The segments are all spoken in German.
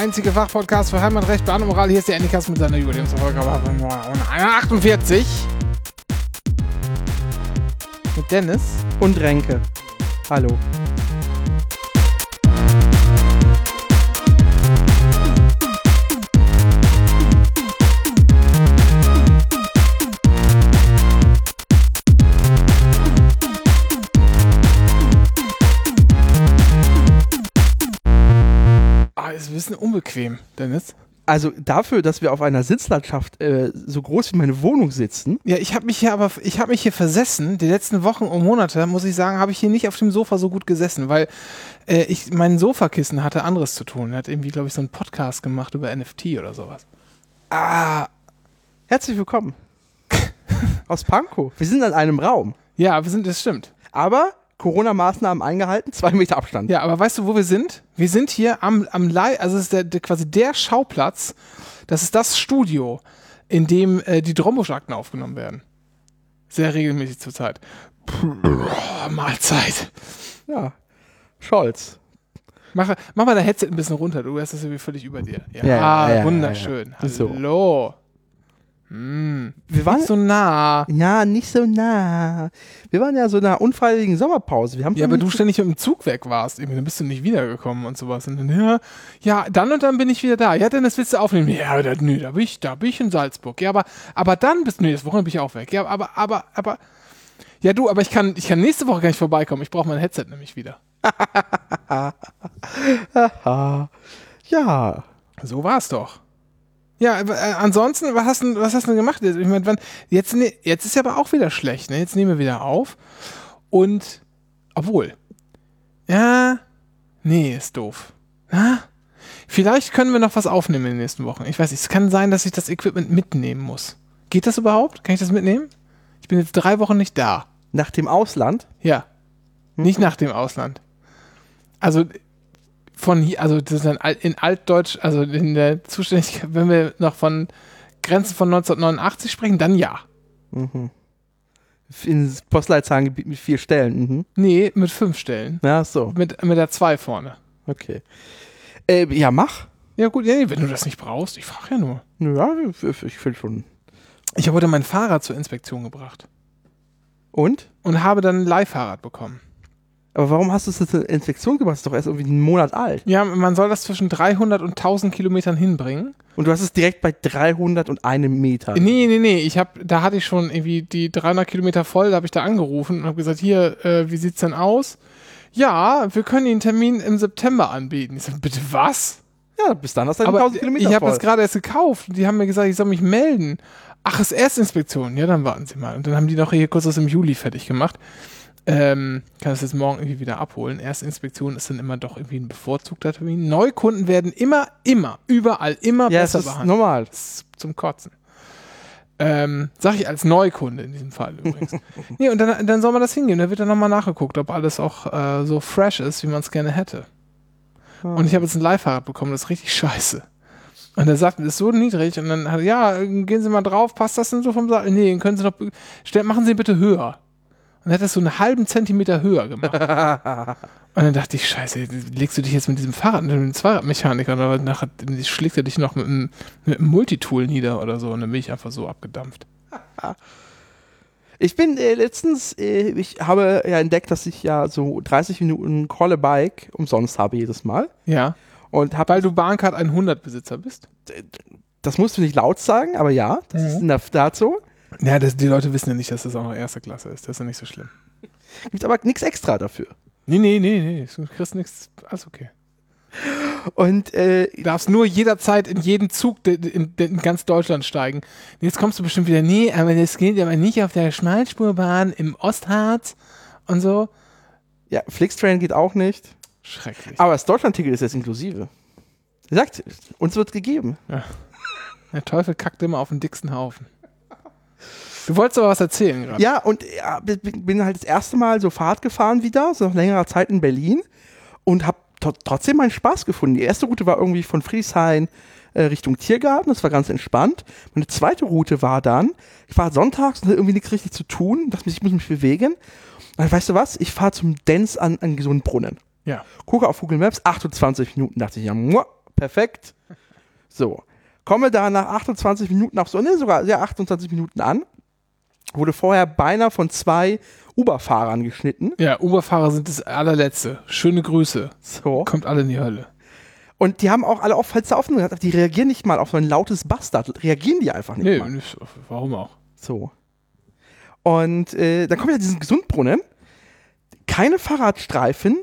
einzige Fachpodcast für Heimatrecht, Bahn. Hier ist der Endikas mit seiner Jubiläumsfolge 48. Mit Dennis. Und Renke. Hallo. Unbequem, Dennis. Also dafür, dass wir auf einer Sitzlandschaft äh, so groß wie meine Wohnung sitzen. Ja, ich habe mich hier aber, ich habe mich hier versessen. Die letzten Wochen und Monate, muss ich sagen, habe ich hier nicht auf dem Sofa so gut gesessen, weil äh, ich mein Sofakissen hatte anderes zu tun. Er hat irgendwie, glaube ich, so einen Podcast gemacht über NFT oder sowas. Ah, herzlich willkommen. Aus Pankow. Wir sind in einem Raum. Ja, wir sind, das stimmt. Aber Corona-Maßnahmen eingehalten, zwei Meter Abstand. Ja, aber weißt du, wo wir sind? Wir sind hier am, am Live, also es ist der, der, quasi der Schauplatz, das ist das Studio, in dem äh, die Drombusch-Akten aufgenommen werden. Sehr regelmäßig zurzeit. Puh, Mahlzeit. Ja. Scholz. Mach, mach mal dein Headset ein bisschen runter, du hast das irgendwie völlig über dir. Ja, Ja, ja, ja, wunderschön. ja. So. Hallo. Hm. Wir waren Nicht so nah. ja nicht so nah. Wir waren ja so in einer unfreiwilligen Sommerpause. Wir haben Ja, aber du ständig mit dem Zug weg warst, irgendwie, dann bist du nicht wiedergekommen und sowas. Und dann, ja, ja, dann und dann bin ich wieder da. Ja, dann das willst du aufnehmen. Ja, da, nö, da bin ich, da bin ich in Salzburg. Ja, aber, aber dann bist du, nee, das Wochenende bin ich auch weg. Ja, aber, aber, aber, ja, du, aber ich kann, ich kann nächste Woche gar nicht vorbeikommen. Ich brauche mein Headset nämlich wieder. Ja. So war's doch. Ja, aber, äh, ansonsten, was hast du, was hast du denn gemacht? Ich meine, wann, jetzt, ne, jetzt ist ja aber auch wieder schlecht, ne? Jetzt nehmen wir wieder auf. Und, obwohl, ja, nee, ist doof. Na? Vielleicht können wir noch was aufnehmen in den nächsten Wochen. Ich weiß nicht, es kann sein, dass ich das Equipment mitnehmen muss. Geht das überhaupt? Kann ich das mitnehmen? Ich bin jetzt drei Wochen nicht da. Nach dem Ausland. Ja. Nicht nach dem Ausland. Also von hier, also das ist dann in Altdeutsch, also in der Zuständigkeit, wenn wir noch von Grenzen von 1989 sprechen, dann ja. In Postleitzahlengebiet mit vier Stellen. Mhm. Nee, mit fünf Stellen. Ja, so. Mit, mit der zwei vorne. Okay. Äh, ja, mach. Ja gut, ja, wenn du das nicht brauchst, ich frage ja nur. Ja, ich, ich finde schon. Ich habe heute mein Fahrrad zur Inspektion gebracht Und? und habe dann ein Leihfahrrad bekommen. Aber warum hast du es zur Infektion gemacht? Das ist doch erst irgendwie einen Monat alt. Ja, man soll das zwischen 300 und 1000 Kilometern hinbringen. Und du hast es direkt bei 300 und einem Meter. Nee, nee, nee. Ich hab, da hatte ich schon irgendwie die 300 Kilometer voll. Da habe ich da angerufen und habe gesagt, hier, äh, wie sieht's denn aus? Ja, wir können Ihnen einen Termin im September anbieten. Ich sag, bitte was? Ja, bis dann hast du deine Aber 1000 Kilometer ich habe das gerade erst gekauft. Die haben mir gesagt, ich soll mich melden. Ach, ist Erstinspektion. Ja, dann warten Sie mal. Und dann haben die noch hier kurz was im Juli fertig gemacht. Ähm, kann das jetzt morgen irgendwie wieder abholen. Erstinspektion ist dann immer doch irgendwie ein bevorzugter Termin. Neukunden werden immer, immer, überall, immer ja, das besser ist behandelt. normal. Das ist zum Kotzen. Ähm, sag ich als Neukunde in diesem Fall übrigens. nee, und dann, dann soll man das hingehen. Da wird dann nochmal nachgeguckt, ob alles auch äh, so fresh ist, wie man es gerne hätte. Und ich habe jetzt ein Leihfahrrad bekommen, das ist richtig scheiße. Und er sagt, das ist so niedrig. Und dann hat er, ja, gehen Sie mal drauf, passt das denn so vom Sattel? Nee, können Sie noch, stell, machen Sie bitte höher. Und hat das so einen halben Zentimeter höher gemacht. und dann dachte ich, scheiße, legst du dich jetzt mit diesem Fahrrad, mit dem Fahrradmechaniker, oder nachher schlägt er dich noch mit einem, mit einem Multitool nieder oder so. Und dann bin ich einfach so abgedampft. Ich bin äh, letztens, äh, ich habe ja entdeckt, dass ich ja so 30 Minuten Call a Bike umsonst habe jedes Mal. Ja. Und habe, Weil du Bahncard 100 Besitzer bist. das musst du nicht laut sagen, aber ja, das ist in der Tat so. Ja, das, die Leute wissen ja nicht, dass das auch noch erste Klasse ist. Das ist ja nicht so schlimm. Gibt aber nichts extra dafür. Nee, nee, nee, nee. Du kriegst nichts. Alles okay. Und äh, Du darfst nur jederzeit in jeden Zug de- de- in, de- in ganz Deutschland steigen. Jetzt kommst du bestimmt wieder, nee, aber das geht aber nicht auf der Schmalspurbahn im Ostharz und so. ja, Flixtrain geht auch nicht. Schrecklich. Aber das Deutschland-Ticket ist jetzt inklusive. Sagt, uns wird gegeben. Der Teufel kackt immer auf den dicksten Haufen. Du wolltest aber was erzählen gerade. Ja, und ja, bin- bin halt das erste Mal so Fahrt gefahren wieder, so nach längerer Zeit in Berlin und habe trotzdem meinen Spaß gefunden. Die erste Route war irgendwie von Frieshain äh, Richtung Tiergarten, das war ganz entspannt. Meine zweite Route war dann, ich war sonntags und hatte irgendwie nichts richtig zu tun, dachte ich muss mich bewegen. Und weißt du was, ich fahre zum Dance an, an so einen Brunnen. Ja. Gucke auf Google Maps, 28 Minuten, dachte ich, ja, muah, perfekt. So, komme da nach 28 Minuten auf so, ne, sogar ja, 28 Minuten an. Wurde vorher beinahe von zwei Uber-Fahrern geschnitten. Ja, Uber-Fahrer sind das allerletzte. Schöne Grüße. So. Kommt alle in die Hölle. Und die haben auch alle auf Fenster offen gehabt, die reagieren nicht mal auf so ein lautes Bastard. Reagieren die einfach nicht Nee, mal. nicht, warum auch? So. Und äh, dann kommt ja diesen Gesundbrunnen. Keine Fahrradstreifen,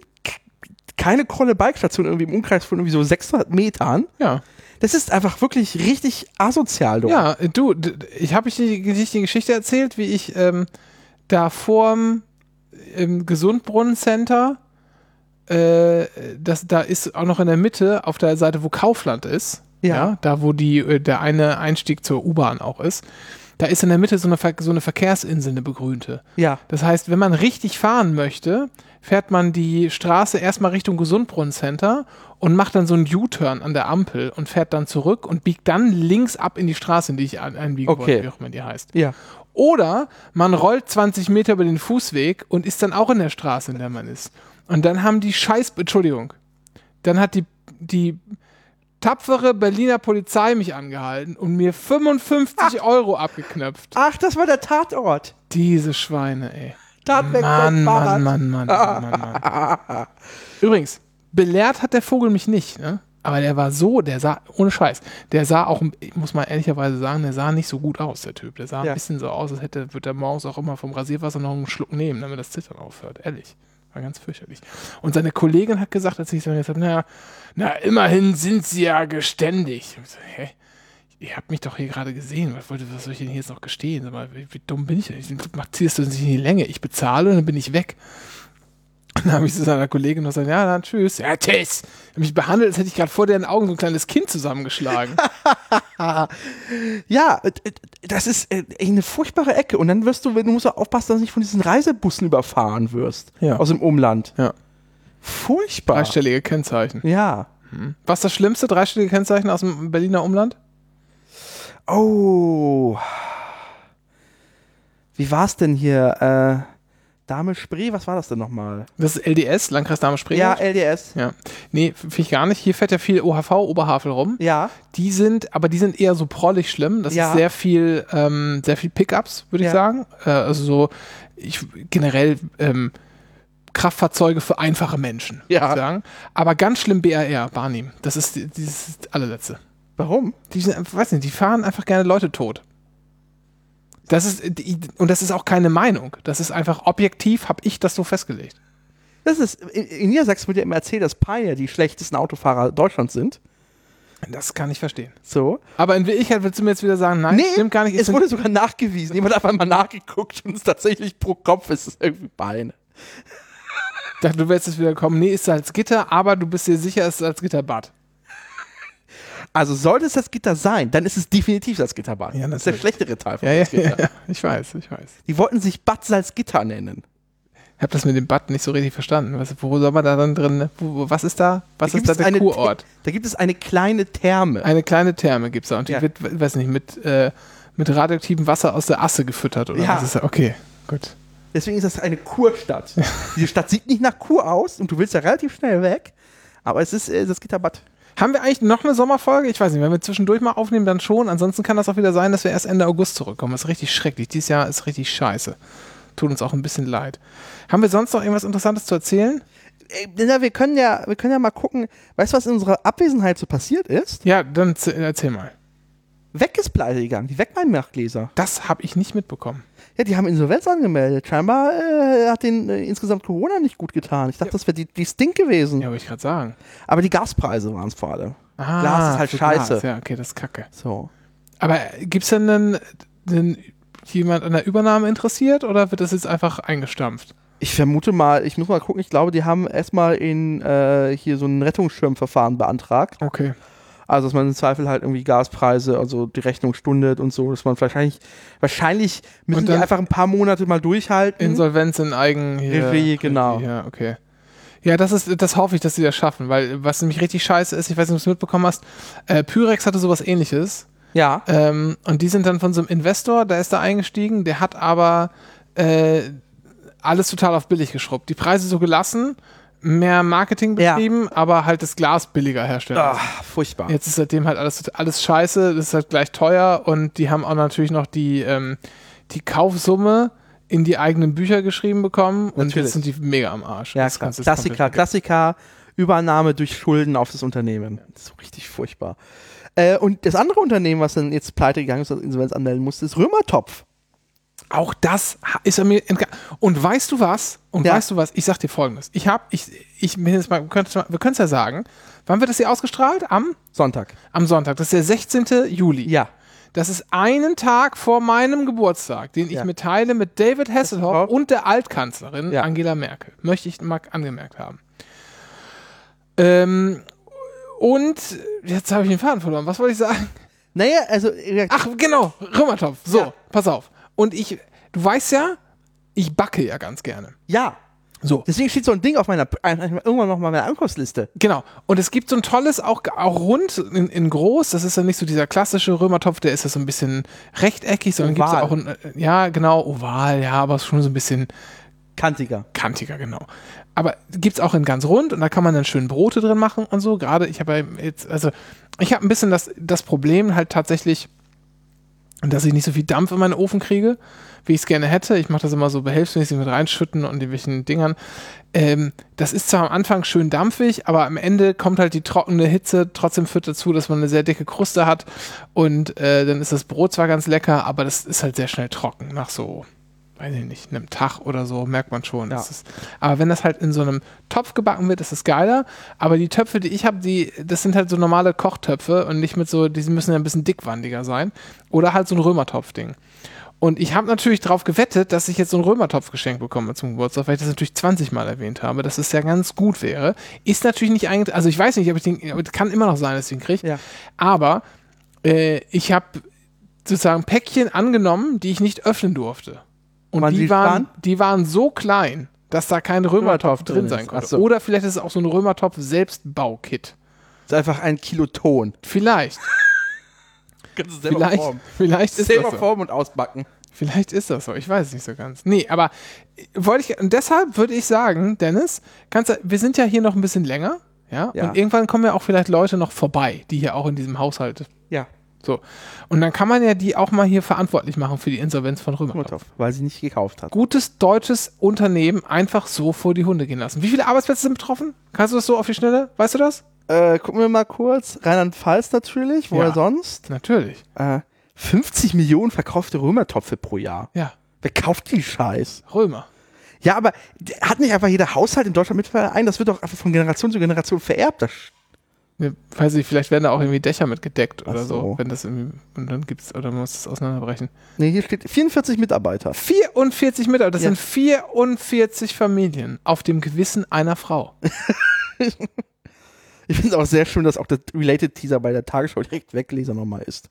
keine Krolle Bikestation irgendwie im Umkreis von irgendwie so 600 Metern. Ja. Das ist einfach wirklich richtig asozial dort. Ja, du, ich habe ich die, die, Geschichte erzählt, wie ich ähm, da vorm im Gesundbrunnen-Center, äh, das, da ist auch noch in der Mitte, auf der Seite, wo Kaufland ist, Ja. da wo die, äh, der eine Einstieg zur U-Bahn auch ist, da ist in der Mitte so eine, so eine Verkehrsinsel, eine begrünte. Ja. Das heißt, wenn man richtig fahren möchte, fährt man die Straße erstmal Richtung Gesundbrunnen-Center und macht dann so einen U-Turn an der Ampel und fährt dann zurück und biegt dann links ab in die Straße, in die ich ein- einbiegen Okay. wollte, wie auch immer die heißt. Ja. Oder man rollt 20 Meter über den Fußweg und ist dann auch in der Straße, in der man ist. Und dann haben die Scheiß, Entschuldigung, dann hat die, die tapfere Berliner Polizei mich angehalten und mir 55 Euro abgeknöpft. Ach, das war der Tatort. Diese Schweine, ey. Mann, Fahrrad. Mann, Mann, Mann, Mann, Mann, Mann. Übrigens, belehrt hat der Vogel mich nicht, ne? Aber der war so, der sah, ohne Scheiß, der sah auch, ich muss mal ehrlicherweise sagen, der sah nicht so gut aus, der Typ. Der sah Ja. ein bisschen so aus, als hätte, wird der morgens auch immer vom Rasierwasser noch einen Schluck nehmen, damit das Zittern aufhört. Ehrlich. War ganz fürchterlich. Und seine Kollegin hat gesagt, als ich so gesagt habe, naja, na, immerhin sind sie ja geständig. Ich so, hä? Ihr habt mich doch hier gerade gesehen. Was, wollte, was soll ich denn hier jetzt noch gestehen? Sag mal, wie, wie dumm bin ich denn? Ich ziehst du nicht in die Länge. Ich bezahle und dann bin ich weg. Und dann habe ich zu seiner Kollegin noch gesagt, ja, dann tschüss. Ja, tschüss. Hab mich behandelt, als hätte ich gerade vor deren Augen so ein kleines Kind zusammengeschlagen. Ja, äh, äh, das ist äh, eine furchtbare Ecke. Und dann wirst du, du musst aufpassen, dass du nicht von diesen Reisebussen überfahren wirst. Ja. Aus dem Umland. Ja. Furchtbar. Dreistellige Kennzeichen. Ja. Was ist das schlimmste dreistellige Kennzeichen aus dem Berliner Umland? Oh. Wie war's denn hier? Äh, Dame Spree, was war das denn nochmal? Das ist LDS, Landkreis Dahme-Spree. Ja, LDS. ja. Nee, finde ich gar nicht. Hier fährt ja viel OHV, Oberhavel rum. Ja. Die sind, aber die sind eher so prollig schlimm. Das Ja. ist sehr viel, ähm, sehr viel Pickups, würde ich Ja. sagen. Äh, also so, ich generell ähm, Kraftfahrzeuge für einfache Menschen, Ja. würde ich sagen. Aber ganz schlimm BRR, Barnim. Das ist die- dieses allerletzte. Warum? Die sind, weiß nicht, die fahren einfach gerne Leute tot. Das ist, die- und das ist auch keine Meinung. Das ist einfach objektiv, habe ich das so festgelegt. Das ist, in, in Niedersachsen wird ja immer erzählt, dass Pioneer die schlechtesten Autofahrer Deutschlands sind. Das kann ich verstehen. So. Aber in Wirklichkeit willst du mir jetzt wieder sagen, nein, stimmt gar nicht. Es wurde sogar nachgewiesen. Jemand hat einfach mal nachgeguckt und es tatsächlich pro Kopf ist es irgendwie Beine. Ich dachte, du willst jetzt wieder kommen, nee, ist Salzgitter, aber du bist dir sicher, es ist Salzgitterbad. Also sollte es das Gitter sein, dann ist es definitiv das Gitterbad. Ja, das ist der schlechtere Teil von Ja, ja, das Gitter. ja, ich weiß, ich weiß. Die wollten sich Bad Salzgitter nennen. Ich habe das mit dem Bad nicht so richtig verstanden. Was, wo soll man da dann drin, wo, wo, was ist da, was Da ist da der eine Kurort? Da gibt es eine kleine Therme. Eine kleine Therme gibt es da und die Ja. wird, we- weiß nicht, mit, äh, mit radioaktivem Wasser aus der Asse gefüttert oder Ja. was ist da? Okay, gut. Deswegen ist das eine Kurstadt. Diese Stadt sieht nicht nach Kur aus und du willst ja relativ schnell weg. Aber es ist äh, das Gitterbad. Haben wir eigentlich noch eine Sommerfolge? Ich weiß nicht, wenn wir zwischendurch mal aufnehmen, dann schon. Ansonsten kann das auch wieder sein, dass wir erst Ende August zurückkommen. Das ist richtig schrecklich. Dieses Jahr ist richtig scheiße. Tut uns auch ein bisschen leid. Haben wir sonst noch irgendwas Interessantes zu erzählen? Äh, na, wir, können ja, wir können ja mal gucken, weißt du, was in unserer Abwesenheit so passiert ist? Ja, dann erzähl mal. Weg ist pleite gegangen, die Wegmeinnachtleser. Das habe ich nicht mitbekommen. Ja, die haben Insolvenz angemeldet. Scheinbar äh, hat denen äh, insgesamt Corona nicht gut getan. Ich dachte, das wäre die, die Stink gewesen. Ja, wollte ich gerade sagen. Aber die Gaspreise waren es vor allem. Ah, Glas ist halt scheiße. Glas. Ja, okay, das ist kacke. So. Aber gibt es denn einen, einen, jemand an der Übernahme interessiert oder wird das jetzt einfach eingestampft? Ich vermute mal, ich muss mal gucken, ich glaube, die haben erstmal in äh, hier so ein Rettungsschirmverfahren beantragt. Okay. Also, dass man im Zweifel halt irgendwie Gaspreise, also die Rechnung stundet und so, dass man wahrscheinlich, wahrscheinlich müssen die einfach ein paar Monate mal durchhalten. Insolvenz in Eigen hier. Regie, genau. Ja, okay. Ja, das ist, das hoffe ich, dass sie das schaffen, weil was nämlich richtig scheiße ist, ich weiß nicht, ob du es mitbekommen hast, äh, Pyrex hatte sowas ähnliches. ja. Ähm, und die sind dann von so einem Investor, der ist da eingestiegen, der hat aber äh, alles total auf billig geschrubbt. Die Preise so gelassen, mehr Marketing Ja. betrieben, aber halt das Glas billiger herstellen. Ah, furchtbar. Jetzt ist seitdem halt alles, alles scheiße, das ist halt gleich teuer und die haben auch natürlich noch die, ähm, die Kaufsumme in die eigenen Bücher geschrieben bekommen und Natürlich. jetzt sind die mega am Arsch. Ja, Das klar. Klassiker. Klassiker, Übernahme durch Schulden auf das Unternehmen. Das ist so richtig furchtbar. Äh, und das andere Unternehmen, was dann jetzt pleite gegangen ist und Insolvenz anmelden musste, ist Römertopf. Auch das ist er mir. Und weißt du was? Und Ja. weißt du was? Ich sag dir folgendes. Ich hab, ich, ich bin jetzt mal, wir können es ja sagen. Wann wird das hier ausgestrahlt? Am, Sonntag. am Sonntag. Das ist der 16. Juli. Ja. Das ist einen Tag vor meinem Geburtstag, den ich Ja. mitteile mit David Hasselhoff und der Altkanzlerin Ja. Angela Merkel. Möchte ich mal angemerkt haben. Ähm, und jetzt habe ich den Faden verloren. Was wollte ich sagen? Naja, also, Ach, genau, Römertopf. So, Ja. pass auf. Und ich, du weißt ja, ich backe ja ganz gerne. ja. So, Deswegen steht so ein Ding auf meiner, ein- irgendwann noch mal meiner Ankaufsliste. genau. Und es gibt so ein tolles, auch, auch rund in, in groß. Das ist ja nicht so dieser klassische Römertopf, der ist ja so ein bisschen rechteckig, sondern gibt es auch ein, äh, ja, genau, oval, ja, aber schon so ein bisschen Kantiger. kantiger, genau. Aber gibt's auch in ganz rund und da kann man dann schön Brote drin machen und so. Gerade, ich habe ja jetzt, also ich habe ein bisschen das, das Problem halt tatsächlich, dass ich nicht so viel Dampf in meinen Ofen kriege, wie ich es gerne hätte. Ich mache das immer so behelfsmäßig mit reinschütten und irgendwelchen Dingern. Ähm, das ist zwar am Anfang schön dampfig, aber am Ende kommt halt die trockene Hitze trotzdem führt dazu, dass man eine sehr dicke Kruste hat und äh, dann ist das Brot zwar ganz lecker, aber das ist halt sehr schnell trocken nach so weiß ich nicht, einem Tag oder so, merkt man schon. Ja. Ist, aber wenn das halt in so einem Topf gebacken wird, ist es geiler. Aber die Töpfe, die ich habe, die, das sind halt so normale Kochtöpfe und nicht mit so, die müssen ja ein bisschen dickwandiger sein. Oder halt so ein Römertopf-Ding. Und ich habe natürlich darauf gewettet, dass ich jetzt so einen Römertopf geschenkt bekomme zum Geburtstag, weil ich das natürlich 20 Mal erwähnt habe, dass es ja ganz gut wäre. Ist natürlich nicht eigentlich, also ich weiß nicht, ob ich den, kann immer noch sein, dass ich den kriege. Ja. Aber äh, ich habe sozusagen Päckchen angenommen, die ich nicht öffnen durfte. Und Wann die waren, waren? die waren so klein, dass da kein Römertopf Römertopf drin drin sein konnte. So. Oder vielleicht ist es auch so ein Römertopf-Selbstbaukit. ist einfach ein Kilo Ton. Vielleicht. Kannst du Vielleicht, vielleicht ist das Selber so. formen und ausbacken. Vielleicht ist das so. Ich weiß es nicht so ganz. Nee, aber äh, wollte ich, und deshalb würde ich sagen, Dennis, kannst wir sind ja hier noch ein bisschen länger. Ja? Ja. Und irgendwann kommen ja auch vielleicht Leute noch vorbei, die hier auch in diesem Haushalt. Ja, So. Und dann kann man ja die auch mal hier verantwortlich machen für die Insolvenz von Römertopf. Weil sie nicht gekauft hat. gutes deutsches Unternehmen einfach so vor die Hunde gehen lassen. Wie viele Arbeitsplätze sind betroffen? Kannst du das so auf die Schnelle? Weißt du das? Äh, gucken wir mal kurz. Rheinland-Pfalz natürlich, woher Ja. sonst? Natürlich. Äh, 50 Millionen verkaufte Römertopfe pro Jahr. Ja. Wer kauft die Scheiß? Römer. Ja, aber hat nicht einfach jeder Haushalt in Deutschland mittlerweile ein? Das wird doch einfach von Generation zu Generation vererbt. Das weiß ich, vielleicht werden da auch irgendwie Dächer mit gedeckt oder so. so. wenn das und dann gibt's, oder man muss das auseinanderbrechen. nee, hier steht 44 Mitarbeiter. 44 Mitarbeiter, das Ja. sind 44 Familien auf dem Gewissen einer Frau. Ich finde es auch sehr schön, dass auch der Related Teaser bei der Tagesschau direkt Wegleser nochmal ist.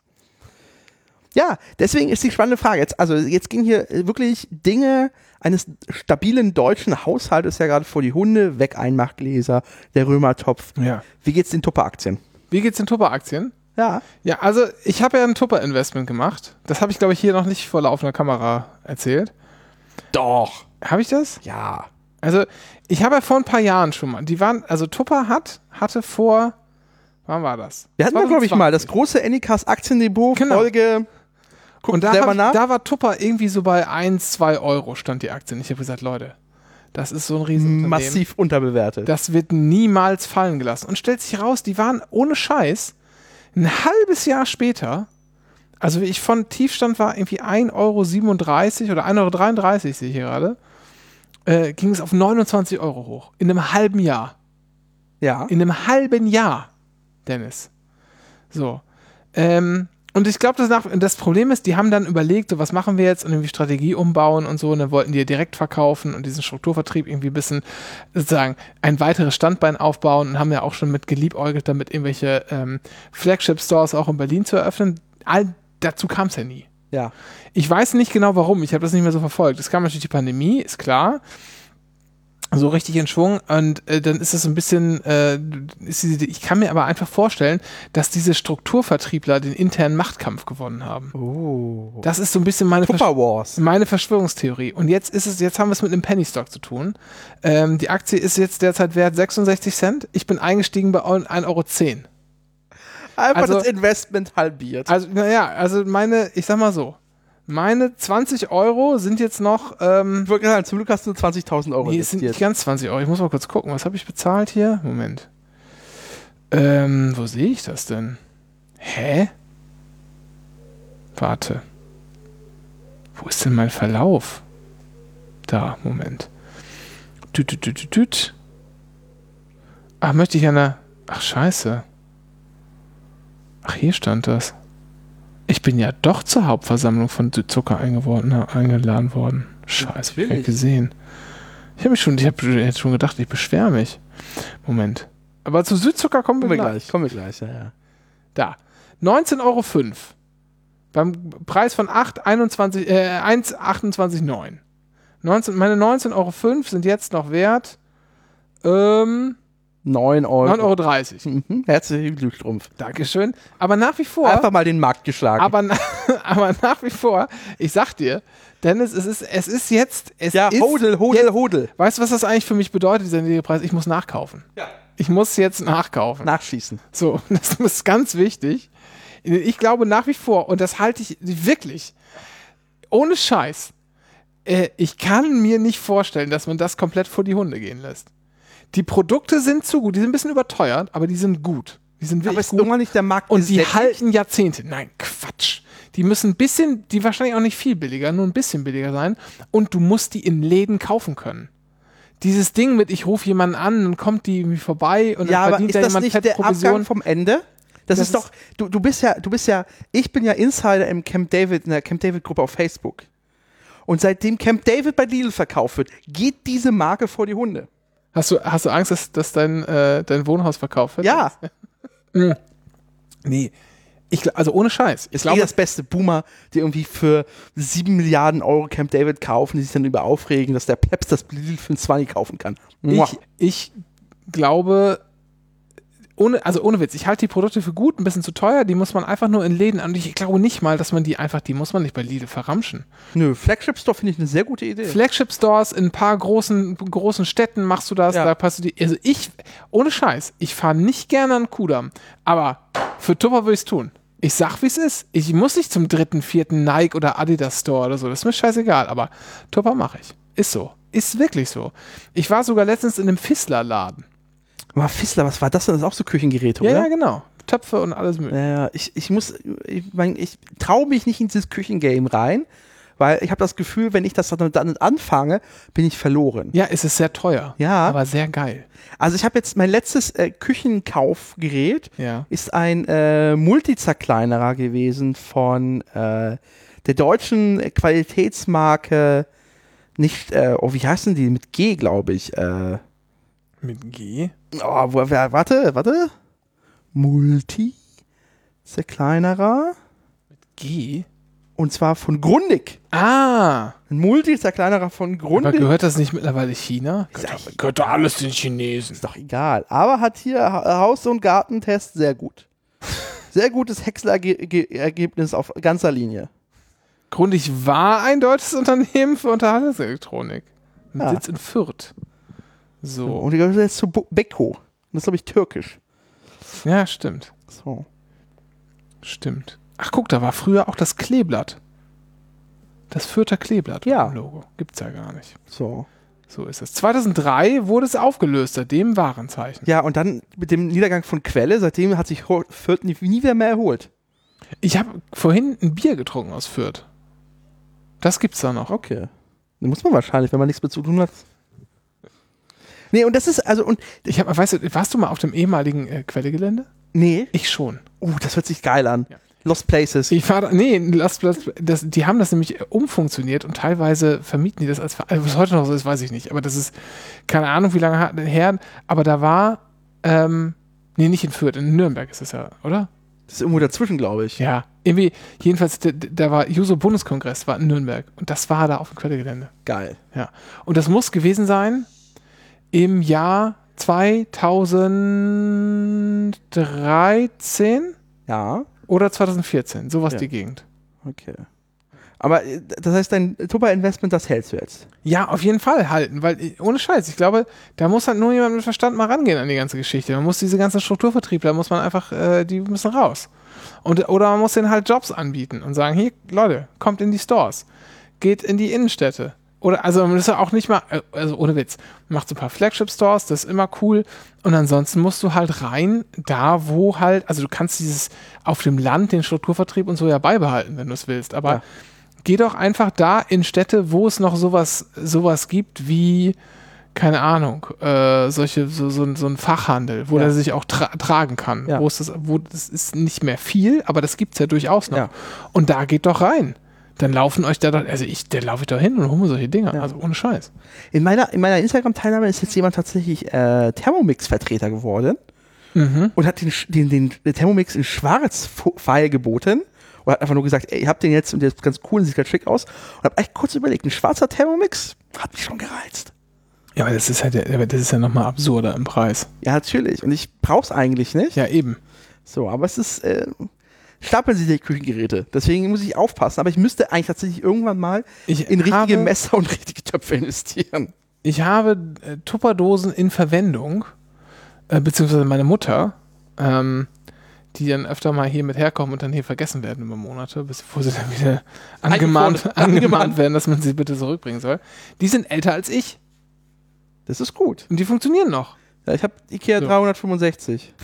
Ja, deswegen ist die spannende Frage. Jetzt, also jetzt gehen hier wirklich Dinge eines stabilen deutschen Haushaltes ja gerade vor die Hunde, weg Einmachgläser, der Römertopf. Ja. Wie geht's den Tupper-Aktien? Wie geht's den Tupper-Aktien? Ja. Ja, also ich habe ja ein Tupper-Investment gemacht. Das habe ich, glaube ich, hier noch nicht vor laufender Kamera erzählt. Doch. Habe ich das? Ja. Also, ich habe ja vor ein paar Jahren schon mal, die waren, also Tupper hat, hatte vor, wann war das? Wir hatten da, glaube ich, 2020. mal das große Anycast Aktiendepot, Genau. Folge. Guck Und da, selber nach. da war Tupper irgendwie so bei 1, 2 Euro stand die Aktie. Und ich habe gesagt, Leute, das ist so ein Riesenunternehmen. massiv unterbewertet. Das wird niemals fallen gelassen. Und stellt sich raus, die waren ohne Scheiß ein halbes Jahr später, also wie ich von Tiefstand war, irgendwie 1,37 Euro oder 1,33 Euro sehe ich hier gerade, äh, ging es auf 29 Euro hoch. In einem halben Jahr. ja. In einem halben Jahr, Dennis. So. Ähm, und ich glaube, das, nach- das Problem ist, die haben dann überlegt, so was machen wir jetzt und irgendwie Strategie umbauen und so. Und dann wollten die ja direkt verkaufen und diesen Strukturvertrieb irgendwie ein bisschen sozusagen ein weiteres Standbein aufbauen und haben ja auch schon mit geliebäugelt, damit irgendwelche ähm, Flagship-Stores auch in Berlin zu eröffnen. All dazu kam es ja nie. ja. Ich weiß nicht genau warum, ich habe das nicht mehr so verfolgt. Es kam natürlich die Pandemie, ist klar. So richtig in Schwung und äh, dann ist es ein bisschen, äh, ist diese, ich kann mir aber einfach vorstellen, dass diese Strukturvertriebler den internen Machtkampf gewonnen haben. Oh. Das ist so ein bisschen meine, Versch Wars. meine Verschwörungstheorie. Und jetzt ist es, jetzt haben wir es mit einem Penny Stock zu tun. Ähm, die Aktie ist jetzt derzeit wert 66 Cent. Ich bin eingestiegen bei 1,10 Euro. Einfach Also- das Investment halbiert. Also, naja, also meine, ich sag mal so, meine 20 Euro sind jetzt noch, ähm, ich wollte gerade sagen, zum Glück hast du 20.000 Euro Nee, es sind nicht ganz 20 Euro. Ich muss mal kurz gucken. Was habe ich bezahlt hier? Moment. Ähm, wo sehe ich das denn? Hä? Warte. Wo ist denn mein Verlauf? Da, Moment. Düt, düt, düt, düt, düt. Ach, möchte ich eine. Ach, scheiße. Ach, hier stand das. Ich bin ja doch zur Hauptversammlung von Südzucker eingeladen worden. Scheiße, hab ich Natürlich. gesehen. Ich habe mich schon, ich jetzt schon gedacht, ich beschwere mich. Moment. Aber zu Südzucker kommen wir, wir gleich. gleich, kommen wir gleich, ja, ja. Da. 19,05 Euro. Beim Preis von 8, 21, äh, 1,28,9. 19, meine 19,05 Euro sind jetzt noch wert ähm, 9 Euro. 9,30 Euro. Mhm. Herzlichen Glückstrumpf. Dankeschön. Aber nach wie vor. Einfach mal den Markt geschlagen. aber, na, aber nach wie vor, ich sag dir, Dennis, es ist, es ist jetzt. Es ja, ist hodel, hodel, jetzt, hodel. Weißt du, was das eigentlich für mich bedeutet, dieser niedrige Preis? Ich muss nachkaufen. Ja. Ich muss jetzt nachkaufen. Nachschießen. So, das ist ganz wichtig. Ich glaube nach wie vor, und das halte ich wirklich, ohne Scheiß, äh, ich kann mir nicht vorstellen, dass man das komplett vor die Hunde gehen lässt. Die Produkte sind zu gut, die sind ein bisschen überteuert, aber die sind gut. Die sind Aber wirklich ist gut. irgendwann nicht der Markt Und die halten Jahrzehnte. Nein, Quatsch. Die müssen ein bisschen, die wahrscheinlich auch nicht viel billiger, nur ein bisschen billiger sein. Und du musst die in Läden kaufen können. Dieses Ding mit, ich rufe jemanden an, dann kommt die irgendwie vorbei und Ja, dann aber verdient ist da das jemand nicht der Provision. Abgang vom Ende? Das, Das ist doch, du, du bist ja, du bist ja, ich bin ja Insider im Camp David, in der Camp David Gruppe auf Facebook. Und seitdem Camp David bei Lidl verkauft wird, geht diese Marke vor die Hunde. Hast du, hast du Angst, dass, dass dein, äh, dein Wohnhaus verkauft wird? Ja, Nee. Ich, also ohne Scheiß. Ich ist eh glaube, das beste Boomer, die irgendwie für 7 Milliarden Euro Camp David kaufen, die sich dann über aufregen, dass der Peps das Lidl für ein 20 kaufen kann. Ich, ich glaube, ohne, also ohne Witz, ich halte die Produkte für gut, ein bisschen zu teuer, die muss man einfach nur in Läden an. Und ich glaube nicht mal, dass man die einfach, die muss man nicht bei Lidl verramschen. Nö, Flagship Store finde ich eine sehr gute Idee. Flagship Stores in ein paar großen, großen Städten machst du das, Ja. da passt du die. Also ich, ohne Scheiß, ich fahre nicht gerne an Kudamm, aber für Tupper würde ich es tun. Ich sag, wie es ist. Ich muss nicht zum dritten, vierten Nike oder Adidas Store oder so. Das ist mir scheißegal, aber Tupper mache ich. Ist so. Ist wirklich so. Ich war sogar letztens in einem Fissler-Laden. Aber Fissler, was war das denn? Das ist auch so Küchengeräte, Ja, oder? ja, genau. Töpfe und alles mögliche. Ja, ich, ich muss, ich, mein, ich traue mich nicht in dieses Küchengame rein, weil ich habe das Gefühl, wenn ich das dann, dann anfange, bin ich verloren. Ja, es ist sehr teuer. Ja. Aber sehr geil. Also ich habe jetzt mein letztes äh, Küchenkaufgerät Ja. ist ein äh, Multizerkleinerer gewesen von äh, der deutschen Qualitätsmarke, nicht, äh, oh, wie heißen die? Mit G, glaube ich. Äh, Mit G. oh, warte, warte. Multi Zerkleinerer. G? Und zwar von Grundig. Ah. Ein Multi-Zerkleinerer von Aber Grundig. gehört das nicht mittlerweile China? Ist Gehört, gehört doch alles den Chinesen. Ist doch egal. Aber hat hier Ha- Haus- und Gartentest sehr gut. Sehr gutes Häcksler-Ergebnis auf ganzer Linie. Grundig war ein deutsches Unternehmen für Unterhaltungselektronik. Mit Ja. Sitz in Fürth. So. Und die gehört jetzt zu Bo- Beko. Das ist, glaube ich, türkisch. Ja, stimmt. So. Stimmt. Ach, guck, da war früher auch das Kleeblatt. Das Fürther Kleeblatt Ja. Logo. Gibt's ja gar nicht. So. So ist es. 2003 wurde es aufgelöst, seitdem Warenzeichen. Ja, und dann mit dem Niedergang von Quelle, seitdem hat sich Fürth nie, nie wieder mehr erholt. Ich habe vorhin ein Bier getrunken aus Fürth. Das gibt's da noch. Okay. Da muss man wahrscheinlich, wenn man nichts mehr zu tun hat. Nee, und das ist, also, und, Ich hab, weißt du, warst du mal auf dem ehemaligen äh, Quellegelände? nee, Ich schon. uh, das hört sich geil an. Ja. Lost Places. Ich war da, nee, lass, das, die haben das nämlich umfunktioniert und teilweise vermieten die das als, also was heute noch so ist, weiß ich nicht, aber das ist, keine Ahnung, wie lange hat- her, aber da war, ähm, nee, nicht in Fürth, in Nürnberg ist es ja, oder? Das ist irgendwo dazwischen, glaube ich. Ja, irgendwie, jedenfalls, da, da war Juso-Bundeskongress, war in Nürnberg und das war da auf dem Quellegelände. Geil. Ja. Und das muss gewesen sein, im Jahr 2013 Ja, oder 2014, sowas Ja. die Gegend. okay. Aber äh, das heißt, dein Tupper-Investment, das hältst du jetzt. Ja, auf jeden Fall halten, weil äh, ohne Scheiß, ich glaube, da muss halt nur jemand mit Verstand mal rangehen an die ganze Geschichte. Man muss diese ganzen Strukturvertriebler, muss man einfach, äh, die müssen raus. Und, oder man muss denen halt Jobs anbieten und sagen, hier, Leute, kommt in die Stores, geht in die Innenstädte. Oder, also man ist ja auch nicht mal, äh, also ohne Witz, macht so ein paar Flagship-Stores, das ist immer cool. Und ansonsten musst du halt rein, da wo halt, also du kannst dieses auf dem Land den Strukturvertrieb und so ja beibehalten, wenn du es willst. Aber Ja. geh doch einfach da in Städte, wo es noch sowas, sowas gibt wie, keine Ahnung, äh, solche, so, so, so ein Fachhandel, wo Ja. der sich auch tra tragen kann. Ja. Wo es das, wo das ist nicht mehr viel, aber das gibt es ja durchaus noch. Ja. Und da geht doch rein. Dann laufen euch da doch, also ich, da laufe ich doch hin und hole mir solche Dinger. Ja. Also ohne Scheiß. In meiner, in meiner Instagram-Teilnahme ist jetzt jemand tatsächlich äh, Thermomix-Vertreter geworden Mhm. und hat den, den, den, den Thermomix in Schwarz-Pfeil geboten und hat einfach nur gesagt, ey, ich hab den jetzt und der ist ganz cool und sieht ganz schick aus. Und hab echt kurz überlegt, ein schwarzer Thermomix hat mich schon gereizt. Ja, aber das ist halt, der- aber das ist ja nochmal absurder im Preis. Ja, natürlich. Und ich brauch's eigentlich nicht. Ja, eben. So, aber es ist, äh, stapeln sich die Küchengeräte. Deswegen muss ich aufpassen. Aber ich müsste eigentlich tatsächlich irgendwann mal Ich in richtige Messer und richtige Töpfe investieren. Ich habe äh, Tupperdosen in Verwendung, äh, beziehungsweise meine Mutter, ähm, die dann öfter mal hier mit herkommen und dann hier vergessen werden über Monate, bevor sie dann wieder angemahnt angemahnt. werden, dass man sie bitte zurückbringen soll. Die sind älter als ich Das ist gut. und die funktionieren noch. Ja, ich habe Ikea So. 365.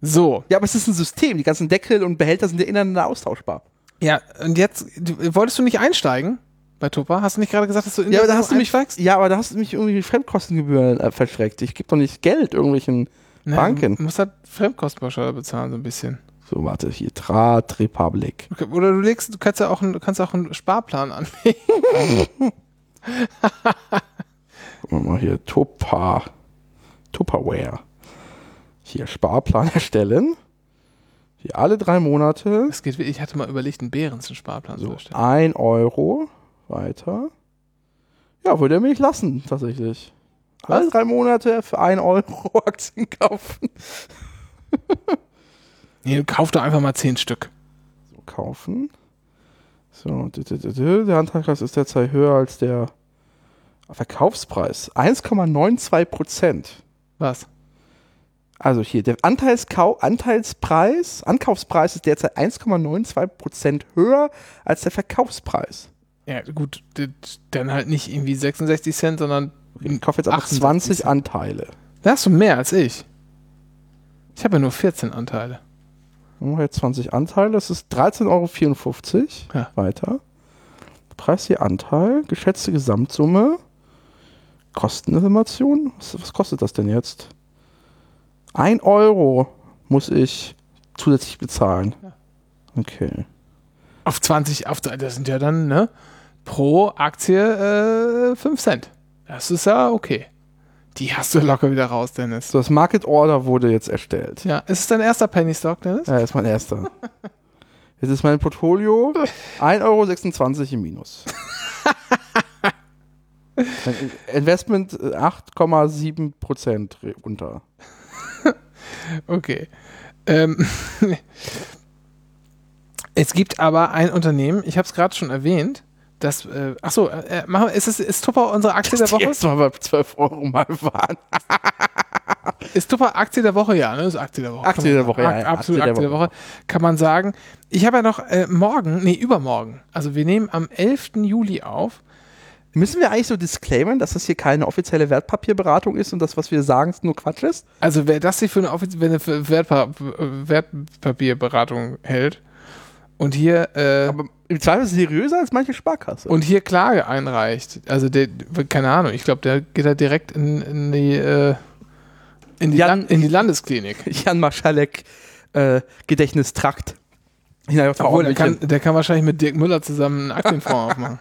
So, Ja, aber es ist ein System. Die ganzen Deckel und Behälter sind ja ineinander austauschbar. ja, und jetzt, du, wolltest du nicht einsteigen bei Tupper? Hast du nicht gerade gesagt, dass du in Ja, aber der da hast du mich, ja, aber da hast du mich irgendwie Fremdkostengebühren äh, verschreckt. Ich gebe doch nicht Geld irgendwelchen. Nee, Banken. Du musst halt Fremdkostenpauschale bezahlen, so ein bisschen. So, warte, hier, Draht Republic. Okay, Oder du legst, du kannst ja auch, einen- du kannst auch einen Sparplan anlegen. Gucken wir mal hier, Tupper. Tupperware. Hier, Sparplan erstellen. Hier alle drei Monate. Es geht, ich hatte mal überlegt, einen Behrens einen Sparplan zu So, erstellen. 1 Euro. Weiter. Ja, würde er mich lassen, tatsächlich. Was? Alle drei Monate für 1 Euro Aktien kaufen. Nee, kauf doch einfach mal zehn Stück. So, kaufen. So, der Anteilspreis ist derzeit höher als der Verkaufspreis. 1,92 Prozent. Was? Also hier, der Anteilskau Anteilspreis, Ankaufspreis ist derzeit 1,92 Prozent höher als der Verkaufspreis. Ja, gut, dann halt nicht irgendwie 66 Cent, sondern Ich kaufe jetzt aber 68 20 Cent. Anteile. da hast du mehr als ich. Ich habe ja nur 14 Anteile. Machen wir jetzt 20 Anteile, das ist 13,54 Euro. Ja. Weiter. Preis je Anteil, geschätzte Gesamtsumme, Kosteninformation. Was, was kostet das denn jetzt? 1 Euro muss ich zusätzlich bezahlen. Okay. Auf 20, auf, das sind ja dann, ne, pro Aktie äh, 5 Cent. Das ist ja okay. Die hast du locker wieder raus, Dennis. So, das Market Order wurde jetzt erstellt. Ja, ist es dein erster Penny Stock, Dennis? Ja, ist mein erster. Jetzt ist mein Portfolio 1,26 Euro im Minus. Investment äh, 8,7 Prozent runter. Okay. Ähm, es gibt aber ein Unternehmen, ich habe es gerade schon erwähnt, das, äh, achso, äh, machen wir- ist, es, ist Tupper unsere Aktie der Die Woche? jetzt mal bei 12 Euro mal waren. Ist Tupper Aktie der Woche? Ja, ne? Ist Aktie der Woche. Aktie der Woche, ja, ja, Absolut Aktie Aktie der der Woche. Kann man sagen. Ich habe ja noch äh, morgen, nee, übermorgen, also wir nehmen am 11. Juli auf. Müssen wir eigentlich so disclaimen, dass das hier keine offizielle Wertpapierberatung ist und das, was wir sagen, nur Quatsch ist? Also wer das hier für eine offizielle Wertpa Wertpapierberatung hält und hier äh, Aber im Zweifel seriöser als manche Sparkasse. und hier Klage einreicht, also der, keine Ahnung, ich glaube, der geht da direkt in, in die äh, in die, Jan- in die Landesklinik. Jan Marschalek äh, Gedächtnistrakt. Obwohl, der kann, der kann wahrscheinlich mit Dirk Müller zusammen einen Aktienfonds aufmachen.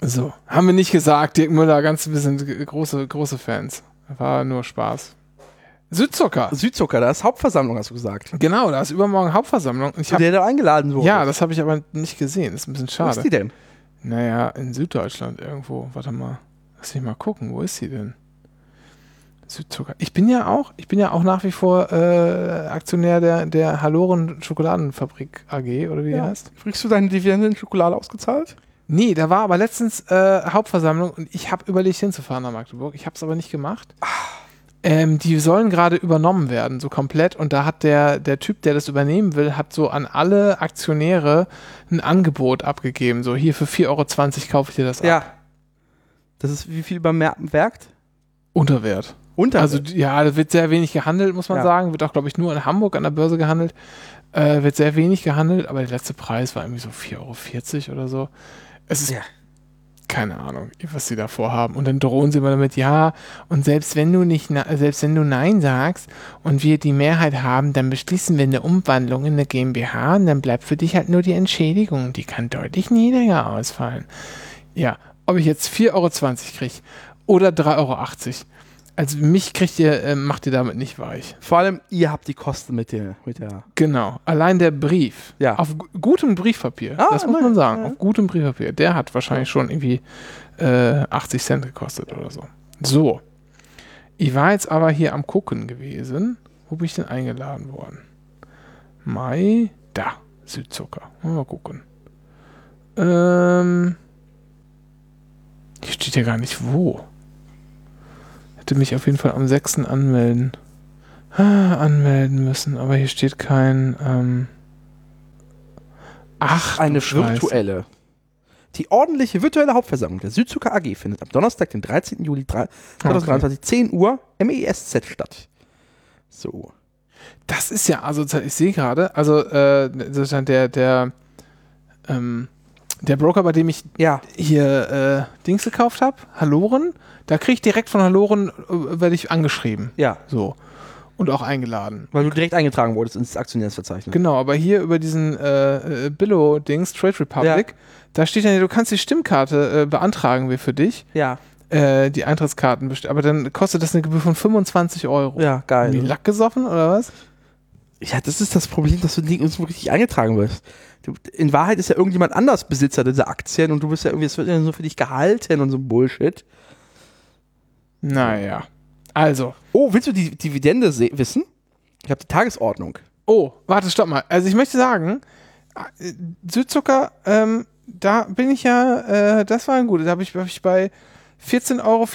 So, haben wir nicht gesagt, Dirk Müller, ganz wir sind g- große, große Fans. War nur Spaß. Südzucker. Südzucker, da ist Hauptversammlung, hast du gesagt. Genau, da ist übermorgen Hauptversammlung. Ich hab, der du eingeladen wurde. ja, das habe ich aber nicht gesehen. Das ist ein bisschen Wo ist schade. die denn? Naja, in Süddeutschland irgendwo. Warte mal. Lass mich mal gucken. Wo ist sie denn? Südzucker. Ich bin ja auch, ich bin ja auch nach wie vor äh, Aktionär der, der Haloren Schokoladenfabrik AG, oder wie die heißt. Kriegst du deine Dividende in Schokolade ausgezahlt? Nee, da war aber letztens äh, Hauptversammlung und ich habe überlegt hinzufahren nach Magdeburg. Ich habe es aber nicht gemacht. Ähm, die sollen gerade übernommen werden, so komplett. Und da hat der, der Typ, der das übernehmen will, hat so an alle Aktionäre ein Angebot abgegeben. So, hier für 4,20 Euro kaufe ich dir das ab. Ja. Das ist wie viel beim Werk? Unterwert. Unter. Also ja, da wird sehr wenig gehandelt, muss man Ja. sagen. Wird auch, glaube ich, nur in Hamburg an der Börse gehandelt. Äh, wird sehr wenig gehandelt, aber der letzte Preis war irgendwie so 4,40 Euro oder so. Es ist Ja. keine Ahnung, was sie da vorhaben. Und dann drohen sie immer damit, ja, und selbst wenn du nicht, selbst wenn du Nein sagst und wir die Mehrheit haben, dann beschließen wir eine Umwandlung in eine GmbH und dann bleibt für dich halt nur die Entschädigung. Die kann deutlich niedriger ausfallen. Ja, ob ich jetzt 4,20 Euro kriege oder 3,80 Euro. Also mich kriegt ihr, äh, macht ihr damit nicht weich. Vor allem, ihr habt die Kosten mit der. Mit der Genau. Allein der Brief. Ja. Auf gu- gutem Briefpapier. Ah, das muss man sagen. ja. Auf gutem Briefpapier. Der hat wahrscheinlich schon irgendwie äh, 80 Cent gekostet oder so. So. Ich war jetzt aber hier am Gucken gewesen. Wo bin ich denn eingeladen worden? Mai. Da. Südzucker. Mal gucken. Ähm. Hier steht ja gar nicht wo. Hätte mich auf jeden Fall am 6. anmelden. Ah, anmelden müssen, aber hier steht kein. Ähm Ach, eine virtuelle. Die ordentliche virtuelle Hauptversammlung der Südzucker AG findet am Donnerstag, den 13. Juli 3 2023, 10 Uhr, MESZ statt. So. Das ist ja, also ich sehe gerade, also äh, der, der, ähm, der Broker, bei dem ich Ja. hier äh, Dings gekauft habe, Haloren, da kriege ich direkt von Haloren, äh, werde ich angeschrieben. Ja. So. Und auch eingeladen. Weil du direkt eingetragen wurdest ins Aktionärsverzeichnis. Genau, aber hier über diesen äh, äh, Billo-Dings, Trade Republic, da steht ja, du kannst die Stimmkarte äh, beantragen wir für dich, Ja. äh, die Eintrittskarten, aber dann kostet das eine Gebühr von 25 Euro. Ja, geil. Wie Lack gesoffen oder was? Ja, das ist das Problem, dass du nirgendwo richtig eingetragen wirst. Du, in Wahrheit ist ja irgendjemand anders Besitzer dieser Aktien und du bist ja irgendwie, es wird ja nur für dich gehalten und so ein Bullshit. Naja. Also, Oh, willst du die Dividende se- wissen? Ich habe die Tagesordnung. Oh, warte, stopp mal. Also ich möchte sagen, äh, Südzucker, ähm, da bin ich ja, äh, das war ein gutes. Da habe ich, hab ich bei 14,84 Euro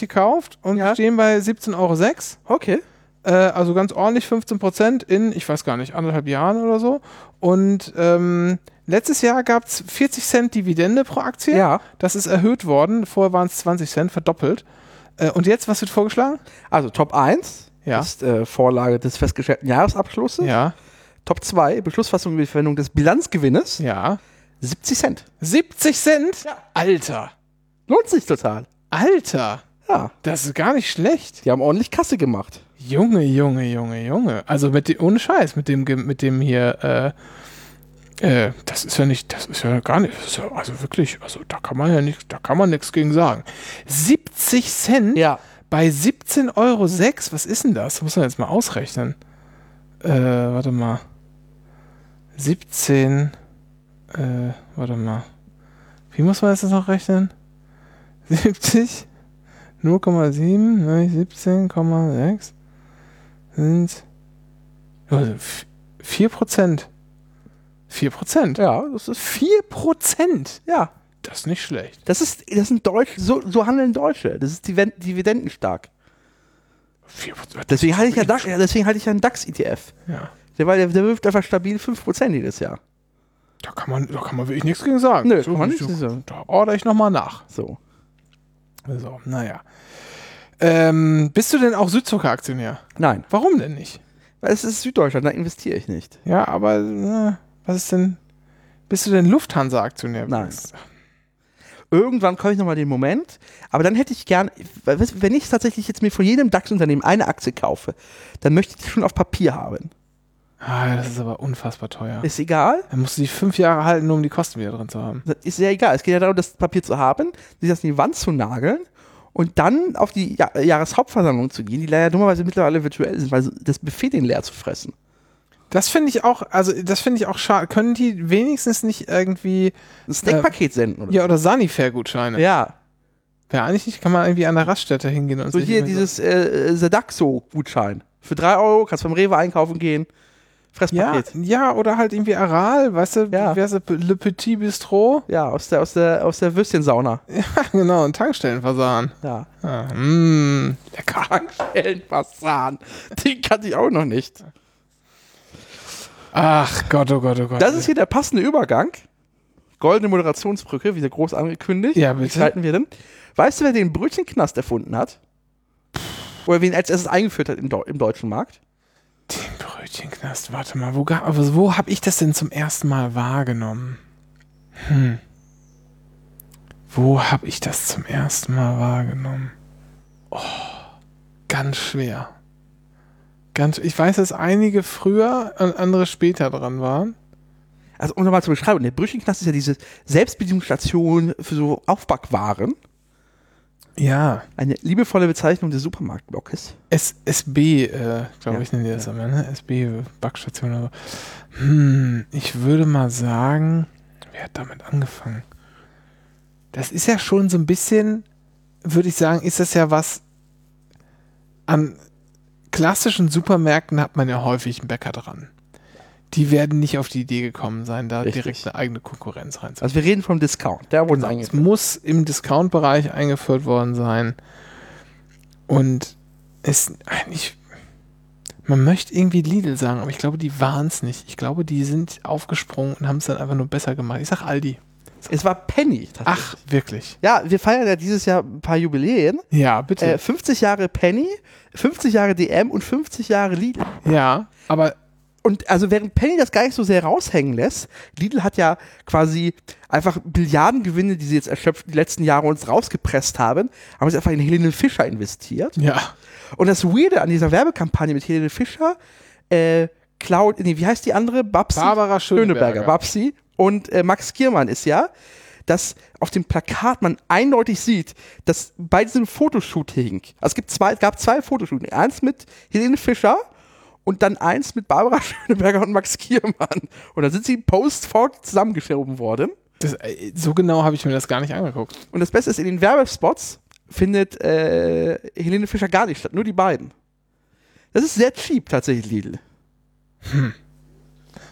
gekauft und Ja. stehen bei 17,06 Euro. Okay. Äh, also ganz ordentlich 15 Prozent in, ich weiß gar nicht, anderthalb Jahren oder so. Und ähm, letztes Jahr gab es 40 Cent Dividende pro Aktie. Ja. Das ist erhöht worden. Vorher waren es 20 Cent, verdoppelt. Äh, und jetzt, was wird vorgeschlagen? Also Top 1 Ja. ist äh, Vorlage des festgestellten Jahresabschlusses. Ja, Top 2 Beschlussfassung über die Verwendung des Bilanzgewinnes. ja. 70 Cent. 70 Cent? Ja. Alter. Lohnt sich total. Alter. Ja. Das ist gar nicht schlecht. Die haben ordentlich Kasse gemacht. Junge, Junge, Junge, Junge. Also mit dem, ohne Scheiß, mit dem, mit dem hier, äh, äh, das ist ja nicht, das ist ja gar nicht, ja, also wirklich, also da kann man ja nicht, da kann man nichts gegen sagen. 70 Cent Ja. bei 17,06 Euro, was ist denn das? Muss man jetzt mal ausrechnen. Äh, warte mal. 17, äh, warte mal. Wie muss man das jetzt noch rechnen? 70, 0,7, ne, 17,6 sind also f- 4 Prozent. 4 Prozent. Ja, das ist 4 Prozent. ja. Das ist nicht schlecht. Das ist das sind Deutsche, so, so handeln Deutsche. Das ist dividendenstark. 4 Prozent. Deswegen halte ich ja DAX, deswegen halte ich ja einen DAX ETF. Ja. Der, weil der, der wirft einfach stabil 5% jedes Jahr. Da kann man, da kann man wirklich nichts gegen sagen. Nö, so, kann man so, nichts sagen. Da ordere ich nochmal nach. So. So, naja. Ähm, bist du denn auch Südzucker-Aktionär? Nein. Warum denn nicht? Weil es ist Süddeutschland, da investiere ich nicht. Ja, aber äh, was ist denn? Bist du denn Lufthansa-Aktionär? Nein. Irgendwann komme ich nochmal den Moment, aber dann hätte ich gern, wenn ich tatsächlich jetzt mir von jedem DAX-Unternehmen eine Aktie kaufe, dann möchte ich die schon auf Papier haben. Ah, das ist aber unfassbar teuer. Ist egal, Dann musst du die fünf Jahre halten, nur um die Kosten wieder drin zu haben. das ist ja egal. Es geht ja darum, das Papier zu haben, sich das in die Wand zu nageln und dann auf die ja Jahreshauptversammlung zu gehen, die leider dummerweise mittlerweile virtuell sind, weil das Buffet den leer zu fressen. Das finde ich auch, also das finde ich auch schade. Können die wenigstens nicht irgendwie, Ein Snackpaket senden oder ja, oder Sanifair-Gutscheine? Ja. Wäre eigentlich nicht, kann man irgendwie an der Raststätte hingehen und So hier dieses äh, Sadaxo-Gutschein. Für 3 Euro kannst du beim Rewe einkaufen gehen. Ja, Fresspaket. ja, oder halt irgendwie Aral, weißt du, Ja. wie das? Le Petit Bistro. Ja, aus der, aus der, aus der Würstchensauna. Ja, genau, und Tankstellenversahen. Ja. Ah, mm, lecker. Tankstellenfasan. Den kannte ich auch noch nicht. Ach Gott, oh Gott, oh Gott. Das ist hier der passende Übergang. Goldene Moderationsbrücke, wieder groß angekündigt. Ja, Wie bitte. schalten wir denn? Weißt du, wer den Brötchenknast erfunden hat? Oder wen als erstes eingeführt hat im, im deutschen Markt? Den Brötchenknast, warte mal, wo, wo habe ich das denn zum ersten Mal wahrgenommen? Hm. Wo habe ich das zum ersten Mal wahrgenommen? Oh, ganz schwer. Ganz, ich weiß, dass einige früher und andere später dran waren. Also, um nochmal zu beschreiben, der Brötchenknast ist ja diese Selbstbedienungsstation für so Aufbackwaren. Ja, Eine liebevolle Bezeichnung des Supermarktblocks. S SB, äh, glaube Ja, ich, nennen die das immer, ne? SB Backstation oder so. Hm, ich würde mal sagen, wer hat damit angefangen? Das ist ja schon so ein bisschen, würde ich sagen, ist das ja was an klassischen Supermärkten hat man ja häufig einen Bäcker dran. Die werden nicht auf die Idee gekommen sein, da Richtig. direkt eine eigene Konkurrenz reinzubauen. Also wir reden vom Discount. Der wurde Es eingeführt. muss im Discount-Bereich eingeführt worden sein. Und es eigentlich. Man möchte irgendwie Lidl sagen, aber ich glaube, die waren es nicht. Ich glaube, die sind aufgesprungen und haben es dann einfach nur besser gemacht. Ich sag Aldi. Es war Penny. tatsächlich. Ach, wirklich? Ja, wir feiern ja dieses Jahr ein paar Jubiläen. Ja, bitte. Äh, 50 Jahre Penny, 50 Jahre DM und 50 Jahre Lidl. ja, aber Und also während Penny das gar nicht so sehr raushängen lässt, Lidl hat ja quasi einfach Milliardengewinne, die sie jetzt erschöpft die letzten Jahre uns rausgepresst haben, haben sie einfach in Helene Fischer investiert. ja. Und das Weirde an dieser Werbekampagne mit Helene Fischer, äh, Cloud, nee, wie heißt die andere? Babsi? Barbara Schöneberger. Babsi und äh, Max Giermann ist ja, dass auf dem Plakat man eindeutig sieht, dass bei diesem Fotoshooting, also es gibt zwei, es gab zwei Fotoshootings, eins mit Helene Fischer und dann eins mit Barbara Schöneberger und Max Giermann. Und da sind sie post-fort zusammengeschoben worden. Das, äh, so genau habe ich mir das gar nicht angeguckt. Und das Beste ist, in den Werbespots findet äh, Helene Fischer gar nicht statt, nur die beiden. Das ist sehr cheap tatsächlich, Lidl.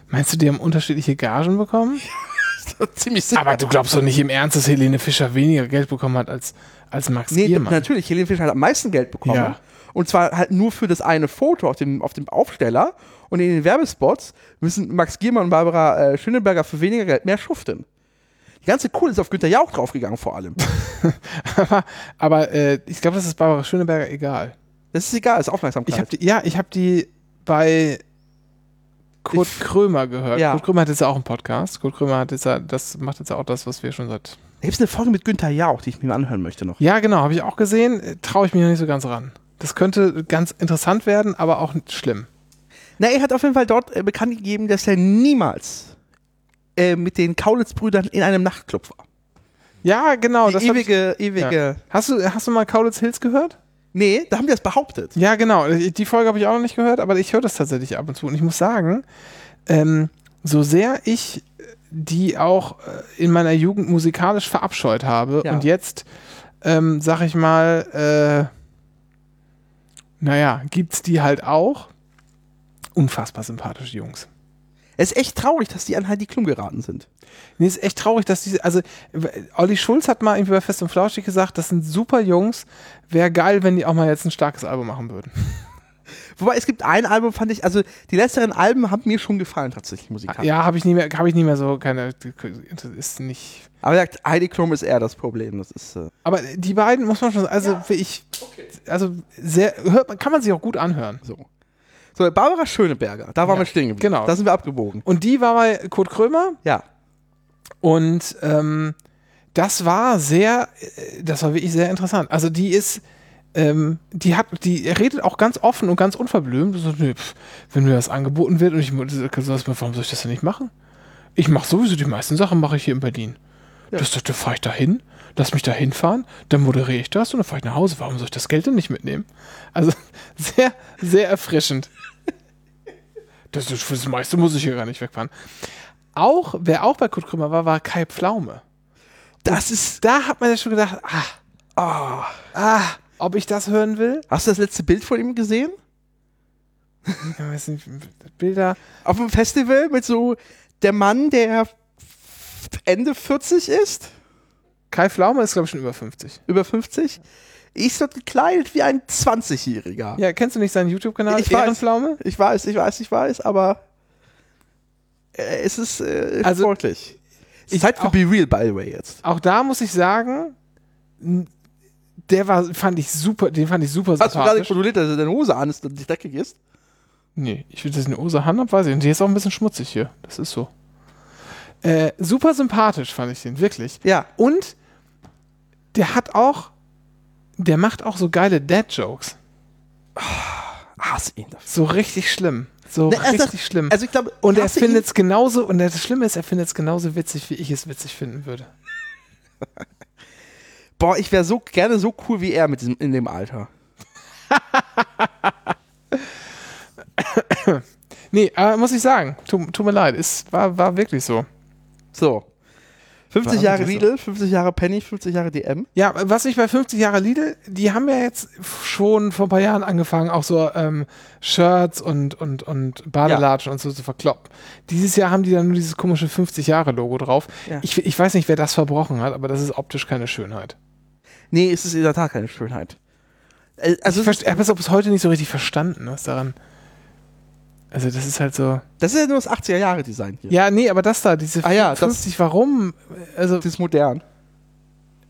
Meinst du, die haben unterschiedliche Gagen bekommen? Ziemlich sicher. Aber du glaubst doch nicht im Ernst, dass Helene Fischer weniger Geld bekommen hat als, als Max Nee, Giermann. natürlich, Helene Fischer hat am meisten Geld bekommen. Ja. Und zwar halt nur für das eine Foto auf dem, auf dem Aufsteller. Und in den Werbespots müssen Max Giermann und Barbara äh, Schöneberger für weniger Geld mehr schuften. Die ganze Kohle ist auf Günther Jauch draufgegangen vor allem. aber aber äh, ich glaube, das ist Barbara Schöneberger egal. Das ist egal, ist Aufmerksamkeit. Ich hab die, ja, ich habe die bei Kurt Ich- Krömer gehört. Ja. Kurt Krömer hat jetzt ja auch einen Podcast. Kurt Krömer hat jetzt das macht jetzt ja auch das, was wir schon seit. da gibt es eine Folge mit Günther Jauch, die ich mir anhören möchte noch. Ja, genau, habe ich auch gesehen. Äh, Traue ich mich noch nicht so ganz ran. Das könnte ganz interessant werden, aber auch nicht schlimm. Na, er hat auf jeden Fall dort äh, bekannt gegeben, dass er niemals äh, mit den Kaulitz-Brüdern in einem Nachtclub war. Ja, genau. Die das hab ich, ewige, ewige. ja. hast, du, hast du mal Kaulitz Hills gehört? Nee, da haben die das behauptet. Ja, genau. Die Folge habe ich auch noch nicht gehört, aber ich höre das tatsächlich ab und zu. Und ich muss sagen, ähm, so sehr ich die auch äh, in meiner Jugend musikalisch verabscheut habe Ja. und jetzt, ähm, sag ich mal, äh, naja, gibt's die halt auch. Unfassbar sympathische Jungs. Es ist echt traurig, dass die an Heidi Klum geraten sind. Nee, ist echt traurig, dass diese, also Olli Schulz hat mal irgendwie bei Fest und Flauschig gesagt, das sind super Jungs. Wäre geil, wenn die auch mal jetzt ein starkes Album machen würden. Wobei es gibt ein Album, fand ich, also die letzteren Alben haben mir schon gefallen, tatsächlich musikalisch. Ja, habe ich nie mehr, habe ich nie mehr so keine, ist nicht. Aber er sagt, Heidi Klum ist eher das Problem. Das ist, äh, Aber die beiden muss man schon, also wie ich, also sehr, hört man, kann man sich auch gut anhören. so. So, Barbara Schöneberger, da waren Ja, wir stehen geblieben. genau. Da sind wir abgebogen. Und die war bei Kurt Krömer Ja. und ähm, das war sehr, äh, das war wirklich sehr interessant. Also die ist, ähm, die hat, die redet auch ganz offen und ganz unverblümt. So, nö, pf, wenn mir das angeboten wird und ich warum soll ich das denn nicht machen? Ich mache sowieso die meisten Sachen mache ich hier in Berlin. Ja. Das, da fahre ich da hin, lass mich da hinfahren, dann moderiere ich das und dann fahre ich nach Hause. Warum soll ich das Geld denn nicht mitnehmen? Also sehr, sehr erfrischend. Das, das, das meiste muss ich hier gar nicht wegfahren. Auch, wer auch bei Kurt Krümmer war, war Kai Pflaume. Das ist, Da hat man ja schon gedacht, ah, Ah, Ah, ob ich das hören will? hast du das letzte Bild von ihm gesehen? Ich weiß nicht, Bilder. Auf dem Festival mit so der Mann, der Ende 40 ist, Kai Pflaume ist, glaube ich, schon über 50. über 50, ist dort gekleidet wie ein 20-Jähriger. Ja, kennst du nicht seinen YouTube-Kanal? Ich weiß. Ehrenpflaume? Ich weiß, ich weiß, ich weiß, aber äh, es ist äh, Also, sportlich. ich Ich Zeit für Be Real, by the way, jetzt. Auch da muss ich sagen, der war, fand ich super, den fand ich super Hast du gerade sympathisch. kontrolliert, dass deine Hose an ist und nicht dreckig ist? Nee, ich will, dass ich eine Hose Hand habe, weiß ich. Und die ist auch ein bisschen schmutzig hier. Das ist so. Äh, super sympathisch fand ich den, wirklich. Ja. Und der hat auch, der macht auch so geile Dad-Jokes. Hasse ihn dafür. So richtig schlimm. So Ne, also- richtig schlimm. Also ich glaube, und er findet es genauso, und das Schlimme ist, er findet es genauso witzig, wie ich es witzig finden würde. Boah, ich wäre so gerne so cool wie er mit diesem, in dem Alter. Nee, äh, muss ich sagen, tut, tut mir leid, es war, war wirklich so. So. 50 War Jahre Lidl, 50 Jahre Penny, 50 Jahre DM. Ja, was ich bei 50 Jahre Lidl, die haben ja jetzt schon vor ein paar Jahren angefangen, auch so ähm, Shirts und, und, und Badelatschen und so zu verkloppen. Dieses Jahr haben die dann nur dieses komische 50 Jahre Logo drauf. Ja. Ich, ich weiß nicht, wer das verbrochen hat, aber das ist optisch keine Schönheit. Nee, es ist in der Tat keine Schönheit. Äh, Also, ich ich habe es bis heute nicht so richtig verstanden, was daran. Also, das ist halt so. das ist ja nur das 80er-Jahre-Design hier. Ja, nee, aber das da, diese Ah ja, das- 50, warum? Also, Das ist modern.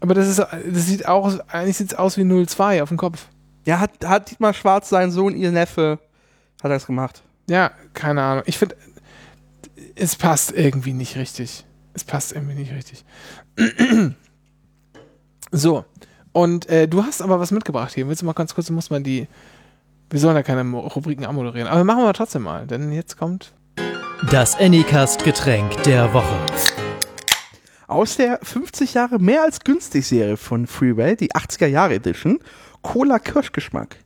aber das ist, das sieht auch, eigentlich sieht es aus wie 02 auf dem Kopf. Ja, hat, hat Dietmar Schwarz, sein Sohn, ihr Neffe, hat das gemacht. Ja, keine Ahnung. Ich finde, es passt irgendwie nicht richtig. Es passt irgendwie nicht richtig. so. Und äh, du hast aber was mitgebracht hier. Willst du mal ganz kurz, muss man die. Wir sollen ja keine Rubriken anmoderieren, aber machen wir trotzdem mal, denn jetzt kommt. Das Anycast-Getränk der Woche. Aus der 50 Jahre mehr als günstig Serie von Freeway, die 80er Jahre Edition, Cola Kirschgeschmack.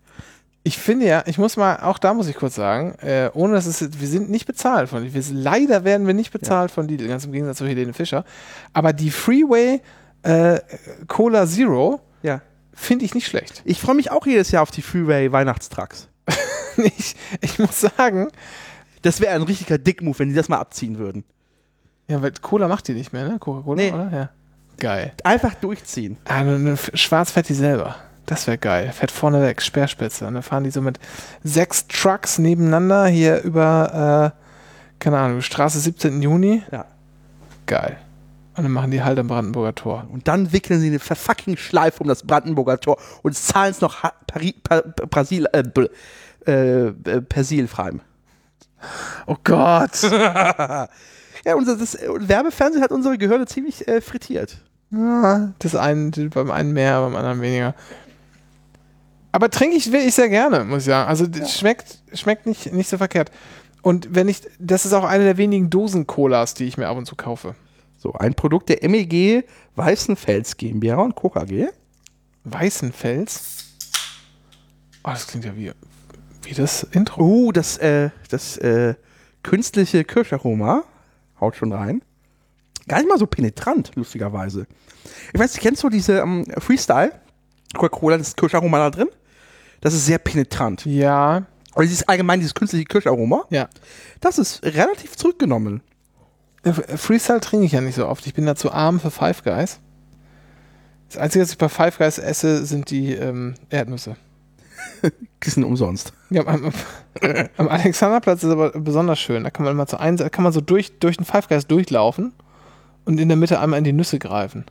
Ich finde ja, ich muss mal, auch da muss ich kurz sagen, äh, ohne dass es, wir sind nicht bezahlt von Lidl. Leider werden wir nicht bezahlt von Lidl, ganz im Gegensatz zu Helene Fischer. Aber die Freeway äh, Cola Zero Ja. finde ich nicht schlecht. Ich freue mich auch jedes Jahr auf die Freeway Weihnachtstrucks. ich, ich muss sagen, Das wäre ein richtiger Dickmove, wenn die das mal abziehen würden. ja, weil Cola macht die nicht mehr, ne? Coca-Cola, Nee. oder? Ja. Geil. Einfach durchziehen. Ah, eine F- schwarz fährt die selber. Das wäre geil. Fährt vorne weg, Speerspitze. Und dann fahren die so mit sechs Trucks nebeneinander hier über, äh, keine Ahnung, Straße 17. Juni. Ja. Geil. Und dann machen die halt am Brandenburger Tor. Und dann wickeln sie eine fucking Schleife um das Brandenburger Tor und zahlen es noch ha Pari pa Brasil äh, äh, äh, persilfrei. Oh Gott. Ja, unser das, äh, Werbefernsehen hat unsere Gehirne ziemlich äh, frittiert. Ja, das einen, beim einen mehr, beim anderen weniger. Aber trinke ich wirklich sehr gerne, muss ich sagen. Also das schmeckt, schmeckt nicht, nicht so verkehrt. Und wenn ich, das ist auch eine der wenigen Dosen-Colas, die ich mir ab und zu kaufe. So, ein Produkt der MEG Weißenfels GmbH und Co. KG. Weißenfels. Oh, das klingt ja wie, wie das Intro. Oh, das, äh, das äh, künstliche Kirscharoma haut schon rein. Gar nicht mal so penetrant, lustigerweise. Ich weiß, kennst du diese ähm, Freestyle? Coca-Cola, das Kirscharoma da drin? Das ist sehr penetrant. Ja, Oder dieses allgemein, dieses künstliche Kirscharoma, ja. das ist relativ zurückgenommen. Äh, Freestyle trinke ich ja nicht so oft. Ich bin da zu arm für Five Guys. Das Einzige, was ich bei Five Guys esse, sind die ähm, Erdnüsse. Kissen umsonst. Ja, am, am Alexanderplatz ist aber besonders schön. Da kann man mal zu einem, kann man so durch, durch den Five Guys durchlaufen und in der Mitte einmal in die Nüsse greifen.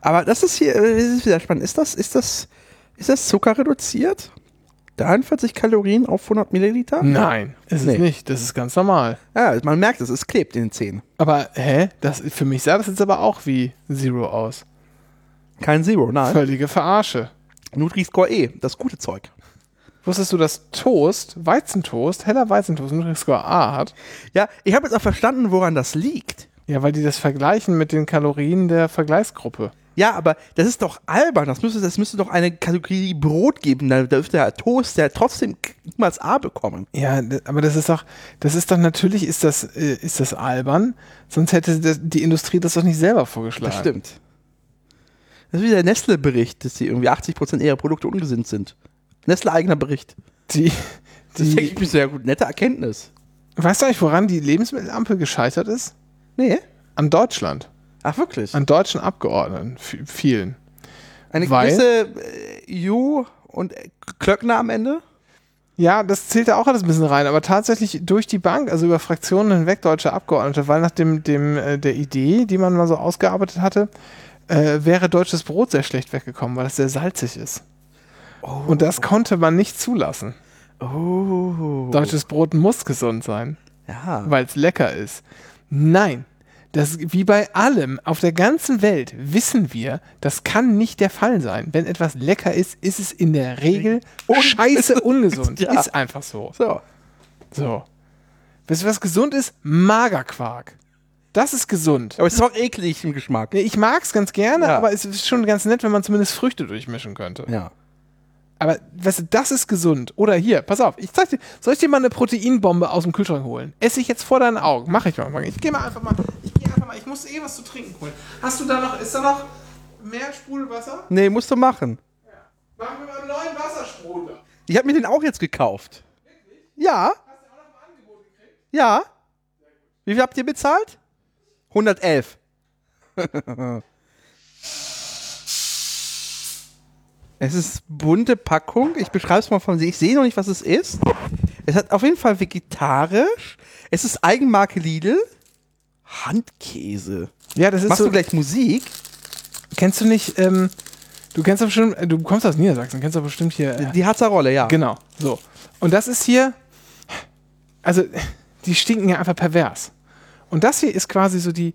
Aber das ist hier, äh, das ist wieder spannend. Ist das, ist das, ist das Zucker reduziert? 43 Kalorien auf 100 Milliliter? Nein, ist Nee. es nicht. Das ist ganz normal. Ja, man merkt es, es klebt in den Zähnen. Aber, hä? Das, für mich sah das jetzt aber auch wie Zero aus. Kein Zero, nein. Völlige Verarsche. Nutri-Score E, das gute Zeug. Wusstest du, dass Toast, Weizentoast, heller Weizentoast Nutri-Score A hat? Ja, ich habe jetzt auch verstanden, woran das liegt. Ja, weil die das vergleichen mit den Kalorien der Vergleichsgruppe. Ja, aber das ist doch albern. Das müsste, das müsste doch eine Kategorie Brot geben. Da dürfte der Toast der trotzdem niemals A bekommen. Ja, aber das ist doch, das ist doch natürlich, ist das, äh, ist das albern, sonst hätte das, die Industrie das doch nicht selber vorgeschlagen. Das stimmt. Das ist wie der Nestle-Bericht, dass sie irgendwie 80% ihrer Produkte ungesund sind. Nestle-eigener Bericht. Die, Das denke die, ich mir sehr gut. Nette Erkenntnis. weißt du eigentlich, woran die Lebensmittelampel gescheitert ist? Nee. An Deutschland. Ach, wirklich? An deutschen Abgeordneten. Vielen. Eine weil- gewisse äh, Ju und äh, Klöckner am Ende? Ja, das zählt da auch alles ein bisschen rein, aber tatsächlich durch die Bank, also über Fraktionen hinweg deutsche Abgeordnete, weil nach dem, dem äh, der Idee, die man mal so ausgearbeitet hatte, äh, wäre deutsches Brot sehr schlecht weggekommen, weil es sehr salzig ist. Und das konnte man nicht zulassen. Oh. Deutsches Brot muss gesund sein, Ja. weil es lecker ist. Nein, das wie bei allem auf der ganzen Welt wissen wir, das kann nicht der Fall sein. Wenn etwas lecker ist, ist es in der Regel scheiße ungesund. Ja. Ist einfach so. So. So. Wisst ihr, was gesund ist? Magerquark. Das ist gesund. Aber es ist auch eklig im Geschmack. Ich mag's ganz gerne, Ja. aber es ist schon ganz nett, wenn man zumindest Früchte durchmischen könnte. Ja. Aber weißt du, das ist gesund. Oder hier, pass auf, ich zeig dir, soll ich dir mal eine Proteinbombe aus dem Kühlschrank holen? Esse ich jetzt vor deinen Augen. Mach ich mal. Ich gehe mal einfach mal, ich einfach mal, ich muss eh was zu trinken holen. Hast du da noch, ist da noch mehr Sprudelwasser? Nee, musst du machen. Machen wir mal einen neuen Wassersprudler. Ich habe mir den auch jetzt gekauft. Ja. Ja. Wie viel habt ihr bezahlt? 111. es ist bunte Packung. Ich beschreibe es mal von sich. Ich sehe noch nicht, was es ist. Es hat auf jeden Fall vegetarisch. Es ist Eigenmarke Lidl. Handkäse. Ja, das ist Machst so, du gleich Musik? kennst du nicht, ähm, du kennst doch bestimmt, äh, du kommst aus Niedersachsen, kennst doch bestimmt hier, äh, Die Harzer Rolle, ja. Genau, so. Und das ist hier, also die stinken ja einfach pervers. Und das hier ist quasi so die,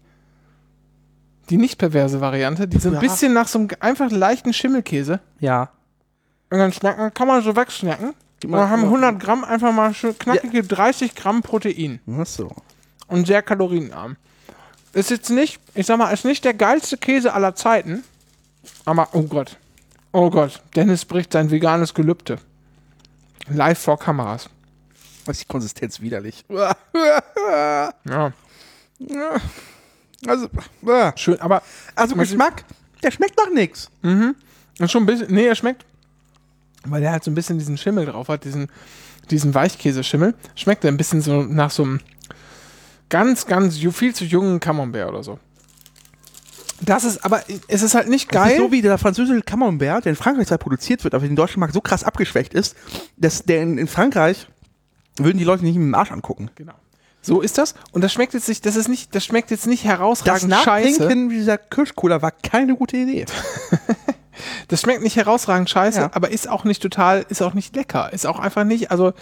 die nicht perverse Variante, die so ein Ja. bisschen nach so einem einfach leichten Schimmelkäse. Ja. Und dann schnacken, kann man so wegschnacken. Dann haben mal- 100 Gramm einfach mal schön knackige 30 Gramm Protein. Ach so. Und sehr kalorienarm. Ist jetzt nicht, ich sag mal, ist nicht der geilste Käse aller Zeiten. Aber, oh Gott. Oh Gott. Dennis bricht sein veganes Gelübde. Live vor Kameras. Was ist die Konsistenz widerlich. Ja. Also, Schön, aber also Geschmack, der schmeckt nach nichts. ist schon ein bisschen. Nee, er schmeckt. Weil der halt so ein bisschen diesen Schimmel drauf hat, diesen, diesen Weichkäseschimmel. Schmeckt er ein bisschen so nach so einem ganz, ganz viel zu jungen Camembert oder so. Das ist, aber es ist halt nicht Das geil. so wie der französische Camembert, der in Frankreich zwar produziert wird, aber in deutschen Markt so krass abgeschwächt ist, dass der in, in Frankreich würden die Leute nicht mit dem Arsch angucken. genau. So ist das. Und das schmeckt jetzt nicht, das ist nicht, das schmeckt jetzt nicht Das herausragend scheiße. Nachtrinken dieser Kirschcola war keine gute Idee. Das schmeckt nicht herausragend scheiße, Ja. aber ist auch nicht total, ist auch nicht lecker. Ist auch einfach nicht, also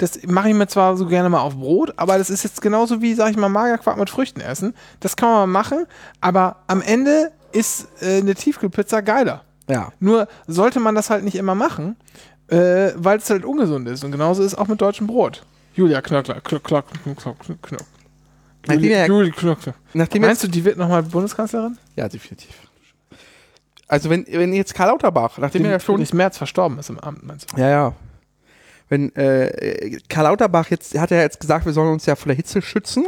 das mache ich mir zwar so gerne mal auf Brot, aber das ist jetzt genauso wie, sag ich mal, Magerquark mit Früchten essen. Das kann man mal machen, aber am Ende ist äh, eine Tiefkühlpizza geiler. Ja. Nur sollte man das halt nicht immer machen, äh, weil es halt ungesund ist. Und genauso ist auch mit deutschem Brot. Julia Knöckler, Klock, Klock, Klock. Nachdem Julia, Julia Knöckler. Nachdem Meinst du, die wird nochmal Bundeskanzlerin? Ja, definitiv. Also wenn, wenn jetzt Karl Lauterbach, nachdem er ja schon Merz verstorben ist im Amt, meinst du? Ja, ja. Wenn äh, Karl Lauterbach jetzt hat ja jetzt gesagt, wir sollen uns ja vor der Hitze schützen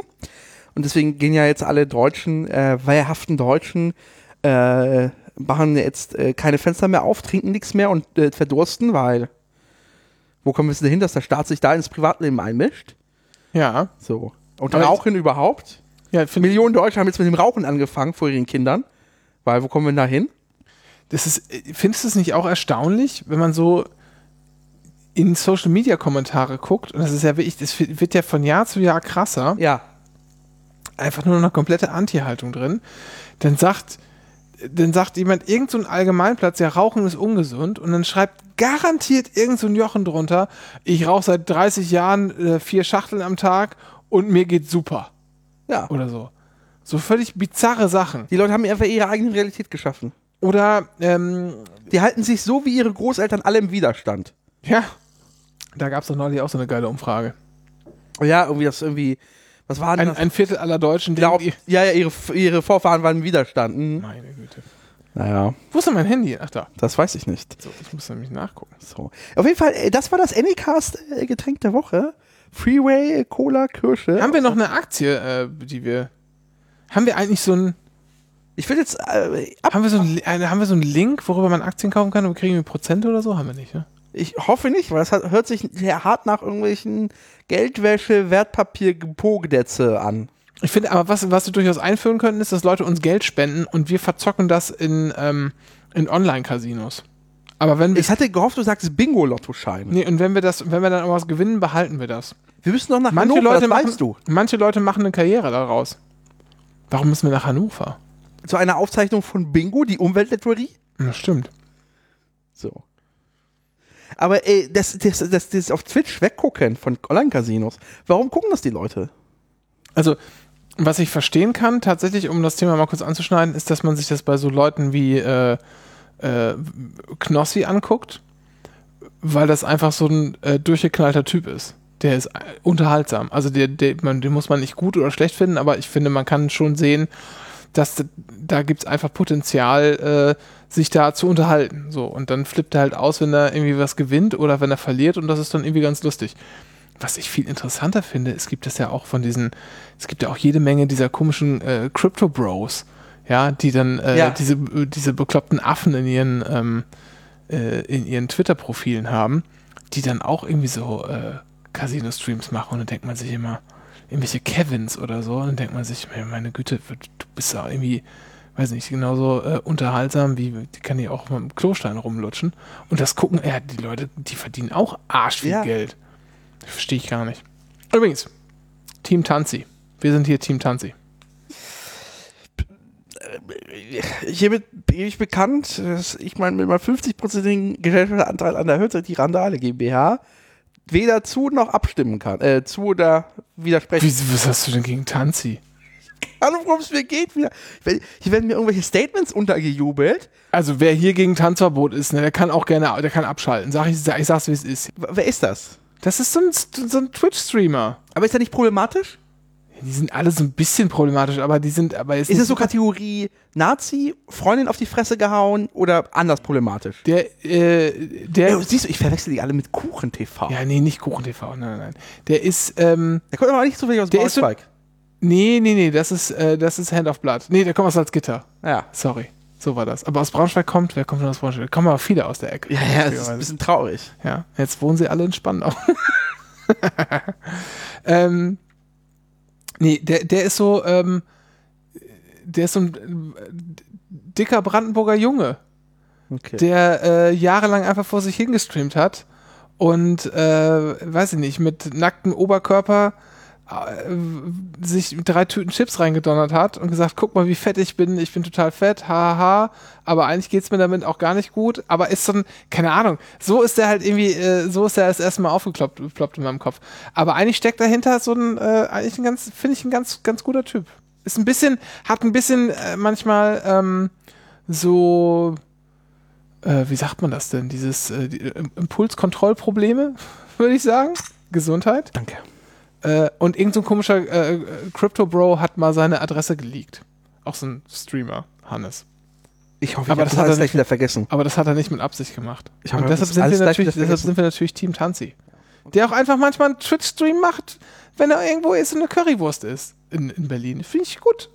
und deswegen gehen ja jetzt alle Deutschen, äh, wehrhaften Deutschen, äh, machen jetzt äh, keine Fenster mehr auf, trinken nichts mehr und äh, verdursten, weil wo kommen wir denn hin, dass der Staat sich da ins Privatleben einmischt? Ja. So. Und Aber Rauchen überhaupt? Ja, Millionen Deutsche haben jetzt mit dem Rauchen angefangen vor ihren Kindern. Weil, wo kommen wir denn da hin? Das ist, äh, findest du es nicht auch erstaunlich, wenn man so in Social Media Kommentare guckt, und das ist ja wirklich, das wird ja von Jahr zu Jahr krasser, Ja. einfach nur noch eine komplette Anti-Haltung drin, dann sagt, dann sagt jemand, irgend so ein Allgemeinplatz, ja, Rauchen ist ungesund, und dann schreibt garantiert irgend so ein Jochen drunter, ich rauche seit 30 Jahren äh, vier Schachteln am Tag und mir geht's super. Ja. Oder so. So völlig bizarre Sachen. Die Leute haben einfach ihre eigene Realität geschaffen. Oder, ähm, Die halten sich so wie ihre Großeltern alle im Widerstand. ja, da gab es doch neulich auch so eine geile Umfrage. Ja, irgendwie das irgendwie. Was war denn Ein, das? ein Viertel aller Deutschen Glaub, denken, ja, ja, ihre, ihre Vorfahren waren im Widerstand. Mhm. meine Güte. Naja, Wo ist denn mein Handy? Ach da. das weiß ich nicht. So, ich muss nämlich nachgucken. So. Auf jeden Fall, äh, das war das Anycast-Getränk der Woche. Freeway, äh, Cola, Kirsche. Haben wir noch eine Aktie, äh, die wir. Haben wir eigentlich so ein. Ich will jetzt äh, ab, Haben wir, so äh, haben wir so einen Link, worüber man Aktien kaufen kann und kriegen wir Prozente oder so? Haben wir nicht, ne? Ich hoffe nicht, weil das hört sich sehr hart nach irgendwelchen Geldwäsche, Wertpapier, Pogdetze an. Ich finde aber, was, was wir durchaus einführen könnten, ist, dass Leute uns Geld spenden und wir verzocken das in, ähm, in Online-Casinos. Aber wenn Ich hatte gehofft, du sagst Bingo-Lottoschein. nee, und wenn wir das, wenn wir dann aber was gewinnen, behalten wir das. Wir müssen doch nach Manche Hannover, Leute, machen, weißt du. manche Leute machen eine Karriere daraus. Warum müssen wir nach Hannover? Zu einer Aufzeichnung von Bingo, die Umweltlotterie. Das stimmt. So. Aber ey, das, das, das, das auf Twitch weggucken von Online-Casinos. Warum gucken das die Leute? Also, was ich verstehen kann, tatsächlich, um das Thema mal kurz anzuschneiden, ist, dass man sich das bei so Leuten wie äh, äh, Knossi anguckt, weil das einfach so ein äh, durchgeknallter Typ ist. Der ist äh, unterhaltsam. Also der, der, man, den muss man nicht gut oder schlecht finden, aber ich finde, man kann schon sehen, dass da gibt es einfach Potenzial, äh, sich da zu unterhalten. So, und dann flippt er halt aus, wenn er irgendwie was gewinnt oder wenn er verliert und das ist dann irgendwie ganz lustig. Was ich viel interessanter finde, es gibt es ja auch von diesen, es gibt ja auch jede Menge dieser komischen äh, Crypto Bros, ja, die dann äh, Ja. diese, diese bekloppten Affen in ihren, ähm, äh, in ihren Twitter-Profilen haben, die dann auch irgendwie so äh, Casino-Streams machen und dann denkt man sich immer, irgendwelche Kevins oder so, und dann denkt man sich, meine- meine Güte, du bist ja irgendwie, weiß nicht, genauso äh, unterhaltsam wie, die kann die auch mit dem Klostein rumlutschen. Und das gucken, ja, die Leute, die verdienen auch arsch viel Ja. Geld. Verstehe ich gar nicht. Übrigens, Team Tanzi. Wir sind hier Team Tanzi. Hiermit bin ich bekannt, dass ich mein, mit meinem 50-prozentigen Gesellschaftsanteil an der Hürze die Randale GmbH weder zu noch abstimmen kann. Äh, zu oder widersprechen. Wie, was hast du denn gegen Tanzi? Ahnung, worum es mir geht. Wieder. Hier werden mir irgendwelche Statements untergejubelt. Also wer hier gegen Tanzverbot ist, ne, der kann auch gerne, der kann abschalten. Sag ich, ich sag's wie es ist. Wer ist das? Das ist so ein, so ein Twitch-Streamer. Aber ist er nicht problematisch? Die sind alle so ein bisschen problematisch, aber die sind, aber Ist es so Kategorie Nazi, Freundin auf die Fresse gehauen oder anders problematisch? der, äh, der, Ja, siehst du, ich verwechsel die alle mit Kuchen TV. ja, nee, nicht Kuchen TV, nein, nein, nein. Der ist, ähm, Der kommt aber nicht zufällig aus Der ist so-. Nee, nee, nee, das ist, äh, das ist Hand of Blood. Nee, der kommt aus Salzgitter. Ja. Sorry. So war das. Aber aus Braunschweig kommt, wer kommt denn aus Braunschweig? Da kommen aber viele aus der Ecke. Ja, ja, das ist ein bisschen traurig. Ja, jetzt wohnen sie alle in Spandau. ähm, nee, der, der ist so, ähm, der ist so ein äh, dicker Brandenburger Junge, Okay. der äh, jahrelang einfach vor sich hingestreamt hat und, äh, weiß ich nicht, mit nacktem Oberkörper sich drei Tüten Chips reingedonnert hat und gesagt, guck mal, wie fett ich bin, ich bin total fett, haha, aber eigentlich geht's mir damit auch gar nicht gut, aber ist so ein, keine Ahnung, so ist der halt irgendwie, äh, so ist er das erste Mal aufgeploppt geploppt in meinem Kopf. Aber eigentlich steckt dahinter so ein, äh, eigentlich ein ganz, finde ich ein ganz, ganz guter Typ. Ist ein bisschen, hat ein bisschen äh, manchmal ähm, so, äh, wie sagt man das denn, dieses äh, die, äh, Impulskontrollprobleme, würde ich sagen. Gesundheit. Danke. Äh, und irgend so ein komischer äh, Crypto Bro hat mal seine Adresse geleakt. Auch so ein Streamer, Hannes. Ich hoffe, ich Aber habe das das hat er alles nicht- gleich wieder vergessen. Aber das hat er nicht mit Absicht gemacht. Ich habe und deshalb sind, wir gleich natürlich, deshalb sind wir natürlich Team Tanzi. Der auch einfach manchmal einen Twitch-Stream macht, wenn er irgendwo ist und eine Currywurst ist in, in Berlin. Finde ich gut.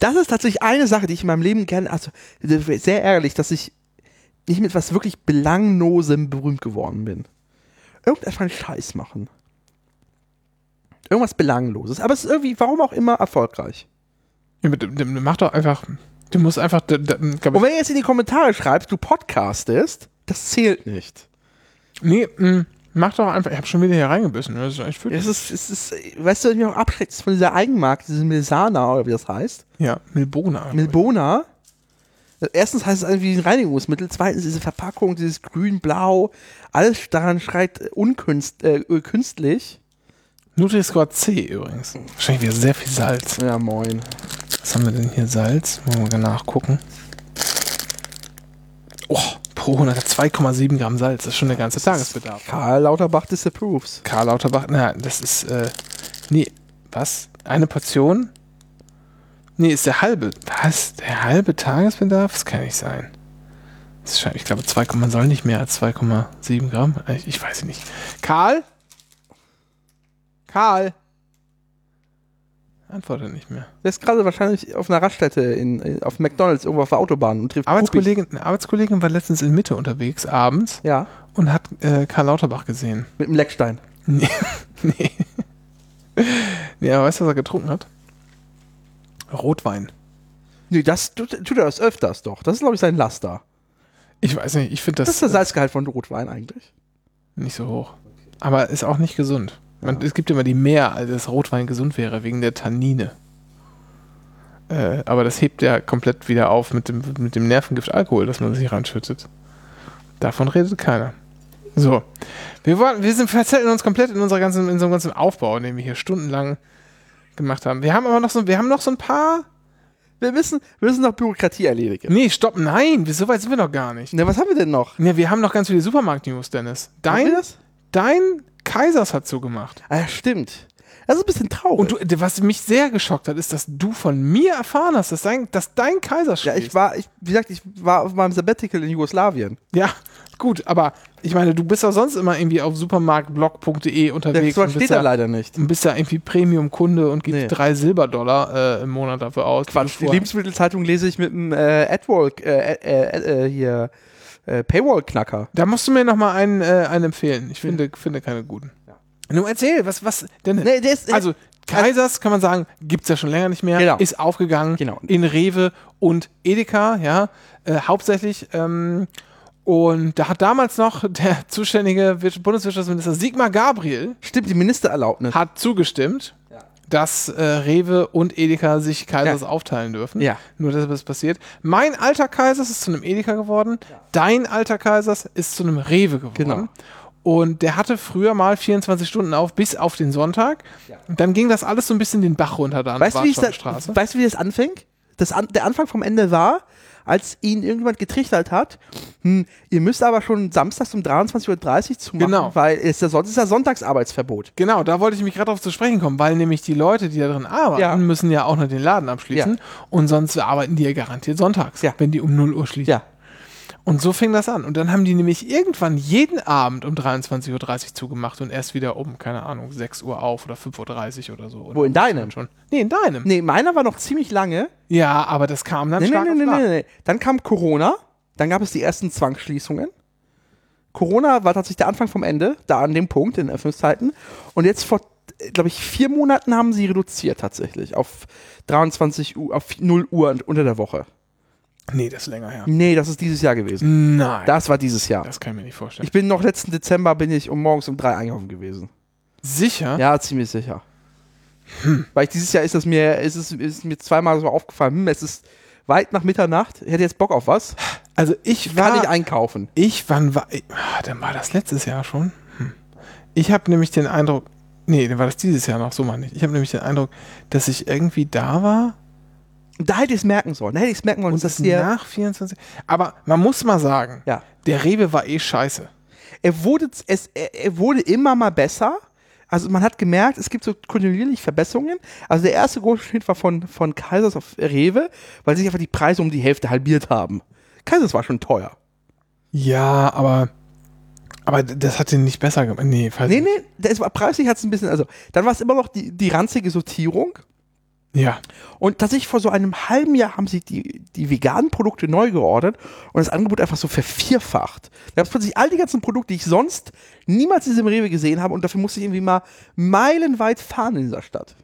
Das ist tatsächlich eine Sache, die ich in meinem Leben gerne, also sehr ärgerlich, dass ich nicht mit was wirklich Belanglosem berühmt geworden bin. Irgendetwas Scheiß machen. Irgendwas Belangloses. Aber es ist irgendwie, warum auch immer, erfolgreich. Ja, Mach doch einfach. Du musst einfach. Und wenn ihr jetzt in die Kommentare schreibt, du podcastest, das zählt nicht. nee, mh, mach doch einfach. Ich habe schon wieder hier reingebissen. Das ist echt Es ist, es ist, weißt du, was mich auch abschreckt, ist von dieser Eigenmarke, diese Milsana oder wie das heißt. Ja, Milbona. Milbona. Erstens heißt es irgendwie ein Reinigungsmittel, zweitens diese Verpackung, dieses grün-blau, alles daran schreit äh, unkünst, äh, äh, künstlich. Nutri-Score C übrigens. Wahrscheinlich wieder sehr viel Salz. Ja, moin. Was haben wir denn hier? Salz? Wollen wir mal nachgucken. Oh, pro 100 2,7 Gramm Salz. Das ist schon der ganze Tagesbedarf. Karl Lauterbach disapproves. Karl Lauterbach, na, das ist, äh, nee, was? Eine Portion? Nee, ist der halbe, was? Der halbe Tagesbedarf? Das kann nicht sein. Das ist, schon- ich glaube, 2, man soll nicht mehr als 2,7 Gramm. Ich, ich weiß nicht. Karl? Karl? Antwortet nicht mehr. Der ist gerade wahrscheinlich auf einer Raststätte in, in, auf McDonalds irgendwo auf der Autobahn und trifft. Arbeitskollegin, eine Arbeitskollegin war letztens in Mitte unterwegs abends Ja, und hat äh, Karl Lauterbach gesehen. mit dem Leckstein. Nee. nee. nee, aber weißt du, was er getrunken hat? Rotwein. Nee, das tut, tut er das öfters doch. Das ist, glaube ich, sein Laster. Ich weiß nicht, ich finde Das das, ist der Salzgehalt von Rotwein eigentlich. nicht so hoch. Aber ist auch nicht gesund. Man, Es gibt immer die mehr, als das Rotwein gesund wäre, wegen der Tannine. Äh, aber das hebt ja komplett wieder auf mit dem, mit dem Nervengift Alkohol, das man sich ranschüttet. Davon redet keiner. So. Wir, wollen, wir sind verzetteln uns komplett in, unserer ganzen, in unserem ganzen Aufbau, den wir hier stundenlang gemacht haben. Wir haben aber noch so, wir haben noch so ein paar. Wir müssen, wir müssen noch Bürokratie erledigen. Nee, stopp, nein, so weit sind wir noch gar nicht. Na, was haben wir denn noch? Ja, wir haben noch ganz viele Supermarkt-News, Dennis. Dein, dein Kaisers hat zugemacht. Ah, ja, stimmt. Das ist ein bisschen traurig. Und du, was mich sehr geschockt hat, ist, dass du von mir erfahren hast, dass dein, dass dein Kaisers ja, schließt. ich war, ich, wie gesagt, ich war auf meinem Sabbatical in Jugoslawien. Ja, gut, aber ich meine, du bist ja sonst immer irgendwie auf supermarktblog.de Ja, unterwegs und, steht da ja, leider nicht. und bist ja irgendwie Premium-Kunde und gibst Nee. drei Silberdollar äh, im Monat dafür aus. Quatsch, die Lebensmittelzeitung lese ich mit dem äh, Adwall, äh, äh, äh, hier, äh, Paywall-Knacker. Da musst du mir noch mal einen, äh, einen empfehlen. Ich finde, finde keine guten. Nun erzähl, was, was denn? Nee, der ist, Also, Kaisers kann man sagen, gibt's ja schon länger nicht mehr, Genau. ist aufgegangen Genau. in Rewe und Edeka, ja, äh, hauptsächlich. Ähm, und da hat damals noch der zuständige Wir- Bundeswirtschaftsminister Sigmar Gabriel stimmt, die Ministererlaubnis. hat zugestimmt, dass äh, Rewe und Edeka sich Kaisers Ja. aufteilen dürfen. Ja. Nur, dass das passiert. Mein alter Kaisers ist zu einem Edeka geworden. Dein alter Kaisers ist zu einem Rewe geworden. Genau. Und der hatte früher mal 24 Stunden auf, bis auf den Sonntag. Und dann ging das alles so ein bisschen den Bach runter da an Weißt wie, ich der da, weißt du, wie das anfängt? Das an, der Anfang vom Ende war, als ihn irgendjemand getrichtert hat, hm, ihr müsst aber schon samstags um 23.30 Uhr zumachen, Genau. weil es ja, sonst ist ja Sonntagsarbeitsverbot. Genau, da wollte ich mich gerade darauf zu sprechen kommen, weil nämlich die Leute, die da drin arbeiten, Ja. müssen ja auch noch den Laden abschließen. Und sonst arbeiten die ja garantiert sonntags, Ja. wenn die um 0 Uhr schließen. Ja. Und so fing das an. Und dann haben die nämlich irgendwann jeden Abend um 23.30 Uhr zugemacht und erst wieder um, keine Ahnung, 6 Uhr auf oder 5.30 Uhr oder so. Wo, in deinem? Schon. Nee, in deinem. Nee, meiner war noch ziemlich lange. Ja, aber das kam dann Nee, nee, stark nee, nee, nach. nee, nee. Dann kam Corona, dann gab es die ersten Zwangsschließungen. Corona war tatsächlich der Anfang vom Ende, da an dem Punkt in Öffnungszeiten. Und jetzt vor, glaube ich, vier Monaten haben sie reduziert tatsächlich auf 23 Uhr, auf 0 Uhr und- unter der Woche. Nee, das ist länger her. Nee, das ist dieses Jahr gewesen. Nein. Das war dieses Jahr. das kann ich mir nicht vorstellen. Ich bin noch letzten Dezember bin ich um morgens um drei einkaufen gewesen. Sicher? Ja, ziemlich sicher. Weil ich dieses Jahr ist es mir, ist es ist mir zweimal so aufgefallen, hm, es ist weit nach Mitternacht, ich hätte jetzt Bock auf was, Also ich kann war. ich einkaufen. Ich, wann war. Ich, ah, dann war das letztes Jahr schon. Hm. Ich habe nämlich den Eindruck. Nee, dann war das dieses Jahr noch, so mal nicht. Ich habe nämlich den Eindruck, dass ich irgendwie da war da hätte ich es merken sollen. Da hätte ich es merken sollen, und dass das hier, nach 24. Aber man muss mal sagen, ja, der Rewe war eh scheiße. er wurde, es, er, er wurde immer mal besser. Also man hat gemerkt, es gibt so kontinuierlich Verbesserungen. Also der erste große Schritt war von, von Kaisers auf Rewe, weil sich einfach die Preise um die Hälfte halbiert haben. Kaisers war schon teuer. Ja, aber. Aber das hat den nicht besser gemacht. Nee, falls Nee, nee, das war preislich hat es ein bisschen, also dann war es immer noch die, die ranzige Sortierung. Ja. Und tatsächlich vor so einem halben Jahr haben sie die, die veganen Produkte neu geordert und das Angebot einfach so vervierfacht. Da gab es plötzlich all die ganzen Produkte, die ich sonst niemals in diesem Rewe gesehen habe und dafür musste ich irgendwie mal meilenweit fahren in dieser Stadt.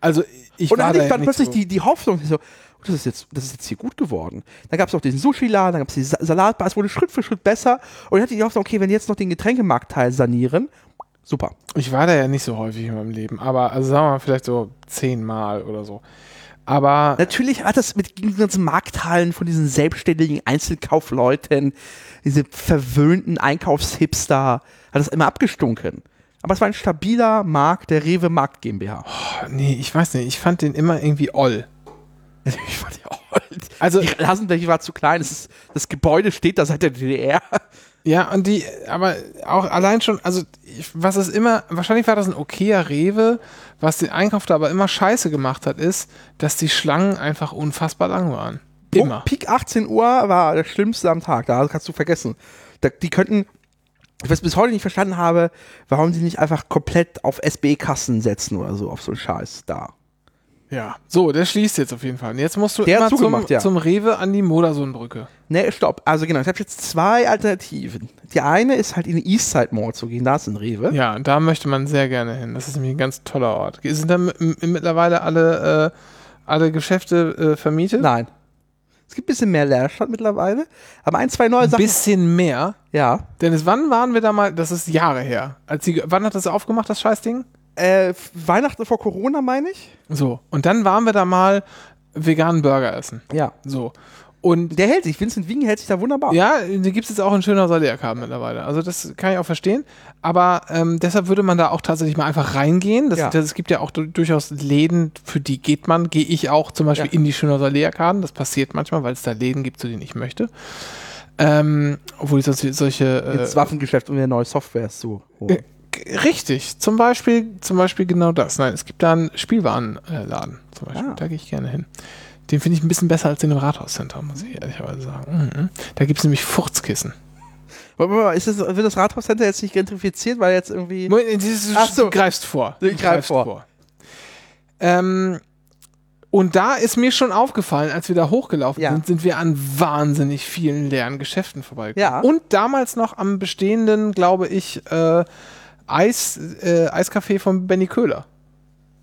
Also ich und dann war hatte da ich dann plötzlich so. die, die Hoffnung, so, das, ist jetzt, das ist jetzt hier gut geworden. Dann gab es auch den Sushi-Laden, dann gab es die Sa Salatbar, es wurde Schritt für Schritt besser und ich hatte die Hoffnung, okay, wenn jetzt noch den Getränkemarktteil sanieren, super. Ich war da ja nicht so häufig in meinem Leben, aber also sagen wir mal vielleicht so zehnmal oder so. Aber Natürlich hat das mit den ganzen Markthallen von diesen selbstständigen Einzelkaufleuten, diese verwöhnten Einkaufshipster, hat das immer abgestunken. Aber es war ein stabiler Markt, der Rewe Markt GmbH. nee, ich weiß nicht, ich fand den immer irgendwie oll. Ich fand auch alt. Also Die Rasenfläche war zu klein, es ist, das Gebäude steht da seit der DDR. Ja, und die, aber auch allein schon, also ich, was es immer, wahrscheinlich war das ein okayer Rewe, was den Einkauf da aber immer scheiße gemacht hat, ist, dass die Schlangen einfach unfassbar lang waren. Immer. Peak 18 Uhr war das Schlimmste am Tag, da kannst du vergessen. Da, die könnten, ich weiß bis heute nicht verstanden habe, warum die nicht einfach komplett auf SB-Kassen setzen oder so, auf so einen Scheiß da. Ja. So, der schließt jetzt auf jeden Fall. Und jetzt musst du Der immer zum, ja. zum Rewe an die Modersohnbrücke. Ne, stopp. Also genau, ich habe jetzt zwei Alternativen. Die eine ist halt in die Eastside Mall zu gehen, da ist ein Rewe. Ja, und da möchte man sehr gerne hin. Das ist nämlich ein ganz toller Ort. Sind da mittlerweile alle, äh, alle Geschäfte äh, vermietet? Nein. Es gibt ein bisschen mehr Leerstand mittlerweile, aber ein, zwei neue Ein Sachen. bisschen mehr. Ja. Dennis, wann waren wir da mal? Das ist Jahre her. Als sie, wann hat das aufgemacht, das Scheißding? Äh, Weihnachten vor Corona, meine ich? So. Und dann waren wir da mal veganen Burger essen. Ja. So. Und Der hält sich, Vincent Wing hält sich da wunderbar. ja, die gibt es jetzt auch in schöner Salierkarten mittlerweile. Also das kann ich auch verstehen. Aber ähm, deshalb würde man da auch tatsächlich mal einfach reingehen. Das, Ja. das, es gibt ja auch du- durchaus Läden, für die geht man. Gehe ich auch zum Beispiel Ja. in die schöner Salierkarten. Das passiert manchmal, weil es da Läden gibt, zu denen ich möchte. Ähm, obwohl ich sonst solche äh, Ins Waffengeschäft, um mir neue Software zu holen. Richtig, zum Beispiel, zum Beispiel genau das. Nein, es gibt da einen Spielwarenladen, zum Beispiel. Ah. Da gehe ich gerne hin. Den finde ich ein bisschen besser als den im Rathauscenter, muss ich ehrlicherweise sagen. Mhm. Da gibt es nämlich Furzkissen. Warte mal, Ist das, wird das Rathauscenter jetzt nicht gentrifiziert, weil jetzt irgendwie. Ach so. Du greifst vor. Ich Du greif greifst vor. Ähm, und da ist mir schon aufgefallen, als wir da hochgelaufen Ja. sind, sind wir an wahnsinnig vielen leeren Geschäften vorbeigekommen. Ja. Und damals noch am bestehenden, glaube ich, äh, Eis, äh, Eiscafé von Benny Köhler.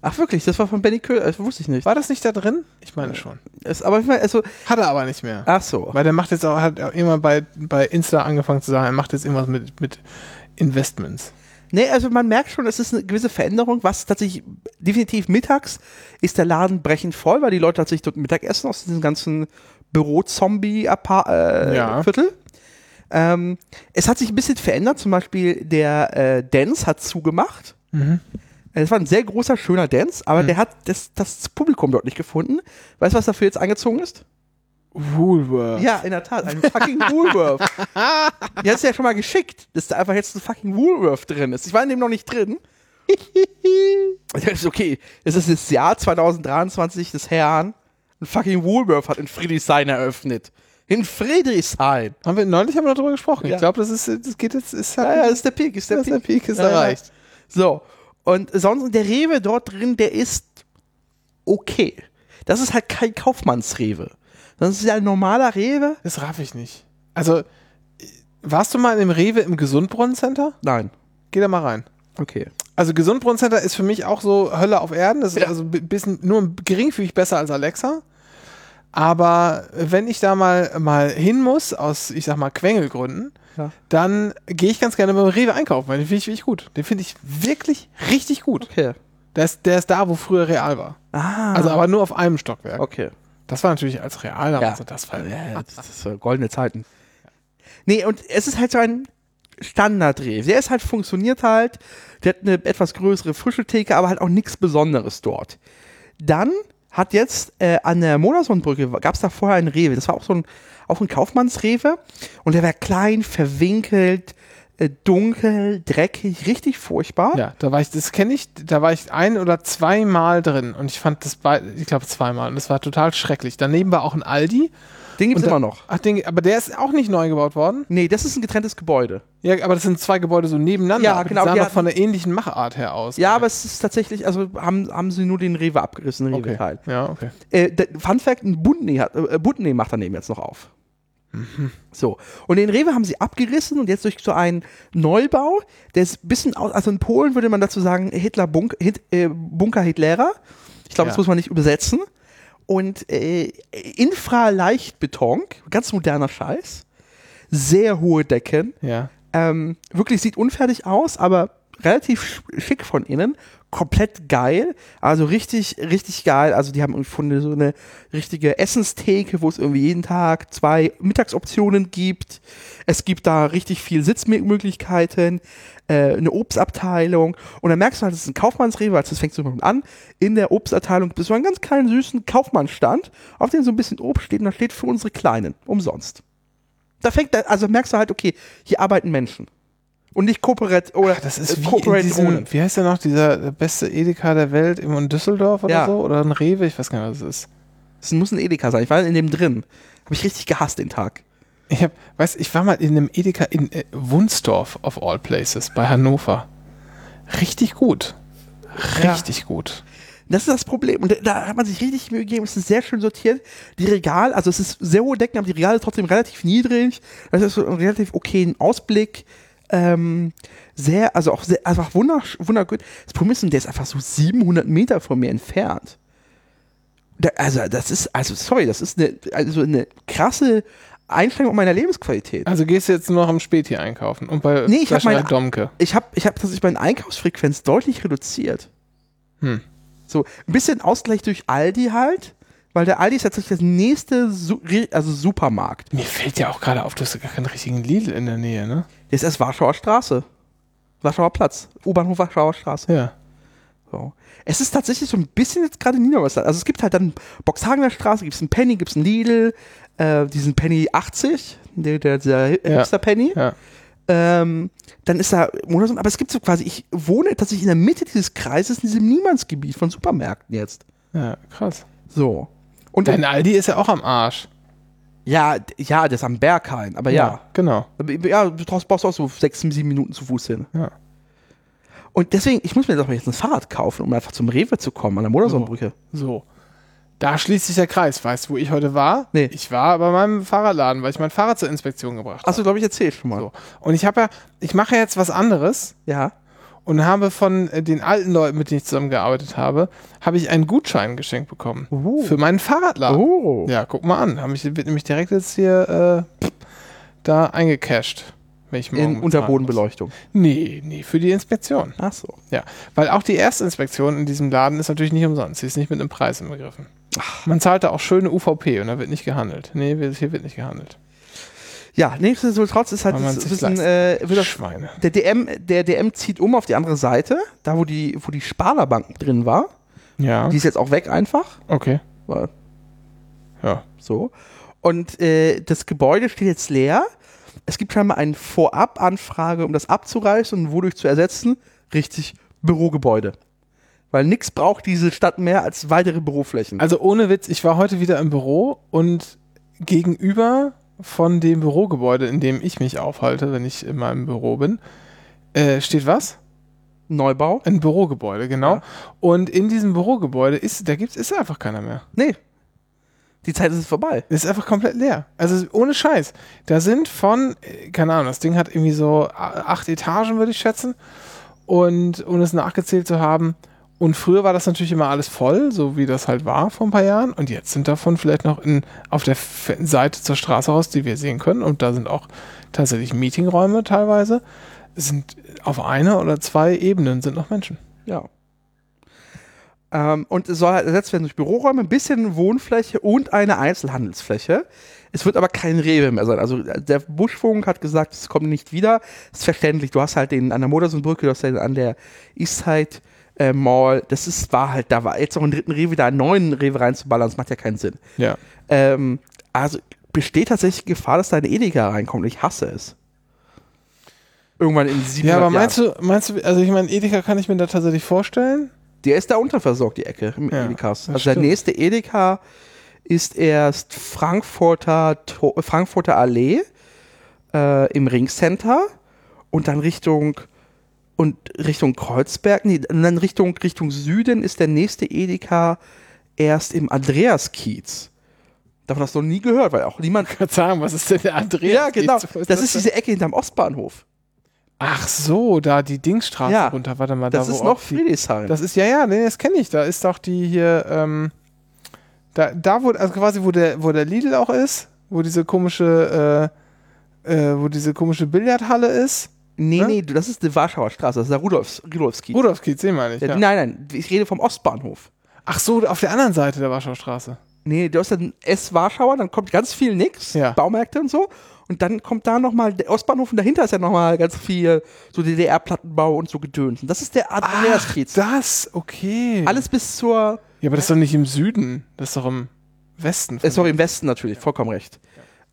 Ach wirklich, das war von Benny Köhler, das wusste ich nicht. War das nicht da drin? Ich meine schon. Es, aber ich meine, also, Hat er aber nicht mehr. ach so. Weil der macht jetzt auch, hat auch immer bei, bei Insta angefangen zu sagen, er macht jetzt irgendwas mit, mit Investments. Nee, also man merkt schon, es ist eine gewisse Veränderung, was tatsächlich definitiv mittags ist der Laden brechend voll, weil die Leute tatsächlich dort Mittag essen aus diesem ganzen Büro-Zombie-Viertel. Äh, Ja. Viertel. Ähm, es hat sich ein bisschen verändert, zum Beispiel der äh, Dance hat zugemacht. Mhm. Es war ein sehr großer, schöner Dance, aber der hat das, das Publikum dort nicht gefunden. Weißt du, was dafür jetzt angezogen ist? Woolworth. Ja, in der Tat, ein fucking Woolworth. Die hast du ja schon mal geschickt, dass da einfach jetzt ein fucking Woolworth drin ist. Ich war in dem noch nicht drin. ich dachte, okay, es ist das Jahr 2023 des Herrn. Ein fucking Woolworth hat in Friedrichshain eröffnet. In Friedrichshain. Haben wir neulich haben wir darüber gesprochen. Ja. Ich glaube, das ist, das geht jetzt, ist Ja, halt, ja, das ist der Peak, ist der das ist der Peak. Peak ist Ja, ja. erreicht. So, und sonst der Rewe dort drin, der ist okay. Das ist halt kein Kaufmannsrewe. Das ist ja ein normaler Rewe. Das raff ich nicht. Also, warst du mal im Rewe im Gesundbrunnen-Center? Nein. Geh da mal rein. Okay. Also Gesundbrunnen-Center ist für mich auch so Hölle auf Erden. Das ist Ja. also ein bisschen nur geringfügig besser als Alexa. Aber wenn ich da mal, mal hin muss, aus, ich sag mal, Quengelgründen, Ja. dann gehe ich ganz gerne beim Rewe einkaufen, weil den finde ich wirklich gut. Den finde ich wirklich richtig gut. Okay. Der ist, der ist da, wo früher Real war. Ah. Also aber nur auf einem Stockwerk. okay. Das war natürlich als Real damals, Ja. das war Ja, das ist äh, goldene Zeiten. Nee, und es ist halt so ein Standardreh. Der ist halt, funktioniert halt. Der hat eine etwas größere Frischetheke, aber halt auch nichts Besonderes dort. Dann hat jetzt äh, an der Modersohnbrücke, gab es da vorher einen Rewe. Das war auch so ein, auch ein Kaufmannsrewe. Und der war klein, verwinkelt, äh, dunkel, dreckig, richtig furchtbar. Ja, da war ich, das kenne ich, da war ich ein oder zweimal drin und ich fand das ich glaube zweimal und das war total schrecklich. Daneben war auch ein Aldi. Den gibt es da- immer noch. Ach, den, aber der ist auch nicht neu gebaut worden. Nee, das ist ein getrenntes Gebäude. Ja, aber das sind zwei Gebäude so nebeneinander. Ja, aber genau, Die sahen die hatten- von der ähnlichen Machart her aus. Ja, aber es ist tatsächlich, also haben, haben sie nur den Rewe abgerissen, okay. Rewe-Teil. Ja, okay. Äh, der Fun Fact, ein Butney, hat, äh, Butney macht daneben jetzt noch auf. So. Und den Rewe haben sie abgerissen und jetzt durch so einen Neubau, der ist ein bisschen aus, also in Polen würde man dazu sagen, Hitler Bunk, Hit, äh, Bunker Hitlerer. Ich glaube, das Ja. muss man nicht übersetzen. Und äh, Infraleichtbeton, ganz moderner Scheiß. Sehr hohe Decken. Ja. Ähm, wirklich sieht unfertig aus, aber relativ sch- schick von innen. Komplett geil. Also richtig, richtig geil. Also die haben irgendwie so eine richtige Essenstheke, wo es irgendwie jeden Tag zwei Mittagsoptionen gibt. Es gibt da richtig viel Sitzmöglichkeiten, äh, eine Obstabteilung. Und dann merkst du halt, das ist ein Kaufmannsrewe, also das fängst du mal an. In der Obstabteilung bist du einen ganz kleinen, süßen Kaufmannsstand, auf dem so ein bisschen Obst steht und da steht für unsere Kleinen, umsonst. Da fängt, also merkst du halt, okay, hier arbeiten Menschen. Und nicht Kooperat oder Das ist äh, wie in Corporate diesem, Owned. wie heißt der noch, dieser beste Edeka der Welt in Düsseldorf oder Ja. so? Oder ein Rewe, ich weiß gar nicht, was es ist. Das muss ein Edeka sein. Ich war in dem drin. Habe ich richtig gehasst den Tag. Ich hab, weiß, ich war mal in einem Edeka in äh, Wunsdorf of all places bei Hannover. Richtig gut. Richtig gut. Das ist das Problem. Und da, hat man sich richtig Mühe gegeben. Es ist sehr schön sortiert. Die Regale, also es ist sehr hohe Decken, aber die Regale trotzdem relativ niedrig. Das ist so ein relativ okayen Ausblick. Ähm, sehr, also auch sehr, einfach wundersch- wundergut. Das Problem ist, der ist einfach so 700 Meter von mir entfernt. Da, also, das ist, also, sorry, das ist eine, also eine krasse Einschränkung meiner Lebensqualität. Also gehst du jetzt nur noch am Späti einkaufen und bei Nee, ich hab Fleischerei meine- Domke. ich habe ich hab tatsächlich meine Einkaufsfrequenz deutlich reduziert. Hm. So, ein bisschen Ausgleich durch Aldi halt, weil der Aldi ist tatsächlich das nächste Su also Supermarkt. Mir fällt ja auch gerade auf, du hast ja gar keinen richtigen Lidl in der Nähe, ne? Der ist erst Warschauer Straße. Warschauer Platz. U-Bahnhof Warschauer Straße. Ja. So. Es ist tatsächlich so ein bisschen jetzt gerade Niederwasser. Also es gibt halt dann Boxhagener Straße, gibt es einen Penny, gibt es einen Lidl, äh, diesen Penny 80, der, der, Ja. Hipster Penny. Ja. Ähm, dann ist da Monats aber es gibt so quasi, ich wohne tatsächlich in der Mitte dieses Kreises, in diesem Niemandsgebiet von Supermärkten jetzt. Ja, krass. So. Und Dein Aldi ist ja auch am Arsch. ja, ja, das ist am Berghain, aber ja. Genau. Ja, du brauchst, brauchst auch so sechs, sieben Minuten zu Fuß hin. Ja. Und deswegen, ich muss mir doch mal jetzt ein Fahrrad kaufen, um einfach zum Rewe zu kommen, an der Modersohnbrücke. So. Da schließt sich der Kreis. Weißt du, wo ich heute war? Nee. Ich war bei meinem Fahrradladen, weil ich mein Fahrrad zur Inspektion gebracht habe. Achso, glaube ich, erzähl schon mal. So. Und ich habe ja, ich mache ja jetzt was anderes Ja. und habe von äh, den alten Leuten, mit denen ich zusammengearbeitet habe, habe ich einen Gutschein geschenkt bekommen. Oh. Für meinen Fahrradladen. Oh. Ja, guck mal an. Hab ich, wird nämlich direkt jetzt hier äh, da eingecashed. In Unterbodenbeleuchtung. Nee, nee, für die Inspektion. Ach so. Ja, weil auch die Erstinspektion in diesem Laden ist natürlich nicht umsonst. Sie ist nicht mit einem Preis inbegriffen. Man zahlt da auch schöne UVP und da wird nicht gehandelt. Nee, hier wird nicht gehandelt. Ja, nichtsdestotrotz ist halt das, bisschen, äh, das, Schweine. der DM, der DM zieht um auf die andere Seite, da wo die, wo die Sparda-Bank drin war. Ja, Die ist jetzt auch weg einfach. okay. Weil Ja. So. Und äh, das Gebäude steht jetzt leer. Es gibt scheinbar eine Vorab-Anfrage, um das abzureißen und wodurch zu ersetzen. Richtig, Bürogebäude. Weil nichts braucht diese Stadt mehr als weitere Büroflächen. Also ohne Witz, ich war heute wieder im Büro und gegenüber von dem Bürogebäude, in dem ich mich aufhalte, wenn ich in meinem Büro bin, äh, steht was? Neubau? Ein Bürogebäude, genau. Ja. Und in diesem Bürogebäude ist, da gibt's, ist einfach keiner mehr. Nee. Die Zeit ist vorbei. Ist einfach komplett leer. Also ohne Scheiß. Da sind von, äh, keine Ahnung, das Ding hat irgendwie so acht Etagen, würde ich schätzen. Und ohne es nachgezählt zu haben. Und früher war das natürlich immer alles voll, so wie das halt war vor ein paar Jahren. Und jetzt sind davon vielleicht noch in, auf der Seite zur Straße raus, die wir sehen können. Und da sind auch tatsächlich Meetingräume teilweise. Sind auf einer oder zwei Ebenen sind noch Menschen. Ja. Ähm, und es soll ersetzt werden durch Büroräume, ein bisschen Wohnfläche und eine Einzelhandelsfläche. Es wird aber kein Rewe mehr sein. Also äh, der Buschfunk hat gesagt, es kommt nicht wieder. ist verständlich. Du hast halt den an der Modersohnbrücke, du hast den an der Eastside äh, Mall. Das ist, war halt, da war jetzt noch einen dritten Rewe, da einen neuen Rewe reinzuballern, das macht ja keinen Sinn. Ja. Ähm, also besteht tatsächlich Gefahr, dass da eine Edeka reinkommt. Ich hasse es. Irgendwann in sieben Ja, aber Jahren. meinst du, meinst du, also ich meine, Edeka kann ich mir da tatsächlich vorstellen. Der ist da unterversorgt, die Ecke im Ja, Edekas. Also der stimmt. nächste Edeka ist erst Frankfurter, Frankfurter Allee äh, im Ringcenter und dann Richtung und Richtung Kreuzberg, nee, und dann Richtung, Richtung Süden ist der nächste Edeka erst im Andreaskiez. Davon hast du noch nie gehört, weil auch niemand. Ich würde sagen, was ist denn der Andreas? Ja, genau. Wo Das ist diese Ecke hinterm Ostbahnhof. Ach so, da die Dingsstraße Ja, runter. Warte mal, Das da wo ist noch Friedrichshain. Das ist ja ja, nee, das kenne ich. Da ist doch die hier. Ähm, da, da wo also quasi wo der wo der Lidl auch ist, wo diese komische äh, äh, wo diese komische Billardhalle ist. Nee, ne? nee, das ist die Warschauer Straße. Das ist der Rudolfs, Rudolfskiez. Rudolfkiez, den meine ich. Ja. Nein, nein, ich rede vom Ostbahnhof. Ach so, auf der anderen Seite der Warschauer Straße. Nee, du hast dann S-Warschauer, dann kommt ganz viel nix, Ja. Baumärkte und so. Und dann kommt da nochmal der Ostbahnhof und dahinter ist ja nochmal ganz viel so DDR-Plattenbau und so Gedöns. Und das ist der Andreaskiez. Das, okay. Alles bis zur, Ja, aber das ist doch nicht im Süden. Das ist doch im Westen. äh, sorry, im Westen natürlich, vollkommen recht.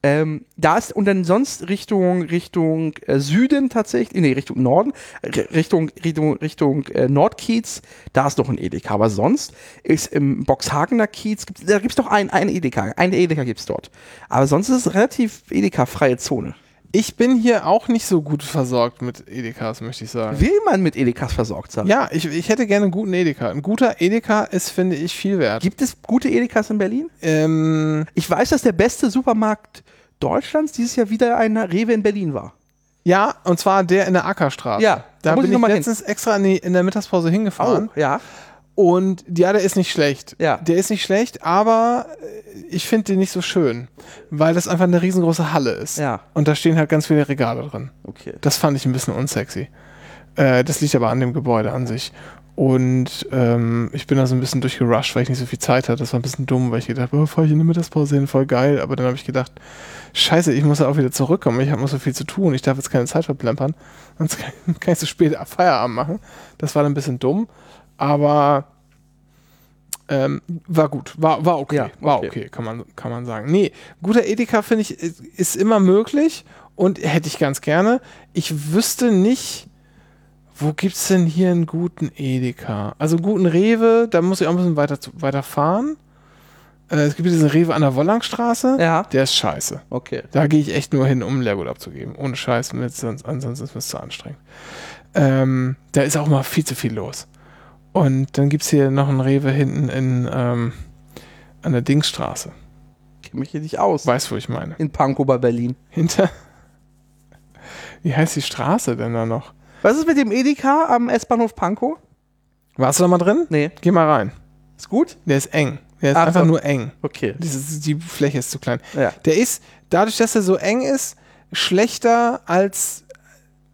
Ähm, da ist, und dann sonst Richtung, Richtung äh, Süden tatsächlich, nee, Richtung Norden, Richtung, Richtung, Richtung äh, Nordkiez, da ist noch ein Edeka. Aber sonst ist im Boxhagener Kiez, gibt's, da gibt es doch ein, ein Edeka, ein Edeka gibt es dort. Aber sonst ist es relativ Edeka-freie Zone. Ich bin hier auch nicht so gut versorgt mit Edekas, möchte ich sagen. Will man mit Edekas versorgt sein? Ja, ich, ich hätte gerne einen guten Edeka. Ein guter Edeka ist, finde ich, viel wert. Gibt es gute Edekas in Berlin? Ähm, Ich weiß, dass der beste Supermarkt Deutschlands dieses Jahr wieder ein Rewe in Berlin war. ja, und zwar der in der Ackerstraße. Ja, da da bin ich ich mal hin. letztens extra in, die, in der Mittagspause hingefahren. ja. Und ja, der ist nicht schlecht. Ja. Der ist nicht schlecht, aber äh, ich finde den nicht so schön, weil das einfach eine riesengroße Halle ist. Ja. Und da stehen halt ganz viele Regale drin. Okay. Das fand ich ein bisschen unsexy. Äh, das liegt aber an dem Gebäude an sich. Und ähm, ich bin da so ein bisschen durchgerusht, weil ich nicht so viel Zeit hatte. Das war ein bisschen dumm, weil ich gedacht habe, oh, fahr ich in der Mittagspause hin, voll geil. Aber dann habe ich gedacht, scheiße, ich muss ja auch wieder zurückkommen. Ich habe noch so viel zu tun. Ich darf jetzt keine Zeit verplempern. Sonst kann, kann ich so spät Feierabend machen. Das war dann ein bisschen dumm. Aber ähm, war gut, war, war okay, Ja, war okay. okay, kann man, kann man sagen. Nee, guter Edeka finde ich, ist- immer möglich und hätte ich ganz gerne. Ich wüsste nicht, wo gibt's denn hier einen guten Edeka? Also einen guten Rewe, da muss ich auch ein bisschen weiter, zu- weiter fahren. Äh, es gibt diesen Rewe an der Wollangstraße, Ja. der ist scheiße. Okay. Da gehe ich echt nur hin, um Leergut abzugeben. Ohne Scheiß, mit, sonst, ansonsten ist mir zu anstrengend. Ähm, da ist auch mal viel zu viel los. Und dann gibt es hier noch einen Rewe hinten in, ähm, an der Dingstraße. Kenne mich hier nicht aus. Weißt du, wo ich meine? In Pankow bei Berlin. Hinter. Wie heißt die Straße denn da noch? Was ist mit dem Edeka am S-Bahnhof Pankow? Warst du da mal drin? Nee. Geh mal rein. Ist gut? Der ist eng. Der ist Ach einfach nur eng. Okay. Dieses, die Fläche ist zu klein. Ja. Der ist, dadurch, dass er so eng ist, schlechter als.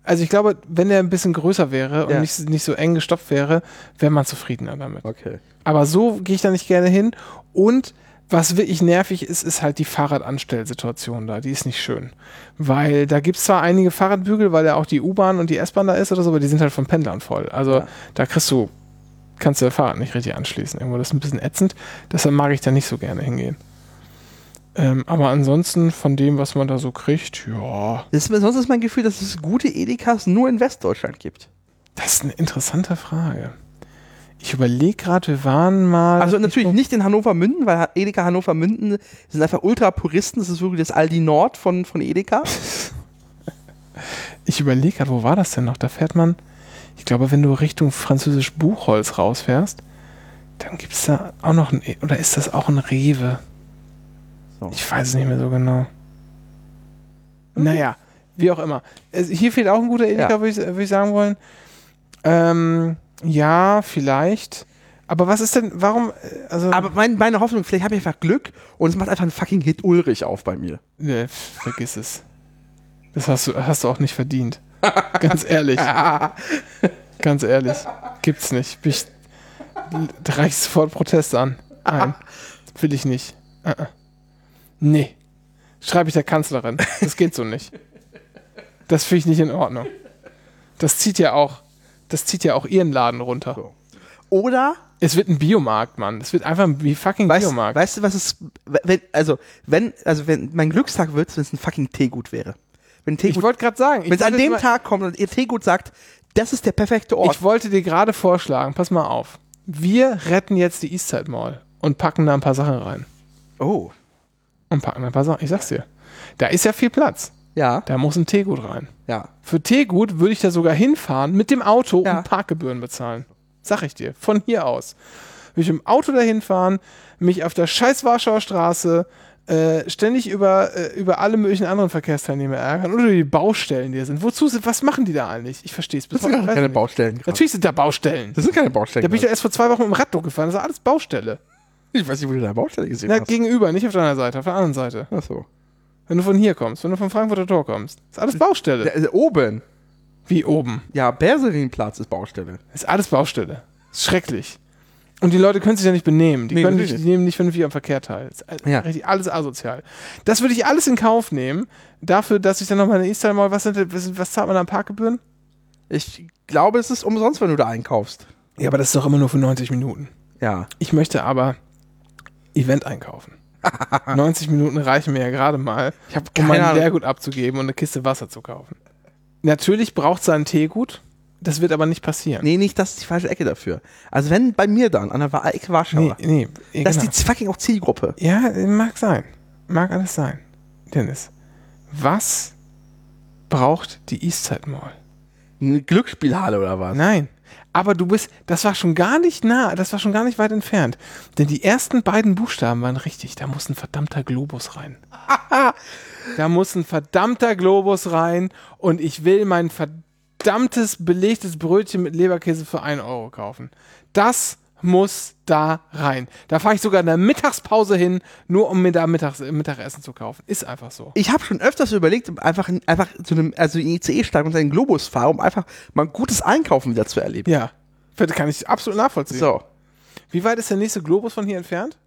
Also ich glaube, wenn er ein bisschen größer wäre und Ja. nicht, nicht so eng gestopft wäre, wäre man zufriedener damit. Okay. Aber so gehe ich da nicht gerne hin. Und was wirklich nervig ist, ist halt die Fahrradanstellsituation da. Die ist nicht schön. Weil da gibt es zwar einige Fahrradbügel, weil ja auch die U-Bahn und die S-Bahn da ist oder so, aber die sind halt von Pendlern voll. Also Ja. da kriegst du, kannst du das Fahrrad nicht richtig anschließen. Irgendwo das ist ein bisschen ätzend. Deshalb mag ich da nicht so gerne hingehen. Ähm, aber ansonsten von dem, was man da so kriegt, ja, ist, sonst ist mein Gefühl, dass es gute Edekas nur in Westdeutschland gibt. das ist eine interessante Frage. Ich überlege gerade, wir waren mal. Also natürlich nicht in Hannover-Münden, weil Edeka Hannover-Münden sind einfach Ultra-Puristen. Das ist wirklich das Aldi Nord von, von Edeka. Ich überlege gerade, wo war das denn noch? Da fährt man, glaube, wenn du Richtung französisch Buchholz rausfährst, dann gibt es da auch noch ein, E- oder ist das auch ein Rewe? So. Ich weiß es nicht mehr so genau. Naja, wie auch immer. Hier fehlt auch ein guter Edeka, Ja. würde ich, würd ich sagen wollen. Ähm, ja, vielleicht. Aber was ist denn, warum, äh, also, Aber mein, meine Hoffnung, vielleicht habe ich einfach Glück und es macht einfach ein fucking Hit Ulrich auf bei mir. nee, vergiss es. Das hast du, hast du auch nicht verdient. Ganz ehrlich. Ganz ehrlich. Gibt's nicht. Ich, da reicht sofort Protest an. Nein. Will ich nicht. Uh -uh. Nee. Schreibe ich der Kanzlerin. Das geht so nicht. Das finde ich nicht in Ordnung. Das zieht ja auch, das zieht ja auch ihren Laden runter. So. Oder, Es wird ein Biomarkt, Mann. Es wird einfach ein fucking weißt, Biomarkt. weißt du, was es, wenn, also, wenn, also, wenn mein Glückstag wird, wenn es ein fucking Teegut wäre. Wenn ich Teegut, wollte gerade sagen, ich wenn es an dem Tag kommt und ihr Teegut sagt, das ist der perfekte Ort. Ich wollte dir gerade vorschlagen, pass mal auf. Wir retten jetzt die Eastside Mall und packen da ein paar Sachen rein. oh, Und packen da ein paar Sachen. Ich sag's dir. Da ist ja viel Platz. ja, Da muss ein Teegut rein. ja. Für Teegut würde ich da sogar hinfahren mit dem Auto Ja. und Parkgebühren bezahlen. Sag ich dir. Von hier aus. Würde ich dem Auto dahin fahren, mich auf der scheiß Warschauer Straße äh, ständig über, äh, über alle möglichen anderen Verkehrsteilnehmer ärgern oder über die Baustellen, die da sind. Wozu sind, was machen die da eigentlich? Ich verstehe es bis Das sind heute keine nicht. Baustellen. gerade. Natürlich sind da Baustellen. Das sind keine Baustellen. Da bin ich gerade. erst vor zwei Wochen mit dem Rad durchgefahren. Das ist alles Baustelle. ich weiß nicht, wo du da Baustelle gesehen Na, hast. gegenüber, nicht auf deiner Seite, auf der anderen Seite. Ach so. Wenn du von hier kommst, wenn du vom Frankfurter Tor kommst. Ist alles Baustelle. Ja, also oben. Wie oben. Ja, Berserinplatz ist Baustelle. Ist alles Baustelle. Ist schrecklich. Und die Leute können sich ja nicht benehmen. Die, Nee, können nicht, nehmen nicht vernünftig am Verkehr teil. Ja. alles asozial. Das würde ich alles in Kauf nehmen, dafür, dass ich dann noch meine Easter mal, was, sind, was, was zahlt man an Parkgebühren? Ich glaube, es ist umsonst, wenn du da einkaufst. Ja, aber das ist doch immer nur für 90 Minuten. Ja. Ich möchte aber Event einkaufen. 90 Minuten reichen mir ja gerade mal, Ich habe um mein. Leergut abzugeben und eine Kiste Wasser zu kaufen. Natürlich braucht es ein Teegut, das wird aber nicht passieren. Nee, nicht, das ist die falsche Ecke dafür. Also wenn bei mir dann, an der Ecke Warschauer, nee, nee das genau. ist die fucking auch Zielgruppe. Ja, mag sein. Mag alles sein. Dennis, was braucht die Eastside Mall. Eine Glücksspielhalle oder was? Nein. Aber du bist, das war schon gar nicht nah, das war schon gar nicht weit entfernt. Denn die ersten beiden Buchstaben waren richtig. Da muss ein verdammter Globus rein. da muss ein verdammter Globus rein und ich will mein verdammtes belegtes Brötchen mit Leberkäse für 1 Euro kaufen. Das muss da rein. Da fahre ich sogar in der Mittagspause hin, nur um mir da Mittags Mittagessen zu kaufen. Ist einfach so. Ich habe schon öfters überlegt, einfach, einfach zu einem, also in ICE steigen und einen Globus fahren, um einfach mal ein gutes Einkaufen wieder zu erleben. Ja. Das kann ich absolut nachvollziehen. So. Wie weit ist der nächste Globus von hier entfernt?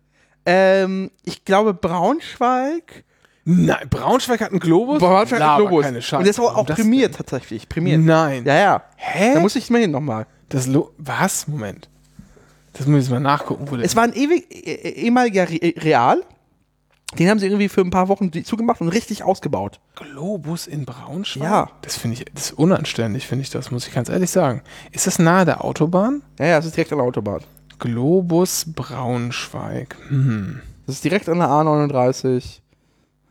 Ähm, ich glaube Braunschweig. Nein, Braunschweig hat einen Globus? Braunschweig hat einen Globus. Keine Scheiße. Und der ist auch, auch prämiert denn? tatsächlich. Prämiert. Nein. Ja, ja. Hä? Da muss ich mal hin nochmal. Das Lo Was? Moment. Das muss ich mal nachgucken, wo Es war ein ewig, eh- ehemaliger Re Real. Den haben sie irgendwie für ein paar Wochen zugemacht und richtig ausgebaut. Globus in Braunschweig? Ja. Das finde ich, das ist unanständig, finde ich das, muss ich ganz ehrlich sagen. Ist das nahe der Autobahn? Ja, ja, das ist direkt an der Autobahn. Globus Braunschweig. Hm. Das ist direkt an der A39.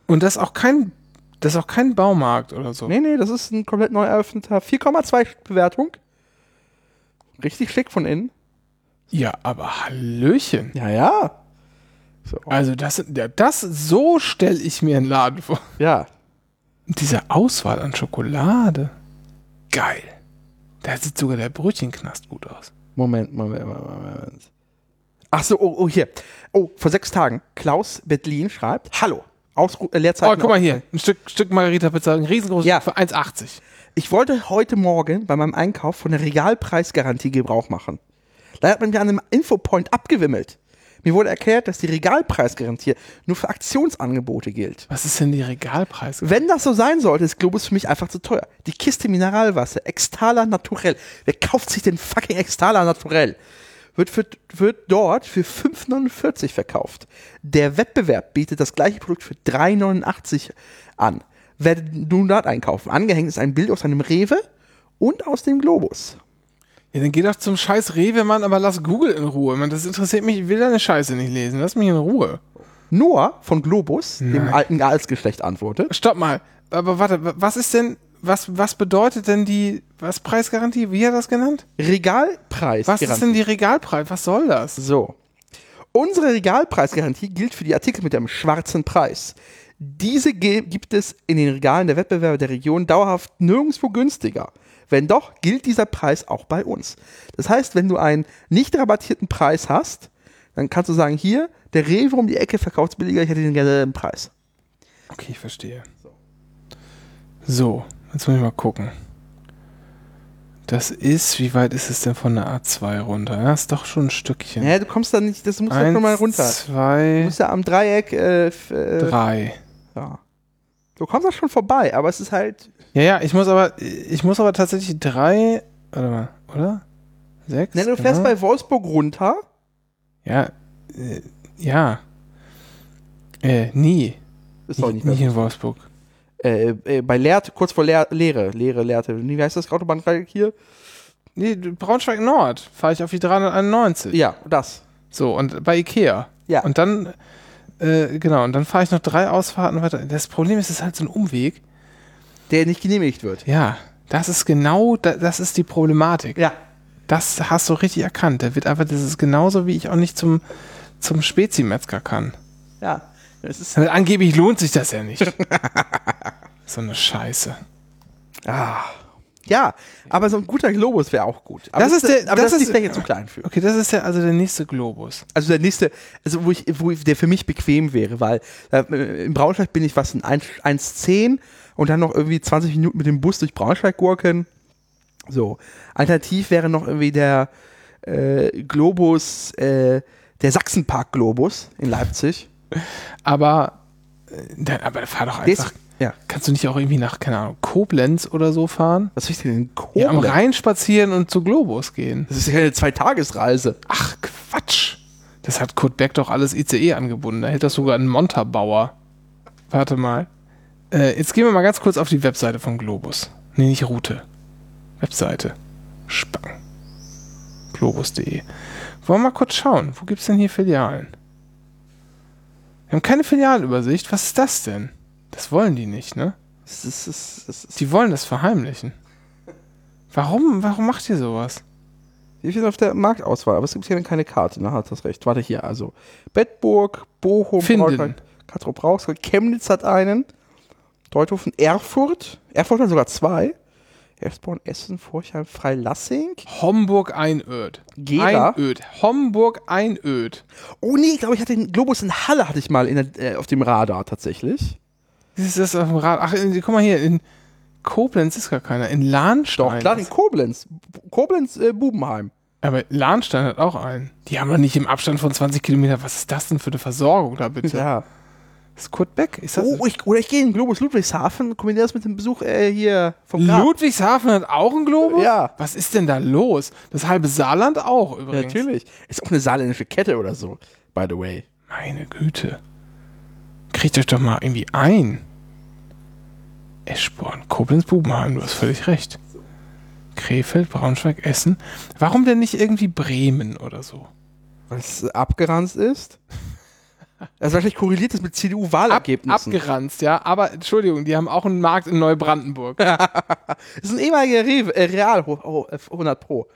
Und das ist auch kein, das ist auch kein Baumarkt oder so. Nee, nee, das ist ein komplett neu eröffneter 4,2 Bewertung. Richtig schick von innen. Ja, aber Hallöchen. Ja, ja. So. Also das, das, so stelle ich mir einen Laden vor. Ja. Und diese Auswahl an Schokolade. Geil. Da sieht sogar der Brötchenknast gut aus. Moment, Moment, Moment, Moment. Ach so, oh, oh, hier. Oh, vor sechs Tagen. Klaus Bettlin schreibt, Hallo. Ausru äh, Leerzeichen Oh, guck mal hier. Ein Stück, Stück Margarita-Pizza, ein riesengroßes Ja. für 1,80. Ich wollte heute Morgen bei meinem Einkauf von der Regalpreisgarantie Gebrauch machen. Da hat man mir an einem Infopoint abgewimmelt. Mir wurde erklärt, dass die Regalpreisgarantie nur für Aktionsangebote gilt. Was ist denn die Regalpreis? Wenn das so sein sollte, ist Globus für mich einfach zu teuer. Die Kiste Mineralwasser, Extala Naturell. Wer kauft sich den fucking Extala Naturell? Wird, für, wird dort für 5,49 verkauft. Der Wettbewerb bietet das gleiche Produkt für 3,89 an. Werde nun dort einkaufen. Angehängt ist ein Bild aus einem Rewe und aus dem Globus. Ja, dann geh doch zum scheiß Rewe, Mann, aber lass Google in Ruhe. Mann, das interessiert mich, ich will deine Scheiße nicht lesen. Lass mich in Ruhe. Noah von Globus, dem Nein. alten Adelsgeschlecht, antwortet. Stopp mal. Aber warte, wa- was ist denn, was, was bedeutet denn die, was Preisgarantie? Wie hat er das genannt? Regalpreis. Was ist denn die Regalpreis? Was soll das? So. Unsere Regalpreisgarantie gilt für die Artikel mit einem schwarzen Preis. Diese gibt es in den Regalen der Wettbewerber der Region dauerhaft nirgendwo günstiger. Wenn doch, gilt dieser Preis auch bei uns. Das heißt, wenn du einen nicht rabattierten Preis hast, dann kannst du sagen, hier, der Rewe um die Ecke verkauft billiger, ich hätte den gerne im Preis. Okay, ich verstehe. So, jetzt muss ich mal gucken. Das ist, wie weit ist es denn von der A2 runter? Das ist doch schon ein Stückchen. Ja, du kommst da nicht, das muss halt nochmal runter. Du zwei, musst ja am Dreieck, äh, äh, drei. ja. Du kommst da schon vorbei, aber es ist halt, Ja, ja, ich muss aber, ich muss aber tatsächlich drei, warte mal, oder? Sechs? ne, du fährst genau. bei Wolfsburg runter, Ja, äh, ja. Äh, nie. ist doch nicht nie in Wolfsburg. Äh, äh, bei Leert, kurz vor Leer, Leere, Leere, Leerte. Wie heißt das Autobahndreieck hier? Nee, Braunschweig Nord fahre ich auf die 391. Ja, das. So, und bei Ikea. Ja. Und dann, äh, genau, und dann fahre ich noch drei Ausfahrten weiter. Das Problem ist, es ist halt so ein Umweg. Der nicht genehmigt wird. Ja, das ist genau, da, das ist die Problematik. Ja. Das hast du richtig erkannt. Der wird einfach, das ist genauso, wie ich auch nicht zum, zum Spezi-Metzger kann. Ja. Es ist, Weil angeblich lohnt sich das ja nicht. so eine Scheiße. ah. Ja, aber so ein guter Globus wäre auch gut. Aber Das ist der- aber das das, ist ist- die Fläche zu klein für. Okay, das ist ja also der nächste Globus. Also der nächste, also wo ich, wo ich, der für mich bequem wäre, weil äh, in Braunschweig bin ich was in 1 1,10 und dann noch irgendwie 20 Minuten mit dem Bus durch Braunschweig gurken. So. Alternativ wäre noch irgendwie der äh, Globus, äh, der Sachsenpark-Globus in Leipzig. Aber, äh, dann, aber fahr doch einfach. ja. Kannst du nicht auch irgendwie nach, keine Ahnung, Koblenz oder so fahren? Was soll ich denn in Ja, am Koblenz? Rhein spazieren und zu Globus gehen. Das ist ja eine Zweitagesreise. Ach, Quatsch. Das hat Kurt Beck doch alles ICE angebunden. Da hält das sogar ein Montabauer. Warte mal. Äh, jetzt gehen wir mal ganz kurz auf die Webseite von Globus. Nee, nicht Route. Webseite. Spacken. Globus.de. Wollen wir mal kurz schauen. Wo gibt es denn hier Filialen? Wir haben keine Filialübersicht. Was ist das denn? Das wollen die nicht, ne? Es ist, es ist, ist, Die wollen das verheimlichen. Warum, warum macht ihr sowas? wie viel auf der Marktauswahl? Aber es gibt hier keine Karte, ne? Hat das recht. Warte hier, also Bettburg, Bochum, Finden. Brauxel, Chemnitz hat einen, Deuthofen, Erfurt, Erfurt hat sogar zwei, Erzborn, Essen, Forchheim, Freilassing, Homburg Einöd. Gera. Einöd. Homburg Einöd. Oh nee, ich glaube, ich hatte den Globus in Halle, hatte ich mal in der, äh, auf dem Radar tatsächlich. Das ist das auf dem Rad. Ach, in, guck mal hier, in Koblenz ist gar keiner. In Doch, Lahnstein. klar, in Koblenz. Koblenz, äh, Bubenheim. Aber Lahnstein hat auch einen. Die haben doch nicht im Abstand von 20 Kilometern. Was ist das denn für eine Versorgung da bitte? Ja. Ist Kurt Beck? Ist das Oh, ich, oder ich gehe in Globus Ludwigshafen, kombiniere das mit dem Besuch äh, hier vom Grab. Ludwigshafen hat auch einen Globus? Ja. Was ist denn da los? Das halbe Saarland auch Ja, übrigens. Natürlich. Ist auch eine saarländische Kette oder so, by the way. Meine Güte. Kriegt euch doch mal irgendwie ein. Eschborn, Koblenz, Bubenheim, du hast völlig recht. Krefeld, Braunschweig, Essen. Warum denn nicht irgendwie Bremen oder so? Weil es abgeranzt ist. Also wahrscheinlich korreliert das mit Ab, CDU-Wahlergebnissen. abgeranzt, ja. Aber Entschuldigung, die haben auch einen Markt in Neubrandenburg. das ist ein ehemaliger Rewe, äh, Real oh, äh, 100 Pro.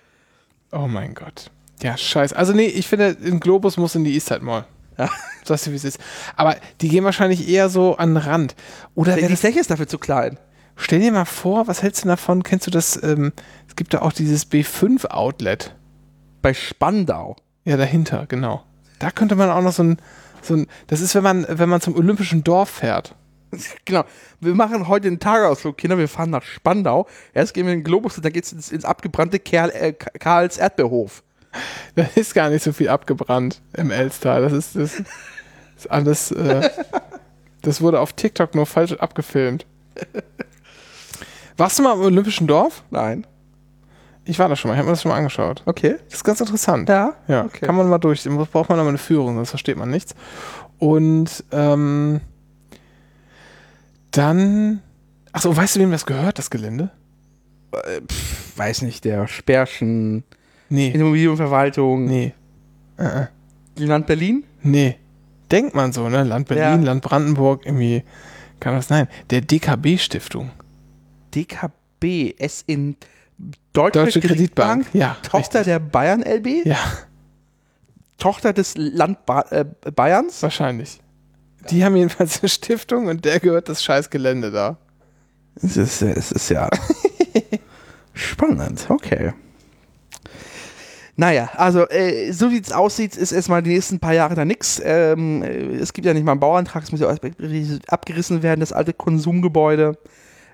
Oh mein Gott. Ja, scheiße. Also nee, ich finde, ein Globus muss in die Eastside Mall. Ja. Sagst du, wie es ist. Aber die gehen wahrscheinlich eher so an den Rand. Oder Die Fläche ist dafür zu klein. Stell dir mal vor, was hältst du davon? Kennst du das? Ähm, es gibt da auch dieses B5-Outlet. Bei Spandau. Ja, dahinter, genau. Da könnte man auch noch so ein, so ein. Das ist, wenn man, wenn man zum Olympischen Dorf fährt. Genau. Wir machen heute einen Tagausflug, Kinder. Wir fahren nach Spandau. Erst gehen wir in den Globus und dann geht's ins, ins abgebrannte Kerl, äh, Karls Erdbeerhof. Da ist gar nicht so viel abgebrannt im Elstal. Das ist, das ist alles. Äh, das wurde auf TikTok nur falsch abgefilmt. Warst du mal im Olympischen Dorf? Nein. Ich war da schon mal, ich habe mir das schon mal angeschaut. Okay. Das ist ganz interessant. Ja. Ja, Okay. kann man mal durch. Da braucht man aber eine Führung, sonst versteht man nichts. Und ähm, dann. Achso, weißt du, wem das gehört, das Gelände? Pff, weiß nicht, der Sperrschen, Nee. Immobilienverwaltung, Nee. Äh, äh. Land Berlin. Nee. Denkt man so, ne? Land Berlin, Ja. Land Brandenburg, irgendwie. Kann das nein? Der DKB-Stiftung. DKB, S in Deutsche, Deutsche Kreditbank. Ja. Tochter richtig. der Bayern LB, Ja, Tochter des Land ba äh, Bayerns. wahrscheinlich. Die haben jedenfalls eine Stiftung und der gehört das scheiß Gelände da. Es ist, es ist ja spannend, okay. Naja, also äh, so wie es aussieht, ist erstmal die nächsten paar Jahre da nichts. Ähm, äh, es gibt ja nicht mal einen Bauantrag, es muss ja alles abgerissen werden, das alte Konsumgebäude.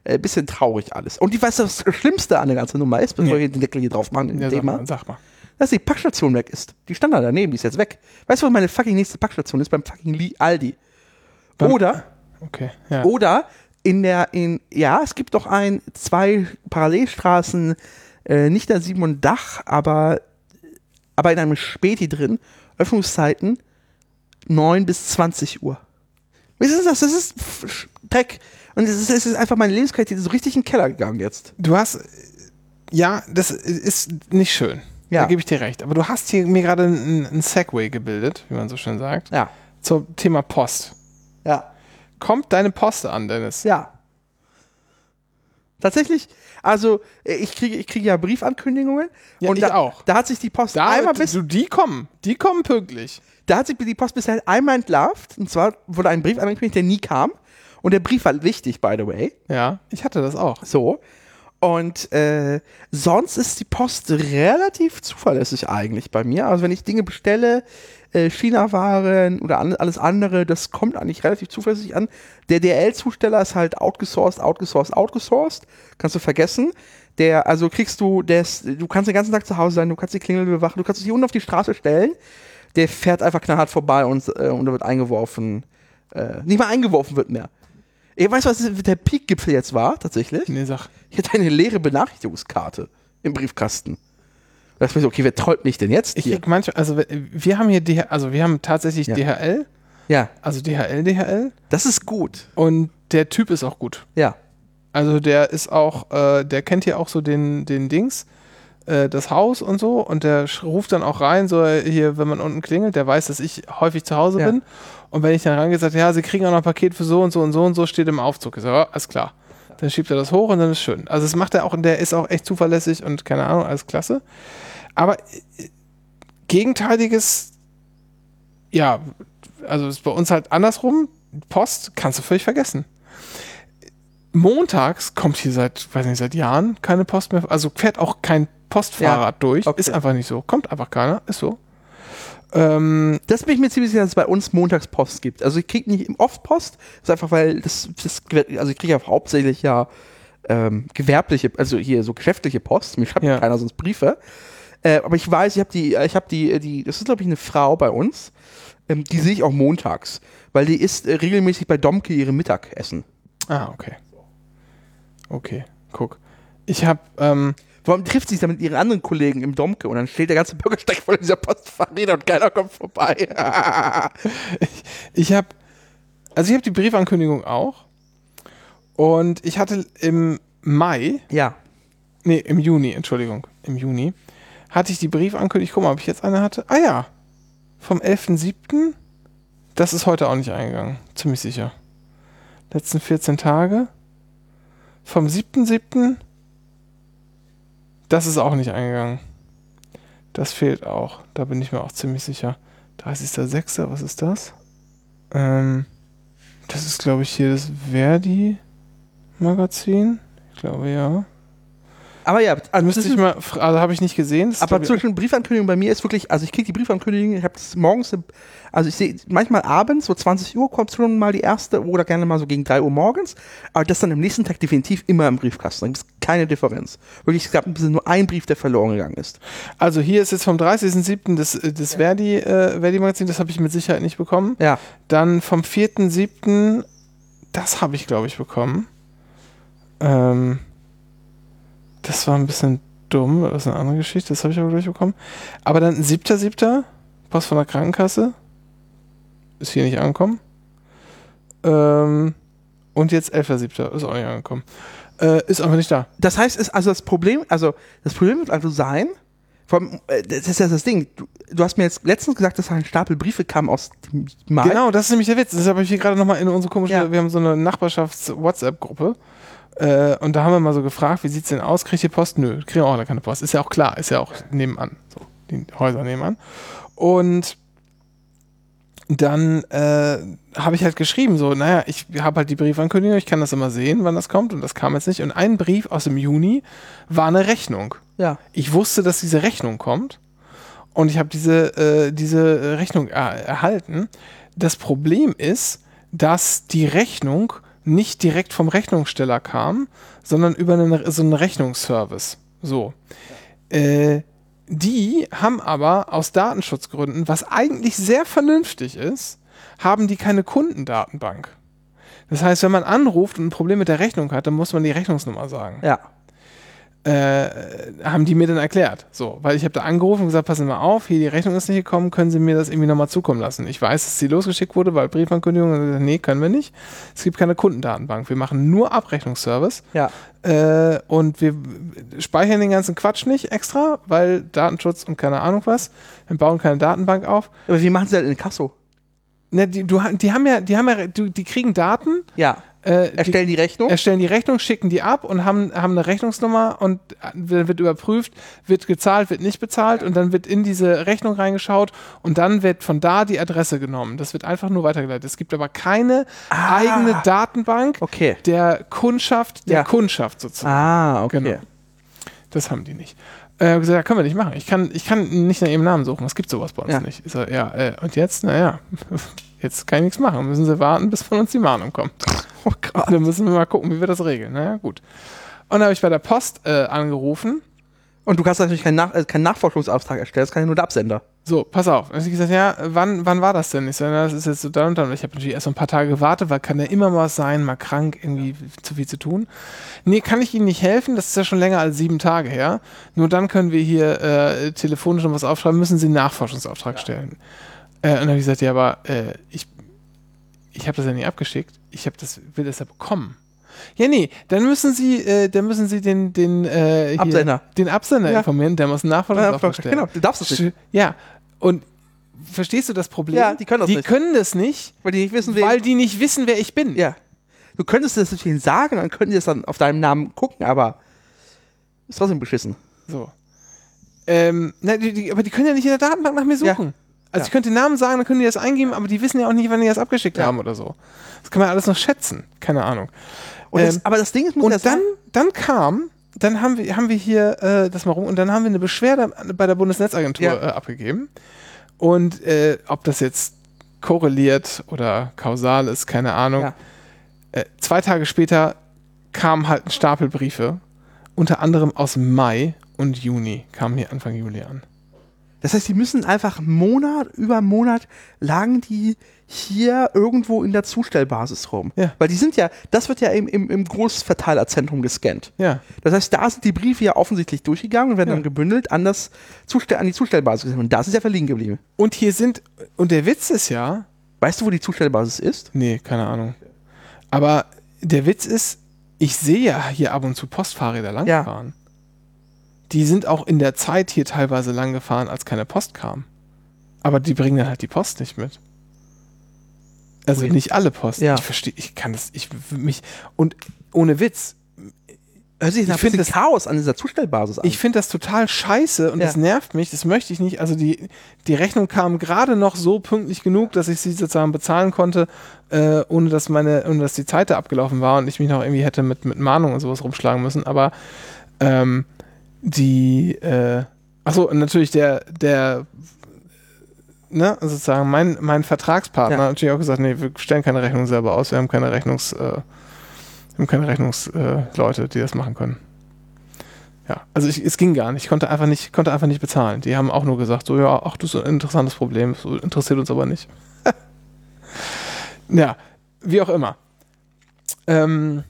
Äh, bisschen traurig alles. Und ich weiß, was das Schlimmste an der ganzen Nummer ist, bevor Nee. wir den Deckel hier drauf machen, in Ja, dem sag Thema, mal, sag mal. dass die Packstation weg ist. Die stand da daneben, die ist jetzt weg. Weißt du, wo meine fucking nächste Packstation ist? Beim fucking Li- Aldi. Beim- Oder Okay, ja. oder in der, in, ja, es gibt doch ein, zwei Parallelstraßen, äh, nicht der Sieben und Dach, aber, aber in einem Späti drin, Öffnungszeiten 9 bis 20 Uhr. Was ist das? Das ist Dreck. Und es ist, es ist einfach meine Lebensqualität so richtig in den Keller gegangen jetzt. Du hast, ja, das ist nicht schön. Ja. Da gebe ich dir recht. Aber du hast hier mir gerade einen, einen Segway gebildet, wie man so schön sagt, Ja. zum Thema Post. Ja. Kommt deine Post an, Dennis? Ja. Tatsächlich, also ich kriege, ich kriege ja Briefankündigungen. Ja, und ich da, auch. Da hat sich die Post Da, einmal bis du, die kommen. Die kommen pünktlich. Da hat sich die Post bisher einmal entlarvt. Und zwar wurde ein Brief angekündigt, der nie kam. Und der Brief war wichtig, by the way. Ja, ich hatte das auch. So. Und äh, sonst ist die Post relativ zuverlässig eigentlich bei mir. Also wenn ich Dinge bestelle, äh, China-Waren oder an, alles andere, das kommt eigentlich relativ zuverlässig an. Der DL-Zusteller ist halt outgesourced, outgesourced, outgesourced. Kannst du vergessen. Der, also kriegst du, der ist, du kannst den ganzen Tag zu Hause sein, du kannst die Klingel bewachen, du kannst dich hier unten auf die Straße stellen. Der fährt einfach knallhart vorbei und, äh, und da wird eingeworfen. Äh, nicht mal eingeworfen wird mehr. Ich weiß, was der Peak-Gipfel jetzt war, tatsächlich. Nee, sag. Ich hatte eine leere Benachrichtigungskarte im Briefkasten. Da dachte ich mir so, okay, wer trollt mich denn jetzt Ich hier? krieg manchmal, also wir haben hier DHL, also wir haben tatsächlich Ja. DHL, Ja, also DHL, DHL das ist gut. und der Typ ist auch gut. Ja. Also der ist auch, äh, der kennt hier auch so den, den Dings, äh, das Haus und so und der ruft dann auch rein, so hier, wenn man unten klingelt, der weiß, dass ich häufig zu Hause Ja. bin und wenn ich dann reingehe, sagt, ja, sie kriegen auch noch ein Paket für so und so und so und so, steht im Aufzug. Ich so, ja, alles klar. Dann schiebt er das hoch und dann ist schön. Also das macht er auch, und der ist auch echt zuverlässig und keine Ahnung, alles klasse. Aber äh, gegenteiliges, ja, also ist bei uns halt andersrum. Post kannst du völlig vergessen. Montags kommt hier seit, weiß nicht, seit Jahren keine Post mehr. Also fährt auch kein Postfahrrad Ja, durch. okay. Ist einfach nicht so. Kommt einfach keiner. Ist so. Ähm, Das bin ich mir ziemlich sicher, dass es bei uns montags Post gibt. Also ich kriege nicht oft Post, das ist einfach, weil das, das also ich kriege ja hauptsächlich ja ähm, gewerbliche, also hier so geschäftliche Post, mir schreibt Ja. keiner sonst Briefe. Äh, aber ich weiß, ich habe die, ich habe die, die, das ist glaube ich eine Frau bei uns, ähm, die sehe ich auch montags, weil die isst äh, regelmäßig bei Domke ihre Mittagessen. ah, okay. Okay, guck. Ich habe, ähm, Warum trifft sie sich dann mit ihren anderen Kollegen im Domke und dann steht der ganze Bürgersteig voll dieser Postfahrräder und keiner kommt vorbei. Ich habe, also ich habe die Briefankündigung auch. Und ich hatte im Mai, ja. nee, im Juni, Entschuldigung, im Juni, hatte ich die Briefankündigung. Ich guck mal, ob ich jetzt eine hatte. Ah ja, vom 11.07. Das ist heute auch nicht eingegangen, ziemlich sicher. Letzten 14 Tage. Vom 7.07. Das ist auch nicht eingegangen. Das fehlt auch. Da bin ich mir auch ziemlich sicher. 30.06. Was ist das? Ähm, das ist, glaube ich, hier das Verdi-Magazin. Ich glaube, ja. Aber ja, also Müsste ich mal, also habe ich nicht gesehen. Aber ich, zwischen Briefankündigung bei mir ist wirklich, also ich kriege die Briefankündigung, ich habe das morgens, also ich sehe manchmal abends, so 20 Uhr kommt schon mal die erste oder gerne mal so gegen 3 Uhr morgens, aber das dann am nächsten Tag definitiv immer im Briefkasten. Da gibt es keine Differenz. Wirklich, es gab ein bisschen nur ein Brief, der verloren gegangen ist. also hier ist jetzt vom 30.07. das, äh, das Verdi, äh, Verdi-Magazin, das habe ich mit Sicherheit nicht bekommen. Ja. Dann vom 4.07., das habe ich, glaube ich, bekommen. Ähm, das war ein bisschen dumm, das ist eine andere Geschichte, das habe ich aber gleich bekommen. Aber dann 7.07., Post von der Krankenkasse, ist hier nicht angekommen. Ähm, und jetzt 11.07., ist auch nicht angekommen. Äh, ist einfach nicht da. Das heißt, ist also das Problem, also das Problem wird also sein, allem, äh, das ist ja das Ding, du, du hast mir jetzt letztens gesagt, dass ein Stapel Briefe kam aus dem Mai. Genau, das ist nämlich der Witz. Das habe ich hier gerade nochmal in unsere komische, Ja. wir haben so eine Nachbarschafts-WhatsApp-Gruppe. Äh, und da haben wir mal so gefragt, wie sieht's denn aus? Kriegt ihr Post? Nö, kriegen auch alle keine Post. Ist ja auch klar, ist ja auch nebenan. So, die Häuser nebenan. Und dann äh, habe ich halt geschrieben, so, naja, ich habe halt die Briefankündigung, ich kann das immer sehen, wann das kommt und das kam jetzt nicht. Und ein Brief aus dem Juni war eine Rechnung. Ja. Ich wusste, dass diese Rechnung kommt und ich habe diese, äh, diese Rechnung er erhalten. Das Problem ist, dass die Rechnung nicht direkt vom Rechnungssteller kam, sondern über einen, so einen Rechnungsservice. So. Äh, die haben aber aus Datenschutzgründen, was eigentlich sehr vernünftig ist, haben die keine Kundendatenbank. Das heißt, wenn man anruft und ein Problem mit der Rechnung hat, dann muss man die Rechnungsnummer sagen Ja. Äh, haben die mir dann erklärt. So, weil ich habe da angerufen und gesagt, passen Sie mal auf, hier die Rechnung ist nicht gekommen, können Sie mir das irgendwie nochmal zukommen lassen. Ich weiß, dass sie losgeschickt wurde, weil Briefankündigung, nee, können wir nicht. Es gibt keine Kundendatenbank. Wir machen nur Abrechnungsservice Ja. äh, und wir speichern den ganzen Quatsch nicht extra, weil Datenschutz und keine Ahnung was. Wir bauen keine Datenbank auf. Aber wie machen sie halt in Kasso? Ne, die, du, die haben ja, die haben ja, du, die kriegen Daten, Ja. Äh, die, Erstellen die Rechnung? erstellen die Rechnung, schicken die ab und haben, haben eine Rechnungsnummer und dann wird überprüft, wird gezahlt, wird nicht bezahlt und dann wird in diese Rechnung reingeschaut und dann wird von da die Adresse genommen. Das wird einfach nur weitergeleitet. Es gibt aber keine Ah. eigene Datenbank Okay. der Kundschaft, der Ja. Kundschaft sozusagen. Ah, okay. Genau. Das haben die nicht. Äh, gesagt, ja, können wir nicht machen. Ich kann, ich kann nicht nach ihrem Namen suchen. Es gibt sowas bei uns Ja. nicht. Ich sag, ja, äh, und jetzt, naja, jetzt kann ich nichts machen. Müssen sie warten, bis von uns die Mahnung kommt. Oh Gott. Dann müssen wir mal gucken, wie wir das regeln. Naja, gut. Und dann habe ich bei der Post äh, angerufen. Und du kannst natürlich keinen, Nach äh, keinen Nachforschungsauftrag erstellen, das kann ja nur der Absender. So, pass auf. Dann habe ich gesagt, ja, wann, wann war das denn? Ich sage, das ist jetzt so dann und dann. Ich habe natürlich erst so ein paar Tage gewartet, weil kann ja immer mal was sein, mal krank, irgendwie zu viel zu tun. Nee, kann ich Ihnen nicht helfen. Das ist ja schon länger als sieben Tage her. Nur dann können wir hier äh, telefonisch noch was aufschreiben, müssen Sie einen Nachforschungsauftrag stellen. Äh, und dann habe ich gesagt, ja, aber äh, ich, ich habe das ja nie abgeschickt. Ich habe das, will das ja bekommen. Ja, nee, dann müssen Sie, äh, dann müssen Sie den, den, äh, hier, Absender. den Absender Ja. informieren, der muss einen Nachforschungsauftrag stellen. genau, du darfst es nicht. Ja, und verstehst du das Problem? Ja, die können das die nicht. können das nicht, Weil die nicht wissen, wer. weil die nicht wissen, wer ich bin. ja. Du könntest das natürlich sagen, dann könnten die das dann auf deinem Namen gucken, aber ist trotzdem beschissen. So. Ähm, na, die, die, aber die können ja nicht in der Datenbank nach mir Ja. suchen. Also Ja. ich könnte den Namen sagen, dann können die das eingeben, aber die wissen ja auch nicht, wann die das abgeschickt Ja. haben oder so. Das kann man alles noch schätzen. Keine Ahnung. Und Ähm, das, aber das Ding ist, muss Und ja dann, sagen, dann kam, dann haben wir, haben wir hier äh, das mal rum und dann haben wir eine Beschwerde bei der Bundesnetzagentur Ja. äh, abgegeben. Und äh, ob das jetzt korreliert oder kausal ist, keine Ahnung. Ja. Äh, zwei Tage später kamen halt ein Stapel Briefe, unter anderem aus Mai und Juni, kamen hier Anfang Juli an. Das heißt, die müssen einfach Monat über Monat lagen die hier irgendwo in der Zustellbasis rum. Ja. Weil die sind ja, das wird ja im, im, im Großverteilerzentrum gescannt. Ja. Das heißt, da sind die Briefe ja offensichtlich durchgegangen und werden Ja. dann gebündelt an, das Zustell an die Zustellbasis gesendet. Und das ist ja verliehen geblieben. Und hier sind, und der Witz ist ja, Weißt du, wo die Zustellbasis ist? nee, keine Ahnung. Aber der Witz ist, ich sehe ja hier ab und zu Postfahrräder langfahren. Die sind auch in der Zeit hier teilweise lang gefahren, als keine Post kam. Aber die bringen dann halt die Post nicht mit. Also Ui. nicht alle Post. Ja. Ich verstehe, ich kann das, ich mich, und ohne Witz, Hört sich Ich nach ein find bisschen das- Chaos an dieser Zustellbasis an. Ich finde das total scheiße und Ja. das nervt mich, das möchte ich nicht. Also die, die Rechnung kam gerade noch so pünktlich genug, dass ich sie sozusagen bezahlen konnte, äh, ohne dass meine, ohne dass die Zeit da abgelaufen war und ich mich noch irgendwie hätte mit, mit Mahnung und sowas rumschlagen müssen. Aber ähm, die, äh, achso, natürlich der, der, ne, sozusagen mein, mein Vertragspartner Ja. hat natürlich auch gesagt, nee, wir stellen keine Rechnung selber aus, wir haben keine Rechnungs, äh, wir haben keine Rechnungsleute, äh, die das machen können. Ja, also ich, es ging gar nicht. Ich konnte einfach nicht, konnte einfach nicht bezahlen. Die haben auch nur gesagt, so ja, ach, das ist ein interessantes Problem, so interessiert uns aber nicht. ja, wie auch immer. Ähm,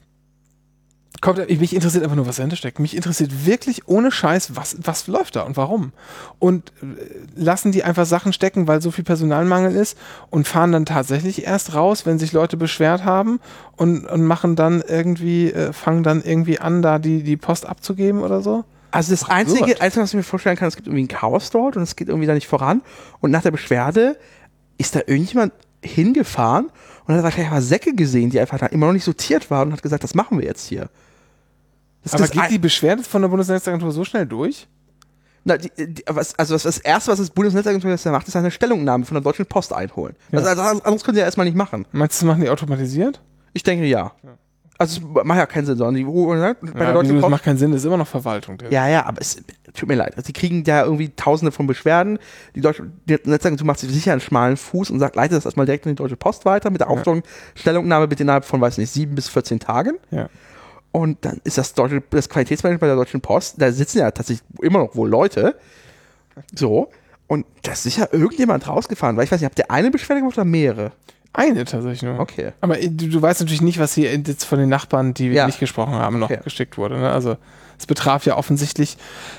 kommt, mich interessiert einfach nur, was dahinter steckt. Mich interessiert wirklich ohne Scheiß, was, was läuft da und warum. Und äh, lassen die einfach Sachen stecken, weil so viel Personalmangel ist und fahren dann tatsächlich erst raus, wenn sich Leute beschwert haben und, und machen dann irgendwie, äh, fangen dann irgendwie an, da die, die Post abzugeben oder so. Also das absurd. Einzige, Einzige, was ich mir vorstellen kann, es gibt irgendwie ein Chaos dort und es geht irgendwie da nicht voran. Und nach der Beschwerde ist da irgendjemand hingefahren und hat wahrscheinlich mal Säcke gesehen, die einfach da immer noch nicht sortiert waren und hat gesagt, das machen wir jetzt hier. Das Aber das geht die Beschwerde von der Bundesnetzagentur so schnell durch? Na, die, die, was, also das, das Erste, was das Bundesnetzagentur jetzt macht, ist eine Stellungnahme von der Deutschen Post einholen. Ja. Also, also anderes können sie ja erstmal nicht machen. Meinst du, das machen die automatisiert? Ich denke ja. Also es macht ja keinen Sinn, sondern die ne, bei der ja, Deutschen das Post macht keinen Sinn, das ist immer noch Verwaltung. Der Ja, ja, aber es tut mir leid. Also die kriegen da irgendwie tausende von Beschwerden. Die deutsche die Netzagentur macht sich sicher einen schmalen Fuß und sagt, leite das erstmal direkt an die Deutsche Post weiter mit der Aufforderung, Stellungnahme bitte innerhalb von, weiß nicht, sieben bis 14 Tagen. Ja. Und dann ist das deutsche, das Qualitätsmanagement bei der Deutschen Post, da sitzen ja tatsächlich immer noch wohl Leute. So. Und da ist sicher irgendjemand rausgefahren, weil ich weiß nicht, habt ihr eine Beschwerde gemacht oder mehrere? Eine tatsächlich nur. Okay. Aber äh, du, du weißt natürlich nicht, was hier jetzt von den Nachbarn, die Ja. nicht gesprochen haben, noch Okay. geschickt wurde. Ne? Also es betraf ja offensichtlich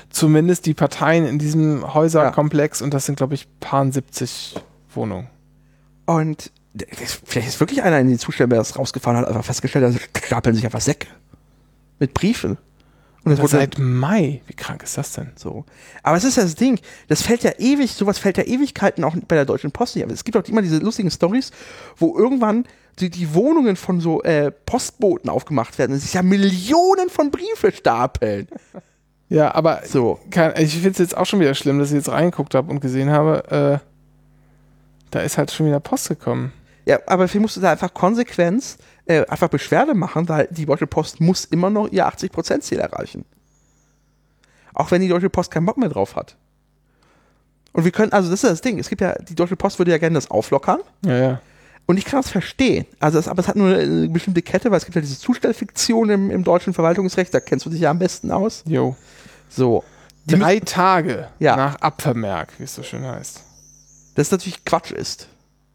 zumindest die Parteien in diesem Häuserkomplex und das sind, glaube ich, paar 70 Wohnungen. Und das- vielleicht ist wirklich einer in die Zustellbasis rausgefahren und hat einfach festgestellt, da stapeln sich einfach Säcke. Mit Briefen. Und das wurde seit Mai. Wie krank ist das denn? So. Aber es ist ja das Ding, das fällt ja ewig, sowas fällt ja Ewigkeiten auch bei der Deutschen Post nicht. Aber es gibt auch immer diese lustigen Stories, wo irgendwann die, die Wohnungen von so äh, Postboten aufgemacht werden und sich ja Millionen von Briefe stapeln. Ja, aber So. kann, ich finde es jetzt auch schon wieder schlimm, dass ich jetzt reingeguckt habe und gesehen habe, äh, da ist halt schon wieder Post gekommen. Ja, aber vielleicht musst du da einfach Konsequenz äh, einfach Beschwerde machen, weil die Deutsche Post muss immer noch ihr 80%-Ziel erreichen. Auch wenn die Deutsche Post keinen Bock mehr drauf hat. Und wir können, also das ist das Ding, es gibt ja, die Deutsche Post würde ja gerne das auflockern. Ja, ja. Und ich kann das verstehen. Also das, aber es hat nur eine bestimmte Kette, weil es gibt ja diese Zustellfiktion im, im deutschen Verwaltungsrecht, da kennst du dich ja am besten aus. Jo. So. Die Drei Tage Ja. nach Abvermerk, wie es so schön heißt. Das natürlich Quatsch ist.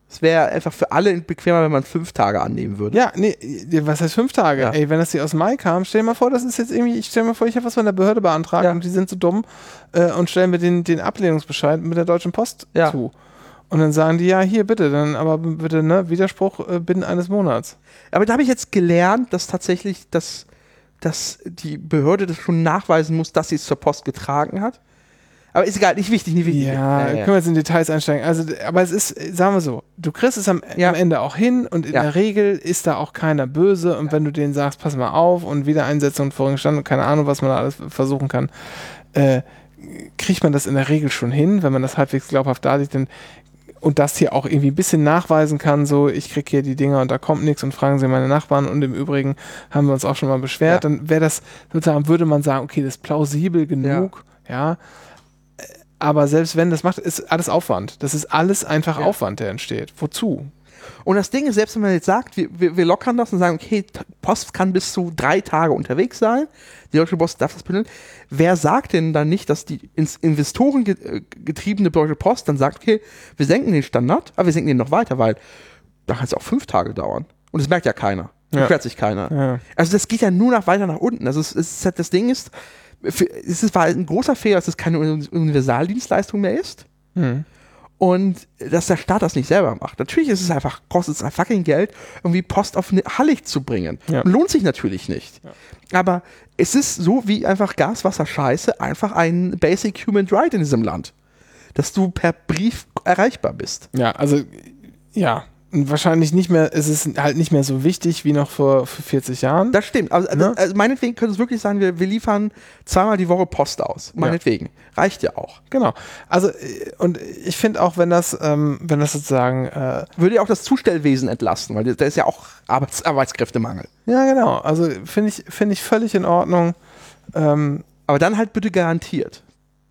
Es wäre einfach für alle bequemer, wenn man fünf Tage annehmen würde. Ja, nee, was heißt fünf Tage? Ja. Ey, wenn das hier aus Mai kam, stell dir mal vor, das ist jetzt irgendwie, ich stell mir vor, ich habe was von der Behörde beantragt Ja. und die sind so dumm äh, und stellen mir den, den Ablehnungsbescheid mit der Deutschen Post Ja. zu. Und dann sagen die, ja, hier bitte, dann aber bitte, ne, Widerspruch äh, binnen eines Monats. Aber da habe ich jetzt gelernt, dass tatsächlich das, dass die Behörde das schon nachweisen muss, dass sie es zur Post getragen hat. Aber ist egal, nicht wichtig, nicht wichtig. Ja, können wir jetzt in Details einsteigen. Also, aber es ist, sagen wir so, du kriegst es am, Ja. am Ende auch hin und in Ja. der Regel ist da auch keiner böse und wenn du denen sagst, pass mal auf und Wiedereinsetzung und vorigen Stand und keine Ahnung, was man da alles versuchen kann, äh, kriegt man das in der Regel schon hin, wenn man das halbwegs glaubhaft darlegt, denn und das hier auch irgendwie ein bisschen nachweisen kann, so ich krieg hier die Dinger und da kommt nichts und fragen sie meine Nachbarn und im Übrigen haben wir uns auch schon mal beschwert, Ja. dann wäre das sozusagen, würde man sagen, okay, das ist plausibel genug, ja. Aber selbst wenn das macht, ist alles Aufwand. Das ist alles einfach Ja. Aufwand, der entsteht. Wozu? Und das Ding ist, selbst wenn man jetzt sagt, wir, wir, wir lockern das und sagen, okay, Post kann bis zu drei Tage unterwegs sein, die Deutsche Post darf das bündeln, wer sagt denn dann nicht, dass die ins Investoren äh, getriebene Deutsche Post dann sagt, okay, wir senken den Standard, aber wir senken den noch weiter, weil da kann es auch fünf Tage dauern. Und das merkt ja keiner. Ja. Beschwert sich keiner. Ja. Also das geht ja nur noch weiter nach unten. Also es, es ist halt, das Ding ist, es ist, war ein großer Fehler, dass es keine Uni- Universaldienstleistung mehr ist Hm. und dass der Staat das nicht selber macht. Natürlich ist es einfach, kostet es ein fucking Geld, irgendwie Post auf eine Hallig zu bringen. Ja. Lohnt sich natürlich nicht. Aber es ist so wie einfach Gas, Wasser, Scheiße, einfach ein Basic Human Right in diesem Land. Dass du per Brief erreichbar bist. Ja, also ja. Wahrscheinlich nicht mehr, es ist halt nicht mehr so wichtig wie noch vor, vor 40 Jahren. Das stimmt. Also, Ne? also meinetwegen könnte es wirklich sein, wir, wir liefern zweimal die Woche Post aus. Meinetwegen. Reicht ja auch. Genau. Also, äh, und ich finde auch, wenn das, ähm, wenn das sozusagen, äh, Würde ja auch das Zustellwesen entlasten, weil da ist ja auch Arbeits Arbeitskräftemangel. ja genau, also finde ich, finde ich völlig in Ordnung. Ähm, Aber dann halt bitte garantiert.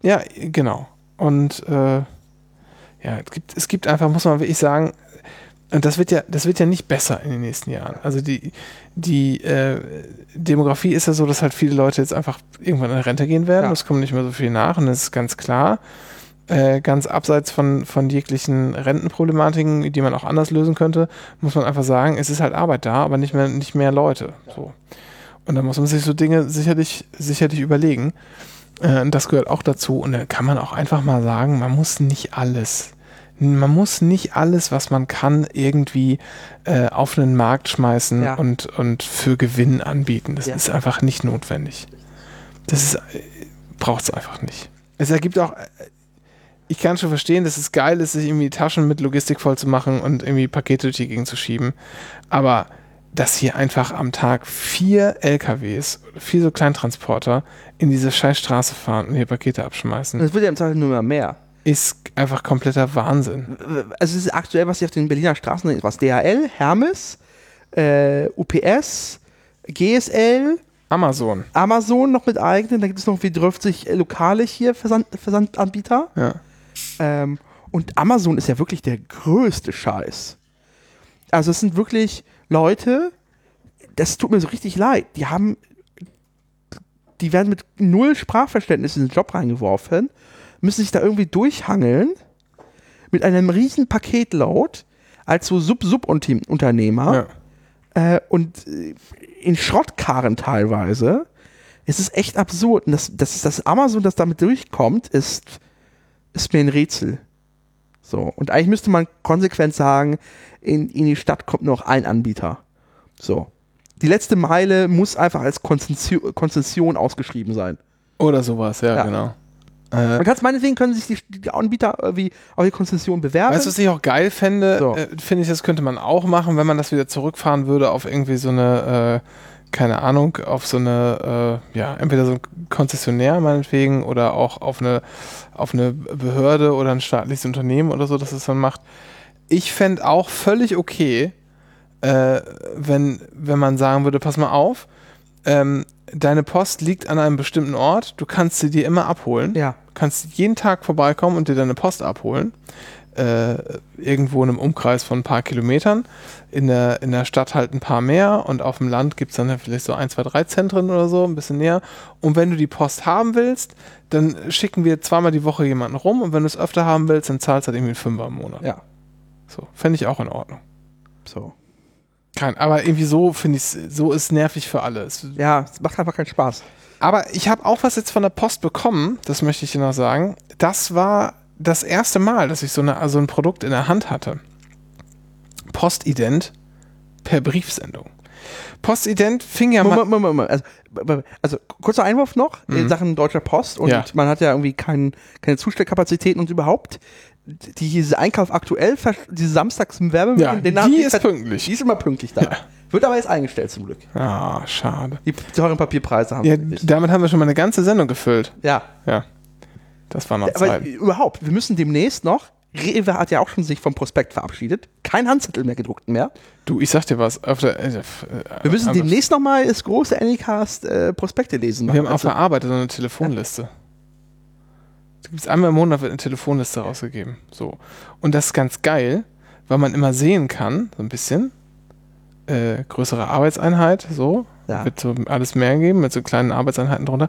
Ja, genau. Und äh, ja, es gibt, es gibt einfach, muss man wirklich sagen, und das wird ja, das wird ja nicht besser in den nächsten Jahren. Also die, die äh, Demografie ist ja so, dass halt viele Leute jetzt einfach irgendwann in Rente gehen werden. Ja. Es kommt nicht mehr so viel nach und das ist ganz klar. Äh, ganz abseits von, von jeglichen Rentenproblematiken, die man auch anders lösen könnte, muss man einfach sagen, es ist halt Arbeit da, aber nicht mehr, nicht mehr Leute. So. Und da muss man sich so Dinge sicherlich, sicherlich überlegen. Äh, und das gehört auch dazu. Und da kann man auch einfach mal sagen, man muss nicht alles, man muss nicht alles, was man kann, irgendwie äh, auf einen Markt schmeißen Ja. und, und für Gewinn anbieten. Das Ja. ist einfach nicht notwendig. Das ist, braucht es einfach nicht. Es ergibt auch, äh, ich kann schon verstehen, dass es geil ist, sich irgendwie Taschen mit Logistik voll zu machen und irgendwie Pakete durch die Gegend zu schieben. Aber dass hier einfach am Tag vier LKWs, vier so Kleintransporter in diese scheiß Straße fahren und hier Pakete abschmeißen, es wird ja im Zweifel nur immer mehr. Ist einfach kompletter Wahnsinn. Also es ist aktuell, was ich auf den Berliner Straßen sehe, was DHL, Hermes, äh, UPS, GSL, Amazon. Amazon noch mit eigenen, da gibt es noch wie 30 lokale hier Versand, Versandanbieter. Ja. Ähm, und Amazon ist ja wirklich der größte Scheiß. Also es sind wirklich Leute, das tut mir so richtig leid. Die haben, die werden mit null Sprachverständnis in den Job reingeworfen, müssen sich da irgendwie durchhangeln mit einem riesen Paketload als so Sub-Sub-Unternehmer ja. äh, und äh, in Schrottkarren teilweise. Es ist echt absurd. Und das, das, das Amazon, das damit durchkommt, ist, ist mir ein Rätsel. So. Und eigentlich müsste man konsequent sagen, in, in die Stadt kommt nur noch ein Anbieter. So. Die letzte Meile muss einfach als Konzession, Konzession ausgeschrieben sein. Oder sowas, ja, Ja. genau. Äh, Man kann es meinetwegen können sich die, die Anbieter irgendwie auf die Konzession bewerben. Weißt du, was ich auch geil fände? So. Äh, Finde ich, das könnte man auch machen, wenn man das wieder zurückfahren würde auf irgendwie so eine, äh, keine Ahnung, auf so eine, äh, ja, entweder so ein Konzessionär meinetwegen oder auch auf eine, auf eine Behörde oder ein staatliches Unternehmen oder so, dass es dann macht. Ich fände auch völlig okay, äh, wenn, wenn man sagen würde, pass mal auf, ähm, deine Post liegt an einem bestimmten Ort, du kannst sie dir immer abholen ja. kannst jeden Tag vorbeikommen und dir deine Post abholen. Äh, irgendwo in einem Umkreis von ein paar Kilometern. In der, in der Stadt halt ein paar mehr und auf dem Land gibt es dann vielleicht so ein, zwei, drei Zentren oder so, ein bisschen näher. Und wenn du die Post haben willst, dann schicken wir zweimal die Woche jemanden rum und wenn du es öfter haben willst, dann zahlst du halt irgendwie einen Fünfer im Monat. Ja. So, fände ich auch in Ordnung. So. Kein, aber irgendwie so finde ich so ist nervig für alle. Es, Ja, es macht einfach keinen Spaß. Aber ich habe auch was jetzt von der Post bekommen, das möchte ich dir noch sagen. Das war das erste Mal, dass ich so, eine, so ein Produkt in der Hand hatte. Postident per Briefsendung. Postident fing ja mal. Moment. Also, also kurzer Einwurf noch in Sachen Deutscher Post und Mhm. Ja. man hat ja irgendwie kein, keine Zustellkapazitäten und überhaupt die, diese Einkauf aktuell, diese Samstags im Werbemedien, Ja, den die haben ist pünktlich. Die ist immer pünktlich da. Ja. Wird aber jetzt eingestellt zum Glück. Ah, schade. Die teuren Papierpreise haben Ja, damit haben wir schon mal eine ganze Sendung gefüllt. Ja. Ja. Das war noch Aber Zeit. überhaupt, wir müssen demnächst noch, Rewe hat ja auch schon sich vom Prospekt verabschiedet, kein Handzettel mehr gedruckt mehr. Du, ich sag dir was. Auf der, äh, Wir müssen aber- demnächst noch mal das große Anycast äh, Prospekte lesen. Wir haben auf Also, der Arbeit so eine Telefonliste. Gibt es einmal im Monat wird eine Telefonliste rausgegeben. So. Und das ist ganz geil, weil man immer sehen kann, so ein bisschen, äh, größere Arbeitseinheit, so, Ja. wird so alles mehr geben, mit so kleinen Arbeitseinheiten drunter,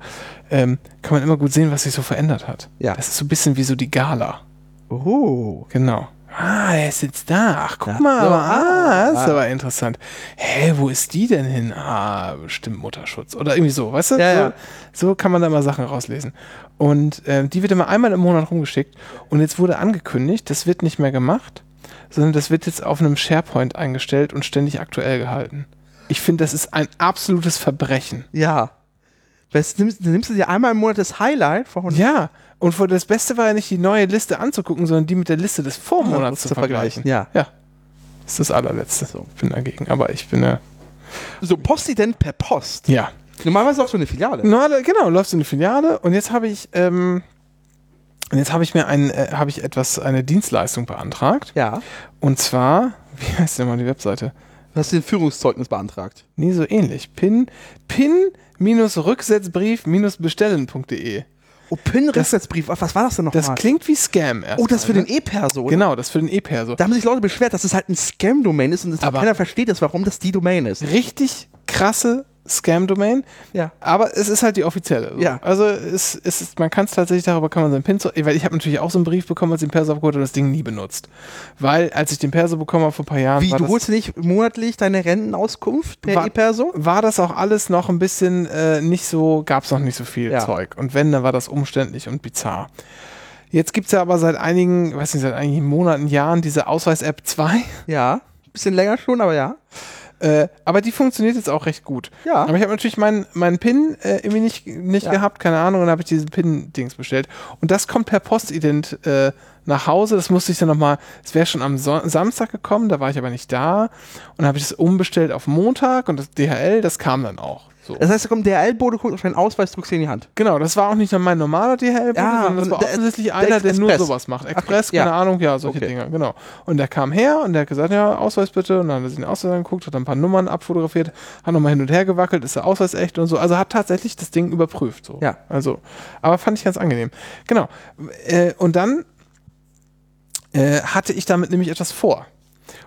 ähm, kann man immer gut sehen, was sich so verändert hat. Ja. Das ist so ein bisschen wie so die Gala. oh. Genau. Ah, er ist jetzt da. Ach, guck Ja. mal, So, aber, ah, ah, das ist ah. aber interessant. Hä, wo ist die denn hin? Ah, bestimmt Mutterschutz. Oder irgendwie so, weißt du? Ja, so, ja. so kann man da mal Sachen rauslesen. Und ähm, die wird immer einmal im Monat rumgeschickt. Und jetzt wurde angekündigt, das wird nicht mehr gemacht, sondern das wird jetzt auf einem SharePoint eingestellt und ständig aktuell gehalten. Ich finde, das ist ein absolutes Verbrechen. Ja. Was, nimmst, nimmst du dir einmal im Monat das Highlight von Ja, und vor- das Beste war ja nicht die neue Liste anzugucken, sondern die mit der Liste des Vormonats zu, zu vergleichen. vergleichen, ja. Ja. Das ist das allerletzte. So. Ich bin dagegen. Aber ich bin ja. so Postident per Post. Ja. Normalerweise auch so eine Filiale. Da- genau, läufst in die Filiale und jetzt habe ich, ähm, und jetzt habe ich mir ein, äh, habe ich etwas, eine Dienstleistung beantragt. Ja. Und zwar, wie heißt denn mal die Webseite? Du hast den Führungszeugnis beantragt. Nee, so ähnlich. Pin, pin-rücksetzbrief-bestellen.de. Oh, PIN-Rücksetzbrief. Was war das denn Das nochmal? klingt wie Scam erst. Oh, das für mal, den E-Perso. oder? Genau, das für den E-Perso. Da haben sich Leute beschwert, dass es halt ein Scam-Domain ist und das Aber- keiner versteht das, warum das die Domain ist. Richtig krasse Scam-Domain. Ja. Aber es ist halt die offizielle. So. Ja. Also es, es ist, man kann es tatsächlich, darüber kann man seinen PIN, weil ich habe natürlich auch so einen Brief bekommen, als ich den Perso abgeholt habe, das Ding nie benutzt. Weil als ich den Perso bekommen habe vor ein paar Jahren, Wie, du holst nicht monatlich deine Rentenauskunft per E-Perso? war das auch alles noch ein bisschen äh, nicht so, gab es noch nicht so viel Ja. Zeug. Und wenn, dann war das umständlich und bizarr. Jetzt gibt es ja aber seit einigen, weiß nicht, seit einigen Monaten, Jahren diese Ausweis-App 2. Ja. Bisschen länger schon, aber ja. Äh, aber die funktioniert jetzt auch recht gut. Ja. Aber ich habe natürlich meinen meinen PIN äh, irgendwie nicht, nicht Ja. gehabt, keine Ahnung, und habe ich diesen PIN-Dings bestellt. Und das kommt per Postident äh, nach Hause. Das musste ich dann nochmal, es wäre schon am so Samstag gekommen, da war ich aber nicht da. Und habe ich das umbestellt auf Montag und das DHL, das kam dann auch. So. Das heißt, da kommt der L-Bote, guckt auf deinen Ausweis, drückst dir in die Hand. Genau, das war auch nicht nur mein normaler DHL, Ja, sondern das war offensichtlich der einer, der nur Express. sowas macht. Express, Okay, ja. keine Ahnung, ja, solche Okay. Dinge, genau. Und der kam her und der hat gesagt, ja, Ausweis bitte. Und dann hat er sich den Ausweis angeguckt, hat ein paar Nummern abfotografiert, hat nochmal hin und her gewackelt, ist der Ausweis echt und so. Also hat tatsächlich das Ding überprüft. So. Ja. Also, aber fand ich ganz angenehm. Genau. Äh, und dann äh, hatte ich damit nämlich etwas vor.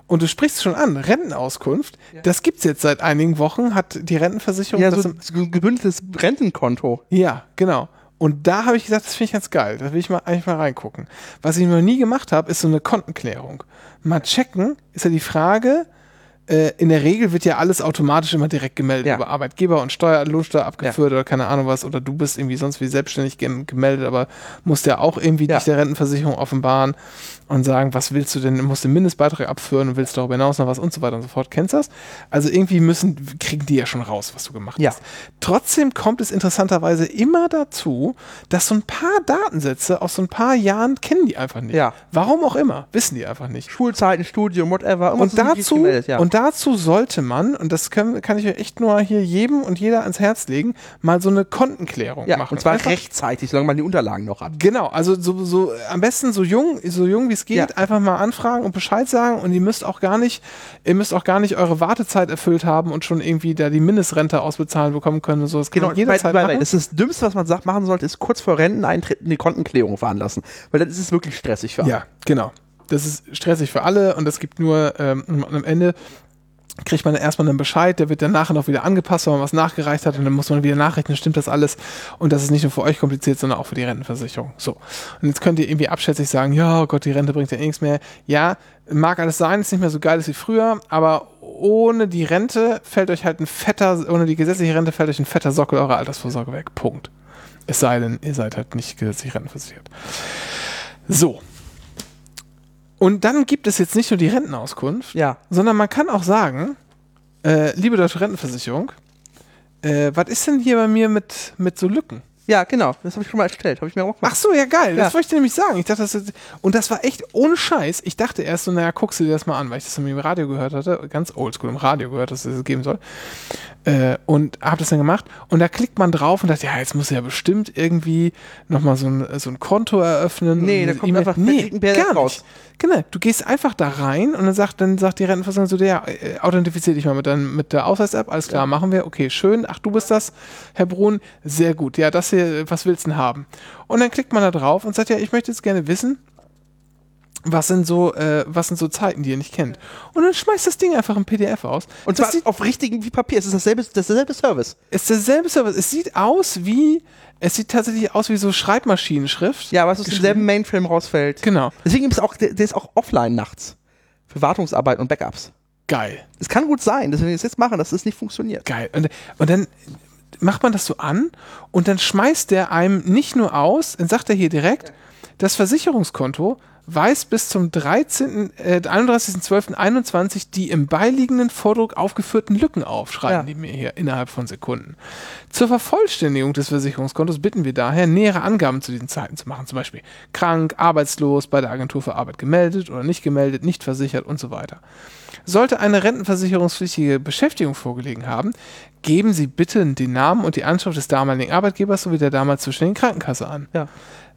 Und du sprichst schon an, Rentenauskunft, das gibt's jetzt seit einigen Wochen, hat die Rentenversicherung Ja, das so im- so ein gebündeltes Rentenkonto. ja, genau. Und da habe ich gesagt, das finde ich ganz geil. Da will ich mal eigentlich mal reingucken. Was ich noch nie gemacht habe, ist so eine Kontenklärung. Mal checken, ist ja die Frage, äh, in der Regel wird ja alles automatisch immer direkt gemeldet Ja. über Arbeitgeber und Steuer, Lohnsteuer abgeführt oder keine Ahnung was. Oder du bist irgendwie sonst wie selbstständig gem- gemeldet, aber musst ja auch irgendwie Ja. dich der Rentenversicherung offenbaren und sagen, was willst du denn, musst den Mindestbeitrag abführen und willst darüber hinaus noch was und so weiter und so fort. Kennst du das? Also irgendwie müssen, kriegen die ja schon raus, was du gemacht Ja. hast. Trotzdem kommt es interessanterweise immer dazu, dass so ein paar Datensätze aus so ein paar Jahren kennen die einfach nicht. Ja. Warum auch immer, wissen die einfach nicht. Schulzeiten, Studium, whatever. Und dazu, ja. und dazu sollte man, und das können, kann ich echt nur hier jedem und jeder ans Herz legen, mal so eine Kontenklärung ja, machen. und zwar Einfach- rechtzeitig, solange man die Unterlagen noch hat. Genau, also so, so am besten so jung, so jung wie es geht, Ja. einfach mal anfragen und Bescheid sagen und ihr müsst auch gar nicht, ihr müsst auch gar nicht eure Wartezeit erfüllt haben und schon irgendwie da die Mindestrente ausbezahlen bekommen können und so. Das Genau, jederzeit weil, machen. das ist das Dümmste, was man sagt, machen sollte, ist kurz vor Renteneintritt eine Kontenklärung veranlassen. Weil dann ist es wirklich stressig für alle. Ja, genau. Das ist stressig für alle und es gibt nur ähm, am Ende kriegt man erstmal einen Bescheid, der wird dann nachher noch wieder angepasst, wenn man was nachgereicht hat und dann muss man wieder nachrechnen, stimmt das alles und das ist nicht nur für euch kompliziert, sondern auch für die Rentenversicherung. So. Und jetzt könnt ihr irgendwie abschätzig sagen, ja, oh Gott, die Rente bringt ja eh nichts mehr. Ja, mag alles sein, ist nicht mehr so geil wie früher, aber ohne die Rente fällt euch halt ein fetter, ohne die gesetzliche Rente fällt euch ein fetter Sockel eurer Altersvorsorge weg. Punkt. Es sei denn, ihr seid halt nicht gesetzlich rentenversichert. So. Und dann gibt es jetzt nicht nur die Rentenauskunft, Ja. sondern man kann auch sagen, Äh, liebe Deutsche Rentenversicherung, äh, was ist denn hier bei mir mit, mit so Lücken? Ja, genau. Das habe ich schon mal erstellt. Habe ich mir auch Ach so, ja geil. Das Ja. wollte ich dir nämlich sagen. Ich dachte, das ist, und das war echt ohne Scheiß. Ich dachte erst so, naja, guckst du dir das mal an, weil ich das im Radio gehört hatte, ganz oldschool im Radio gehört, dass es das geben soll. Äh, und habe das dann gemacht. Und da klickt man drauf und dachte, ja, jetzt muss er ja bestimmt irgendwie nochmal so ein, so ein Konto eröffnen. Nee, da kommt E-Mail- einfach nee, ein raus. nicht. Genau, du gehst einfach da rein und dann sagt, dann sagt die Rentenversicherung so, ja, äh, authentifizier dich mal mit, dein, mit der Ausweis-App, alles klar, machen wir, okay, schön, ach, du bist das, Herr Brun, sehr gut, ja, das hier, was willst du denn haben? Und dann klickt man da drauf und sagt, ja, ich möchte jetzt gerne wissen, was sind so, äh, was sind so Zeiten, die ihr nicht kennt. Und dann schmeißt das Ding einfach im PDF aus. Und das zwar sieht, auf richtigen wie Papier. Es ist dasselbe, das ist derselbe Service. ist derselbe Service. Es sieht aus wie, es sieht tatsächlich aus wie so Schreibmaschinenschrift. Ja, was aus demselben Mainframe rausfällt. Genau. Deswegen gibt es auch, der, der ist auch offline nachts. Für Wartungsarbeit und Backups. Geil. Es kann gut sein, dass wir das jetzt machen, dass das nicht funktioniert. Geil. Und, und dann macht man das so an und dann schmeißt der einem nicht nur aus, dann sagt er hier direkt, das Versicherungskonto weist bis zum 13., äh, 31.12.21 die im beiliegenden Vordruck aufgeführten Lücken auf, schreiben Ja. die mir hier innerhalb von Sekunden. Zur Vervollständigung des Versicherungskontos bitten wir daher, nähere Angaben zu diesen Zeiten zu machen, zum Beispiel krank, arbeitslos, bei der Agentur für Arbeit gemeldet oder nicht gemeldet, nicht versichert und so weiter. Sollte eine rentenversicherungspflichtige Beschäftigung vorgelegen haben, geben Sie bitte den Namen und die Anschrift des damaligen Arbeitgebers sowie der damals zuständigen Krankenkasse an. Ja.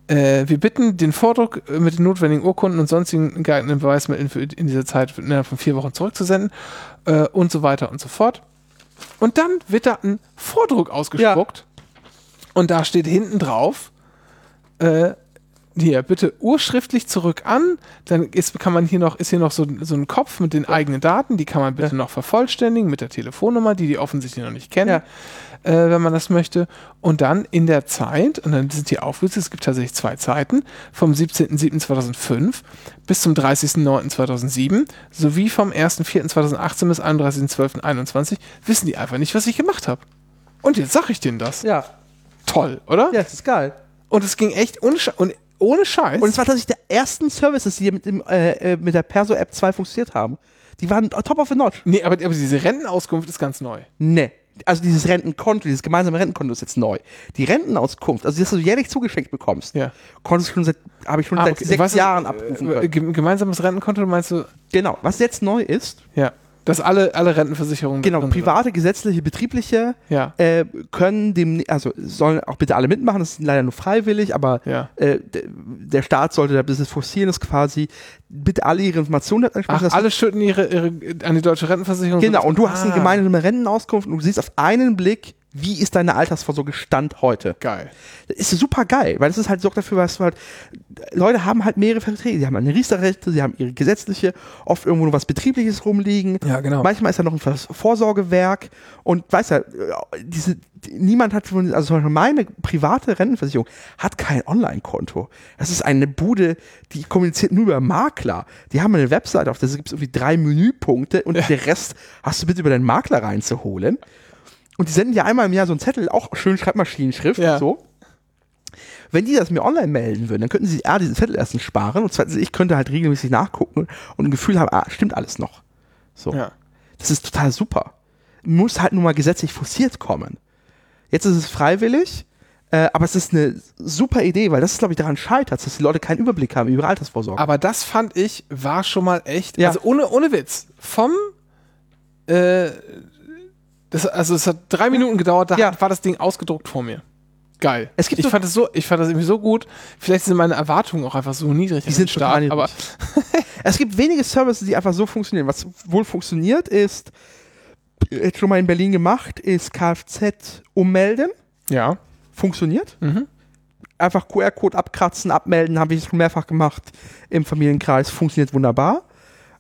Äh, wir bitten, den Vordruck äh, mit den notwendigen Urkunden und sonstigen geeigneten Beweismitteln für in dieser Zeit innerhalb von vier Wochen zurückzusenden äh, und so weiter und so fort. Und dann wird da ein Vordruck ausgespuckt. Und da steht hinten drauf, äh, hier, bitte urschriftlich zurück an. Dann ist, kann man hier noch, ist hier noch so, so ein Kopf mit den eigenen Daten, die kann man bitte noch vervollständigen mit der Telefonnummer, die die offensichtlich noch nicht kennen, äh, wenn man das möchte. Und dann in der Zeit, und dann sind die aufgelistet, es gibt tatsächlich zwei Zeiten, vom 17.07.2005 bis zum 30.09.2007 sowie vom 1.04.2018 bis 31.12.21 wissen die einfach nicht, was ich gemacht habe. Und jetzt sage ich denen das. Ja. Toll, oder? Ja, das ist geil. Und es ging echt ohne, und ohne Scheiß. Und es war tatsächlich der ersten Services, die mit, dem, äh, äh, mit der Perso-App 2 funktioniert haben. Die waren top of the notch. nee, aber, aber diese Rentenauskunft ist ganz neu. Nee. Also dieses Rentenkonto, dieses gemeinsame Rentenkonto ist jetzt neu. Die Rentenauskunft, also das du jährlich zugeschenkt bekommst, Ja. konntest du schon seit, habe ich schon Ah, seit okay. sechs Was Jahren abrufen Äh, gemeinsames Rentenkonto, meinst du? Genau. Was jetzt neu ist, Ja. Dass alle, alle Rentenversicherungen. genau, drin sind. private, gesetzliche, betriebliche Ja. äh, können dem, also sollen auch bitte alle mitmachen, das ist leider nur freiwillig, aber Ja. äh, der Staat sollte da Business forcieren, ist quasi, bitte alle ihre Informationen Ach, ansprechen. dass- alle schütten ihre, ihre an die deutsche Rentenversicherung. Genau, und du hast eine Ah, gemeinsame Rentenauskunft und du siehst auf einen Blick, wie ist deine Altersvorsorge Stand heute. Geil. Das ist super geil, weil das ist halt sorgt dafür, was halt, Leute haben halt mehrere Verträge. Sie haben eine Riester-Rente, sie haben ihre gesetzliche, oft irgendwo noch was Betriebliches rumliegen. Ja, genau. Manchmal ist da noch ein Vorsorgewerk und weißt du, diese, niemand hat, also zum Beispiel meine private Rentenversicherung hat kein Online-Konto. Das ist eine Bude, die kommuniziert nur über Makler. Die haben eine Webseite, auf der gibt es irgendwie drei Menüpunkte und der Rest hast du bitte über deinen Makler reinzuholen. Und die senden ja einmal im Jahr so einen Zettel, auch schön Schreibmaschinenschrift Ja. so. Wenn die das mir online melden würden, dann könnten sie A, diesen Zettel erstens sparen und zweitens, ich könnte halt regelmäßig nachgucken und ein Gefühl haben, ah, stimmt alles noch. So. Ja. Das ist total super. Muss halt nur mal gesetzlich forciert kommen. Jetzt ist es freiwillig, äh, aber es ist eine super Idee, weil das ist, glaube ich, daran scheitert, dass die Leute keinen Überblick haben über ihre Altersvorsorge. Aber das fand ich, war schon mal echt, Ja. also ohne, ohne Witz, vom, äh, das, also es hat drei Minuten gedauert, da Ja. war das Ding ausgedruckt vor mir. Geil. Es gibt ich so- fand das so, ich fand das irgendwie so gut. Vielleicht sind meine Erwartungen auch einfach so niedrig. Die sind stark, total aber Es gibt wenige Services, die einfach so funktionieren. Was wohl funktioniert, ist, jetzt schon mal in Berlin gemacht, ist Kfz ummelden. ja. Funktioniert. Mhm. Einfach QR-Code abkratzen, abmelden, habe ich schon mehrfach gemacht im Familienkreis. Funktioniert wunderbar.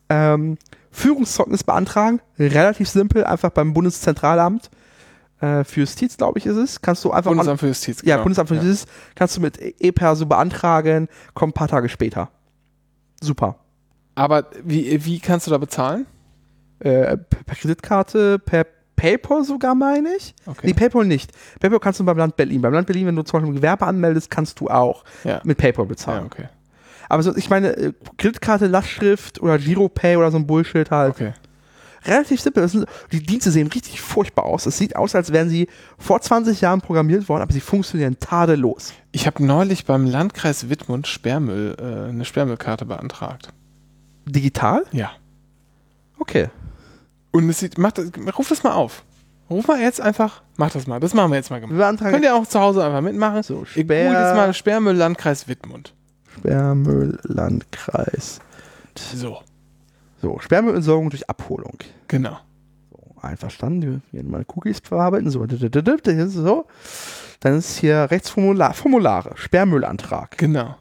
Ähm, Führungszeugnis beantragen, relativ simpel, einfach beim Bundeszentralamt äh, für Justiz, glaube ich, ist es. Kannst du einfach Bundesamt für Justiz. ja, genau. Bundesamt für Justiz kannst du mit E-Perso beantragen, kommt ein paar Tage später. Super. Aber wie, wie kannst du da bezahlen? Äh, per Kreditkarte, per PayPal sogar, meine ich. Okay. Nee, PayPal nicht. PayPal kannst du beim Land Berlin. Beim Land Berlin, wenn du zum Beispiel Gewerbe anmeldest, kannst du auch Ja. mit PayPal Ja, bezahlen. okay. Aber so, ich meine, äh, Kreditkarte, Lastschrift oder Giropay oder so ein Bullshit halt. Okay. relativ simpel. Sind, die Dienste sehen richtig furchtbar aus. Es sieht aus, als wären sie vor 20 Jahren programmiert worden, aber sie funktionieren tadellos. Ich habe neulich beim Landkreis Wittmund Sperrmüll, äh, eine Sperrmüllkarte beantragt. Digital? Ja. Okay. Und es sieht, mach das, ruf das mal auf. Ruf mal jetzt einfach, mach das mal. Das machen wir jetzt mal beantragen Könnt ihr auch zu Hause einfach mitmachen. so Ihr googelt jetzt Sperr, mal Sperrmüll Landkreis Wittmund. Sperrmülllandkreis. So, So, Sperrmüllentsorgung durch Abholung. genau. So, einverstanden. Wir werden mal Cookies verarbeiten. So, so. Dann ist hier rechts Formular, Formulare, Sperrmüllantrag. Genau.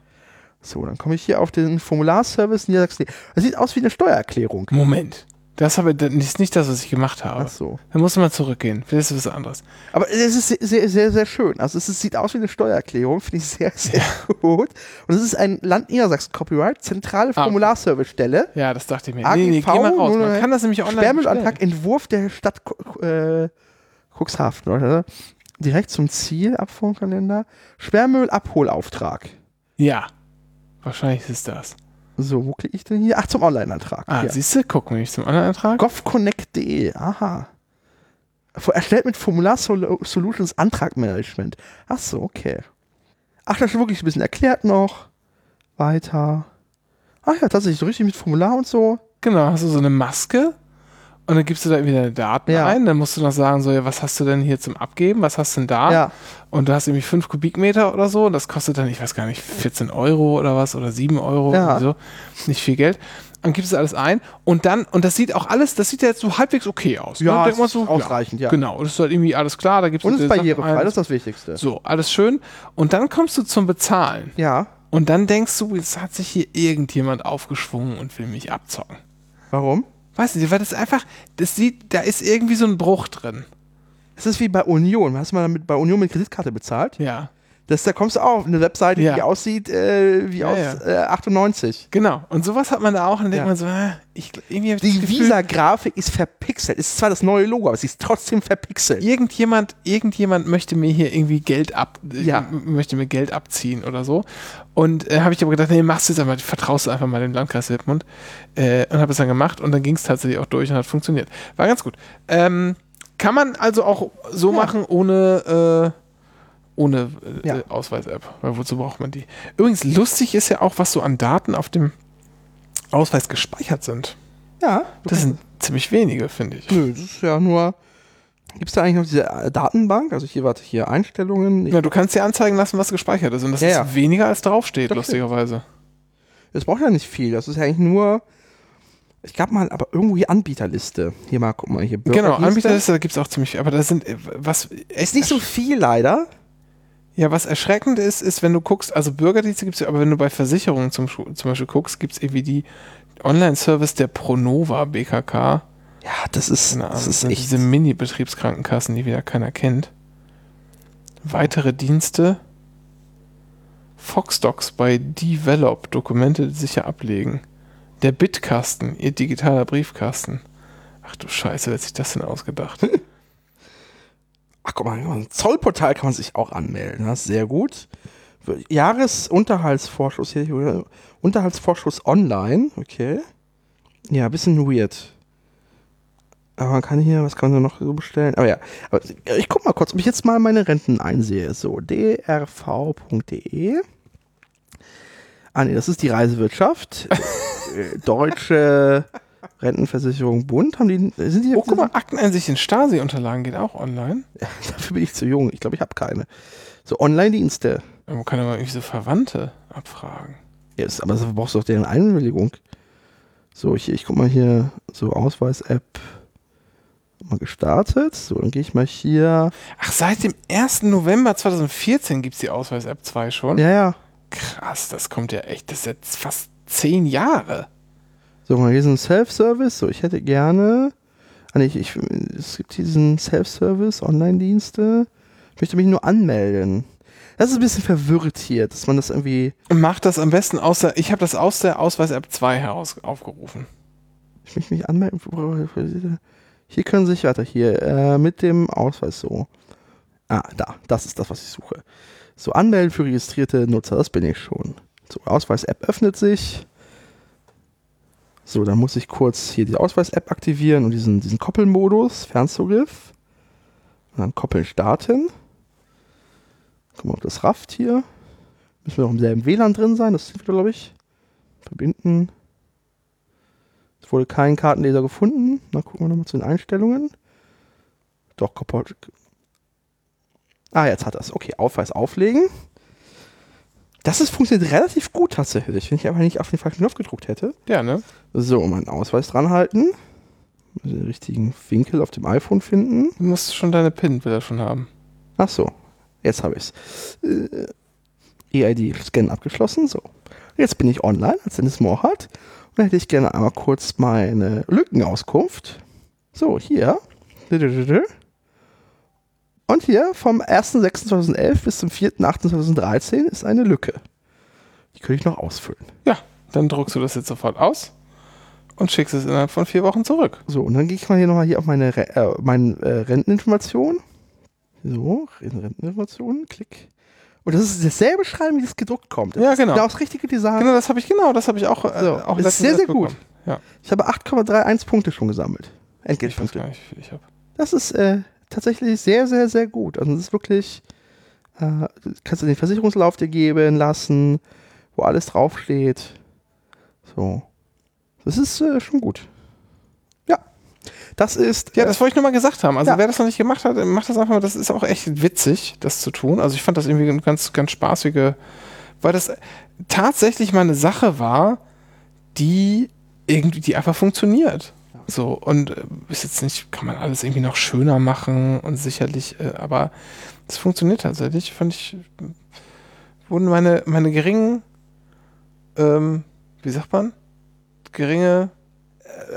So, dann komme ich hier auf den Formularservice Niedersachsen. Das sieht aus wie eine Steuererklärung. Moment. Das, habe, das ist nicht das, was ich gemacht habe. Ach so. Da musst du mal zurückgehen. Vielleicht ist es was anderes. Aber es ist sehr, sehr, sehr, schön. Also es ist, sieht aus wie eine Steuererklärung, finde ich sehr, sehr gut. Und es ist ein Land Niedersachsen Copyright, zentrale Ah. Formularservicestelle. Ja, das dachte ich mir. AGV, nee, nee, geh mal raus. Man kann das nämlich online Sperrmüllantrag. Entwurf der Stadt äh, Cuxhaven, oder? Direkt zum Ziel, Abfuhrkalender. Sperrmüllabholauftrag. Ja. Wahrscheinlich ist das. So, wo klicke ich denn hier? Ach, zum Online-Antrag. Ah, siehst du? Guck mal nicht zum anderen Antrag. govconnect.de, aha. Erstellt mit Formular Sol Solutions Antragmanagement. Ach so, okay. Ach, das ist wirklich ein bisschen erklärt noch. Weiter. Ach ja, tatsächlich so richtig mit Formular und so. Genau, hast du so eine Maske und dann gibst du da irgendwie deine Daten Ja. ein. Dann musst du noch sagen, so, ja, was hast du denn hier zum Abgeben? Was hast du denn da? Ja. Und du hast irgendwie 5 Kubikmeter oder so. Und das kostet dann, ich weiß gar nicht, 14 Euro oder was oder 7 Euro Ja. so. Nicht viel Geld. Dann gibst du alles ein und dann, und das sieht auch alles, das sieht ja jetzt so halbwegs okay aus. Ja, ne? Mal ist so, ausreichend, ja. Genau, das ist halt irgendwie alles klar. Da gibst Und es ist barrierefrei, das ist das Wichtigste. So, alles schön. Und dann kommst du zum Bezahlen. Ja. Und dann denkst du, jetzt hat sich hier irgendjemand aufgeschwungen und will mich abzocken. Warum? Weißt du, weil das einfach, das sieht, da ist irgendwie so ein Bruch drin. Es ist wie bei Union. Hast du mal damit bei Union mit Kreditkarte bezahlt? Ja, Das, da kommst du auch auf eine Webseite, Ja. die aussieht äh, wie Ja, aus ja. Äh, 98. genau. Und sowas hat man da auch und dann denkt Ja. man so, äh, ich, irgendwie Die Visa-Grafik ist verpixelt. Es ist zwar das neue Logo, aber sie ist trotzdem verpixelt. irgendjemand, irgendjemand möchte mir hier irgendwie Geld ab, Ja. m- möchte mir Geld abziehen oder so. Und äh, habe ich aber gedacht, nee, machst du jetzt einfach, vertraust du einfach mal dem Landkreis Wittmund. Äh, und habe es dann gemacht und dann ging es tatsächlich auch durch und hat funktioniert. War ganz gut. Ähm, kann man also auch so Ja. machen ohne, äh, ohne äh, Ja. Ausweis-App. Weil wozu braucht man die? Übrigens, lustig ist ja auch, was so an Daten auf dem Ausweis gespeichert sind. Ja. Das sind ziemlich wenige, finde ich. Nö, das ist ja nur. Gibt es da eigentlich noch diese äh, Datenbank? Also hier, warte, hier Einstellungen. Ja, du kannst dir anzeigen lassen, was gespeichert ist. Und das Ja, ist ja. weniger als draufsteht, Das lustigerweise. Das braucht ja nicht viel. Das ist ja eigentlich nur. Ich gab mal, aber irgendwo hier Anbieterliste. Hier mal, guck mal, hier Genau. Anbieterliste, da gibt es auch ziemlich, aber da sind, äh, was, Ist nicht so viel leider. Ja, was erschreckend ist, ist, wenn du guckst, also Bürgerdienste gibt es ja, aber wenn du bei Versicherungen zum, zum Beispiel guckst, gibt es irgendwie die Online-Service der Pronova BKK. Ja, das ist, Ahnung, das ist sind echt. diese Mini-Betriebskrankenkassen, die wieder keiner kennt. Weitere Dienste. Foxdocs bei Develop, Dokumente sicher ablegen. Der Bitkasten, ihr digitaler Briefkasten. Ach du Scheiße, wer hat sich das denn ausgedacht? Ach guck mal, ein Zollportal kann man sich auch anmelden. Das ist sehr gut. Jahresunterhaltsvorschuss hier, Unterhaltsvorschuss online, okay. Ja, bisschen weird. Aber man kann hier, was kann man da noch so bestellen? Aber ja, aber ich guck mal kurz, ob ich jetzt mal meine Renten einsehe. So, drv.de. Ah nee, das ist die Reisenwirtschaft. Äh, Deutsche Rentenversicherung Bund. Haben die, sind die Oh, guck mal, Akteneinsicht in Stasi-Unterlagen geht auch online. Dafür bin ich zu jung. Ich glaube, ich habe keine. So Online-Dienste. Ja, Man kann aber irgendwie so Verwandte abfragen. Yes, aber dafür brauchst du doch deren Einwilligung. So, ich, ich guck mal hier, so Ausweis-App mal gestartet. So, dann gehe ich mal hier. Ach, seit dem 1. November 2014 gibt es die Ausweis-App 2 schon. Ja, ja. Krass, das kommt ja echt, das ist jetzt fast zehn Jahre. So, hier ist ein Self-Service. So, ich hätte gerne. Ah, nee, ich, ich, es gibt diesen Self-Service, Online-Dienste. Ich möchte mich nur anmelden. Das ist ein bisschen verwirrt hier, dass man das irgendwie. Macht das am besten aus der, ich habe das aus der Ausweis-App 2 heraus aufgerufen. Ich möchte mich anmelden. Hier können Sie sich weiter hier äh, mit dem Ausweis so. Ah, da, das ist das, was ich suche. So, anmelden für registrierte Nutzer, das bin ich schon. So, Ausweis-App öffnet sich. So, dann muss ich kurz hier die Ausweis-App aktivieren und diesen, diesen Koppelmodus, Fernzugriff. Und dann Koppeln starten. Gucken wir, ob das rafft hier. Müssen wir noch im selben WLAN drin sein, das sind wir, glaube ich. Verbinden. Es wurde kein Kartenleser gefunden. Dann gucken wir nochmal zu den Einstellungen. Doch, Koppel. Ah, jetzt hat es. Okay, Aufweis auflegen. Das ist, funktioniert relativ gut tatsächlich, wenn ich einfach nicht auf den falschen Knopf gedruckt hätte. Ja, ne? So, meinen Ausweis dran halten. Den richtigen Winkel auf dem iPhone finden. Du musst schon deine PIN will er schon haben. Ach so, jetzt habe ich es. Äh, EID-Scan abgeschlossen. So, jetzt bin ich online als Dennis Mohrhardt. Und dann hätte ich gerne einmal kurz meine Lückenauskunft. So, hier. Und hier vom 1.6.2011 bis zum 4.8.2013 ist eine Lücke. Die könnte ich noch ausfüllen. Ja, dann druckst du das jetzt sofort aus und schickst es innerhalb von vier Wochen zurück. So, und dann gehe ich mal hier nochmal hier auf meine, Re äh, meine äh, Renteninformation. So, Renteninformationen, klick. Und das ist dasselbe Schreiben, wie das gedruckt kommt. Das Ja, genau. Genau das richtige Design. Genau, das habe ich genau, das habe ich auch, äh, So, auch das ist sehr, sehr gut. Ja, Ich habe 8,31 Punkte schon gesammelt. ich weiß Entgeltpunkte. gar nicht, wie viel ich habe. Das ist äh, tatsächlich sehr, sehr, sehr gut. Also das ist wirklich, äh, kannst du den Versicherungslauf dir geben lassen, wo alles draufsteht. So. Das ist äh, schon gut. Ja. Das ist. Ja, äh, das wollte ich nur mal gesagt haben. Also Ja. wer das noch nicht gemacht hat, macht das einfach mal. Das ist auch echt witzig, das zu tun. Also ich fand das irgendwie eine ganz, ganz spaßige, weil das tatsächlich mal eine Sache war, die irgendwie, die einfach funktioniert. So, und äh, ist jetzt nicht, kann man alles irgendwie noch schöner machen und sicherlich, äh, aber es funktioniert tatsächlich. Fand ich, wurden meine, meine geringen, ähm, wie sagt man? Geringe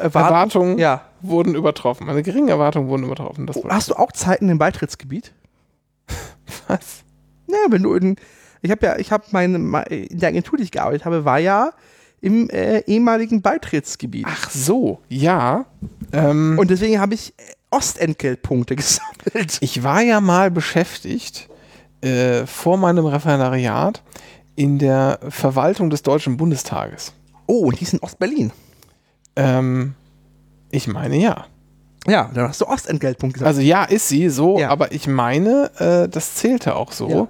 Erwartung- Erwartungen ja. wurden übertroffen. Meine geringen Erwartungen wurden übertroffen. Das Oh, hast du auch Zeiten im Beitrittsgebiet? was? Ja, wenn du in, ich habe ja, ich habe meine, me- in der Agentur, die ich gearbeitet habe, war ja im äh, ehemaligen Beitrittsgebiet. Ach so, ja. Ähm, Und deswegen habe ich äh, Ostentgeltpunkte gesammelt. ich war ja mal beschäftigt äh, vor meinem Referendariat in der Verwaltung des Deutschen Bundestages. Oh, und die ist in Ostberlin. Ähm, ich meine ja. Ja, dann hast du Ostentgeltpunkte gesammelt. Also ja, ist sie so, Ja. aber ich meine, äh, das zählte auch so. Ja.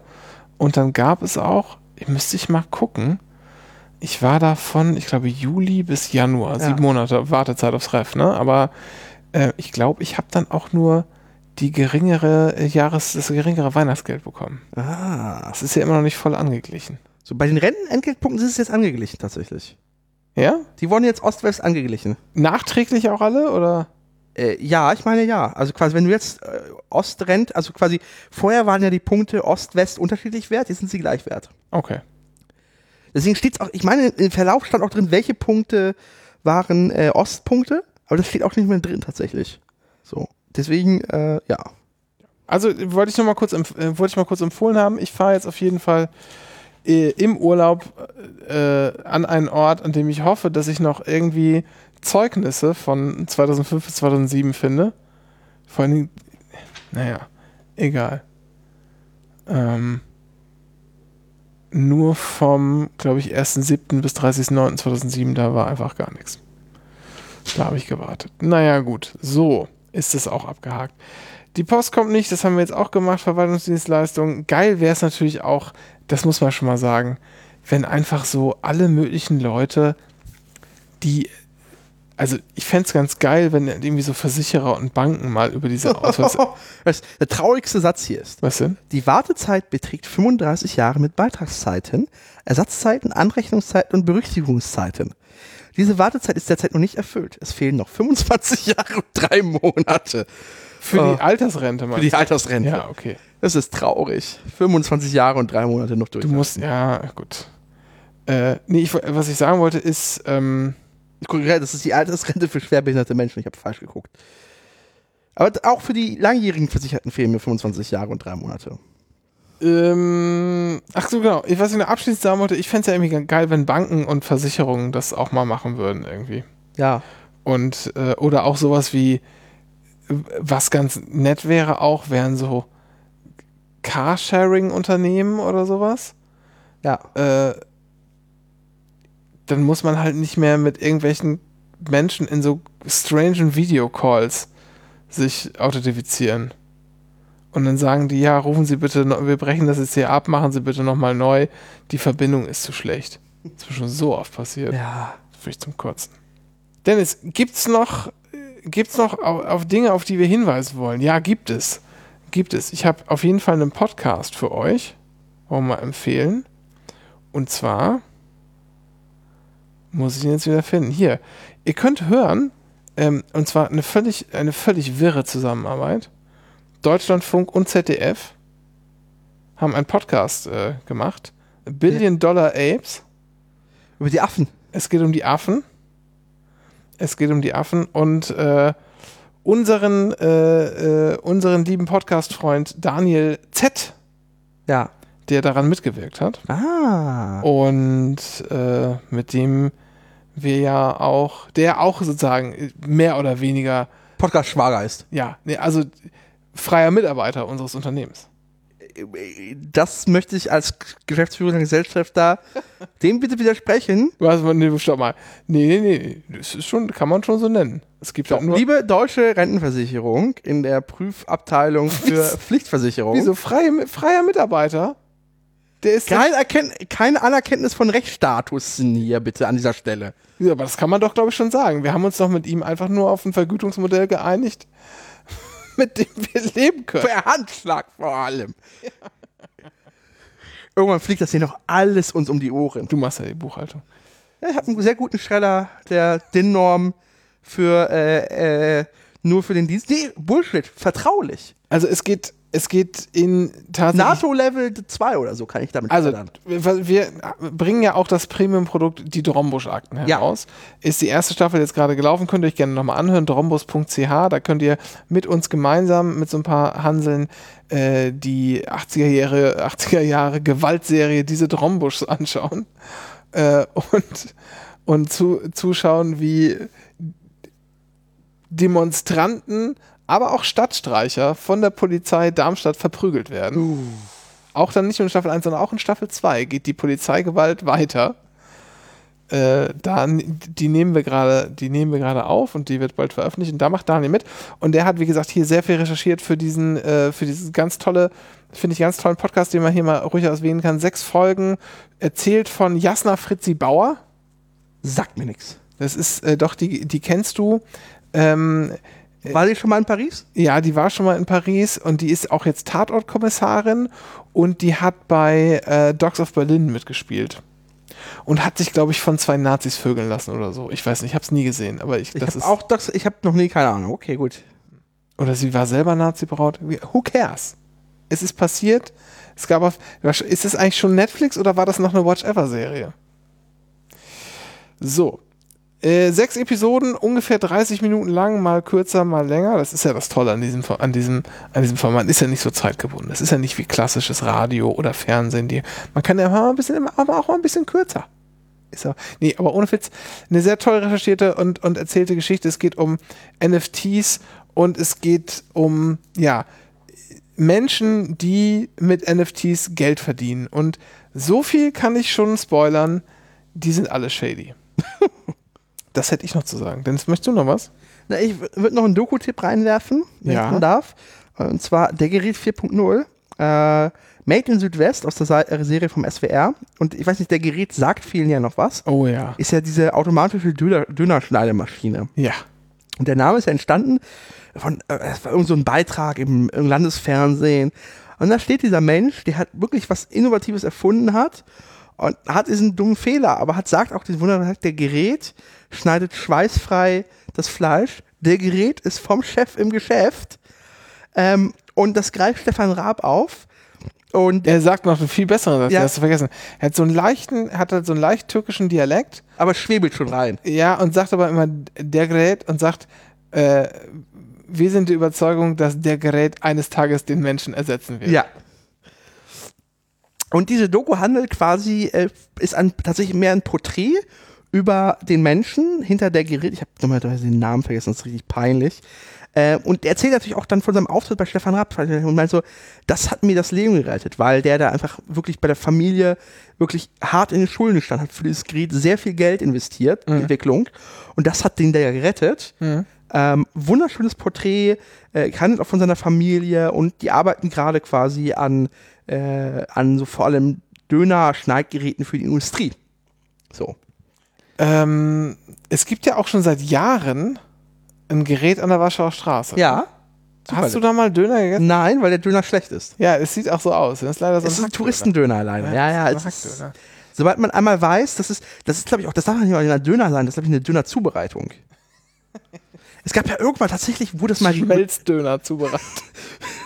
Und dann gab es auch, müsste ich mal gucken, ich war da von, ich glaube, Juli bis Januar, Ja. sieben Monate Wartezeit aufs Ref, ne? Aber äh, ich glaube, ich habe dann auch nur die geringere äh, Jahres, das geringere Weihnachtsgeld bekommen. ah. Das ist ja immer noch nicht voll angeglichen. So, bei den Rentenentgeltpunkten ist es jetzt angeglichen tatsächlich. Ja? Die wurden jetzt Ost-West angeglichen. Nachträglich auch alle oder? Äh, ja, ich meine ja. Also quasi, wenn du jetzt äh, Ostrent, also quasi, vorher waren ja die Punkte Ost-West unterschiedlich wert, jetzt sind sie gleich wert. Okay. Deswegen steht auch, ich meine, im Verlauf stand auch drin, welche Punkte waren äh, Ostpunkte, aber das steht auch nicht mehr drin tatsächlich. So. Deswegen, äh, ja. Also wollte ich noch mal kurz, äh, wollte ich mal kurz empfohlen haben. Ich fahre jetzt auf jeden Fall äh, im Urlaub äh, an einen Ort, an dem ich hoffe, dass ich noch irgendwie Zeugnisse von 2005 bis 2007 finde. Vor allen Dingen, naja, egal. Ähm, nur vom, glaube ich, 1.7. bis 30.09.2007, da war einfach gar nichts. Da habe ich gewartet. Naja, gut, so ist es auch abgehakt. Die Post kommt nicht, das haben wir jetzt auch gemacht, Verwaltungsdienstleistung. Geil wäre es natürlich auch, das muss man schon mal sagen, wenn einfach so alle möglichen Leute, die, also ich fände es ganz geil, wenn irgendwie so Versicherer und Banken mal über diese Ausweis. Das, der traurigste Satz hier ist. Was denn? Die Wartezeit beträgt 35 Jahre mit Beitragszeiten, Ersatzzeiten, Anrechnungszeiten und Berücksichtigungszeiten. Diese Wartezeit ist derzeit noch nicht erfüllt. Es fehlen noch 25 Jahre und drei Monate Für Oh. die Altersrente für meinst die du? Altersrente. Ja, okay. Das ist traurig. 25 Jahre und drei Monate noch durch. Du musst, ja, gut. Äh, nee, ich, was ich sagen wollte ist, ähm, Ich gucke gerade, das ist die Altersrente für schwerbehinderte Menschen. Ich habe falsch geguckt. Aber auch für die langjährigen Versicherten fehlen mir 25 Jahre und drei Monate. Ähm, ach so, genau. Ich, was ich noch abschließend sagen wollte, ich fände es ja irgendwie geil, wenn Banken und Versicherungen das auch mal machen würden irgendwie. Ja. Und, äh, oder auch sowas wie, was ganz nett wäre auch, wären so Carsharing-Unternehmen oder sowas. Ja. Äh, dann muss man halt nicht mehr mit irgendwelchen Menschen in so strangen Videocalls sich authentifizieren. Und dann sagen die, ja, rufen Sie bitte, noch, wir brechen das jetzt hier ab, machen Sie bitte nochmal neu. Die Verbindung ist zu schlecht. Das ist schon so oft passiert. Ja. Für ich zum Kotzen. Dennis, gibt's noch, gibt's noch auf, auf Dinge, auf die wir hinweisen wollen? Ja, gibt es. Gibt es. Ich habe auf jeden Fall einen Podcast für euch. Wollen wir mal empfehlen. Und zwar muss ich ihn jetzt wieder finden. Hier, ihr könnt hören, ähm, und zwar eine völlig, eine völlig wirre Zusammenarbeit. Deutschlandfunk und ZDF haben einen Podcast äh, gemacht. Billion Dollar Apes. Über die Affen. Es geht um die Affen. Es geht um die Affen und äh, unseren, äh, äh, unseren lieben Podcast-Freund Daniel Z, Ja. Der daran mitgewirkt hat. Ah. Und äh, mit dem wir ja auch, der auch sozusagen mehr oder weniger, Podcast Schwageist. ja, nee, also freier Mitarbeiter unseres Unternehmens. Das möchte ich als geschäftsführender Gesellschafter dem bitte widersprechen. Was, nee, stopp mal. Nee, nee, nee, das ist schon, kann man schon so nennen. Es gibt halt nur, Liebe deutsche Rentenversicherung in der Prüfabteilung für Pflichtversicherung. wieso freie, freier Mitarbeiter? Der ist Kein Erken keine Anerkenntnis von Rechtsstatus hier bitte an dieser Stelle. Ja, aber das kann man doch, glaube ich, schon sagen. Wir haben uns doch mit ihm einfach nur auf ein Vergütungsmodell geeinigt, mit dem wir leben können. Per Handschlag vor allem. Irgendwann fliegt das hier noch alles uns um die Ohren. Du machst ja die Buchhaltung. Ja, ich habe einen sehr guten Schredder, der DIN-Norm für äh, äh, nur für den Dienst. Nee, Bullshit, vertraulich. Also es geht, es geht in tatsächlich. NATO-Level 2 oder so kann ich damit Also schreddern. wir, bringen ja auch das Premium-Produkt, die Drombusch-Akten Ja. heraus. Ist die erste Staffel jetzt gerade gelaufen, könnt ihr euch gerne nochmal anhören, drombus.ch, da könnt ihr mit uns gemeinsam, mit so ein paar Hanseln, äh, die 80er Jahre, 80er Jahre Gewaltserie diese Drombuschs anschauen äh, und, und zu, zuschauen, wie Demonstranten, aber auch Stadtstreicher von der Polizei Darmstadt verprügelt werden. Auch dann nicht nur in Staffel 1, sondern auch in Staffel 2 geht die Polizeigewalt weiter. Äh, da, die nehmen wir gerade, die nehmen wir gerade auf und die wird bald veröffentlicht und da macht Daniel mit und der hat wie gesagt hier sehr viel recherchiert für diesen, äh, für diesen ganz tolle, finde ich ganz tollen Podcast, den man hier mal ruhig auswählen kann. Sechs Folgen erzählt von Jasna Fritzi Bauer. Sagt mir nichts. Das ist äh, doch die, die kennst du. Ähm, War die schon mal in Paris? ja, die war schon mal in Paris und die ist auch jetzt Tatortkommissarin und die hat bei äh, Dogs of Berlin mitgespielt. Und hat sich, glaube ich, von zwei Nazis vögeln lassen oder so. Ich weiß nicht, ich habe es nie gesehen, aber ich, Ich das habe ist. auch das, ich habe noch nie keine Ahnung. Okay, gut. Oder sie war selber Nazi-Braut. Who cares? Es ist passiert. Es gab auf. Ist es eigentlich schon Netflix oder war das noch eine Watch-Ever-Serie? So. Äh, sechs Episoden, ungefähr 30 Minuten lang, mal kürzer, mal länger. Das ist ja das Tolle an diesem, an diesem, an diesem Format. Ist ja nicht so zeitgebunden. Das ist ja nicht wie klassisches Radio oder Fernsehen. Die, man kann ja mal ein bisschen, aber auch mal ein bisschen kürzer. Ist ja, nee, aber ohne Witz, eine sehr toll recherchierte und, und erzählte Geschichte. Es geht um NFTs und es geht um, ja, Menschen, die mit NFTs Geld verdienen. Und so viel kann ich schon spoilern, die sind alle shady. das hätte ich noch zu sagen. Dennis, möchtest du noch was? Na, ich würde noch einen Doku-Tipp reinwerfen, wenn Ja. ich mal darf. Und zwar der Gerät 4.0. Äh, Made in Südwest aus der äh, Serie vom SWR. Und ich weiß nicht, der Gerät sagt vielen ja noch was. Oh ja. Ist ja diese automatische Döner- Dönerschneidemaschine. Ja. Und der Name ist ja entstanden von, äh, es war irgend so ein Beitrag im, im Landesfernsehen. Und da steht dieser Mensch, der hat wirklich was Innovatives erfunden hat und hat diesen dummen Fehler, aber hat sagt auch diesen wunderbaren, der Gerät schneidet schweißfrei das Fleisch. Der Gerät ist vom Chef im Geschäft. Ähm, und das greift Stefan Raab auf. Und, Er sagt noch einen viel besseren Satz, Ja. hast du vergessen. Er hat so einen leichten, hat halt so einen leicht türkischen Dialekt. aber schwebelt schon rein. Ja, und sagt aber immer der Gerät und sagt, äh, wir sind der Überzeugung, dass der Gerät eines Tages den Menschen ersetzen wird. Ja. Und diese Doku handelt quasi, äh, ist ein, tatsächlich mehr ein Porträt über den Menschen hinter der Gerät, ich habe nochmal den Namen vergessen, das ist richtig peinlich. Äh, und er erzählt natürlich auch dann von seinem Auftritt bei Stefan Rapp und meint so, das hat mir das Leben gerettet, weil der da einfach wirklich bei der Familie wirklich hart in den Schulden stand, hat für dieses Gerät sehr viel Geld investiert, in Mhm. Entwicklung. Und das hat den da ja gerettet. Mhm. Ähm, wunderschönes Porträt, äh, handelt auch von seiner Familie und die arbeiten gerade quasi an, äh, an so vor allem Döner-Schneidgeräten für die Industrie. So. Ähm, es gibt ja auch schon seit Jahren ein Gerät an der Warschauer Straße. Ja. Hast du da mal Döner gegessen? Nein, weil der Döner schlecht ist. Ja, es sieht auch so aus. Das ist leider so Es ist ein. Touristendöner alleine. Ja, ja. das Es ist ein sobald man einmal weiß, das ist, das ist, glaube ich, auch, das darf nicht nur ein Döner sein, das ist, glaube ich, eine Dönerzubereitung. es gab ja irgendwann tatsächlich, wurde es mal Schmelzdöner zubereitet.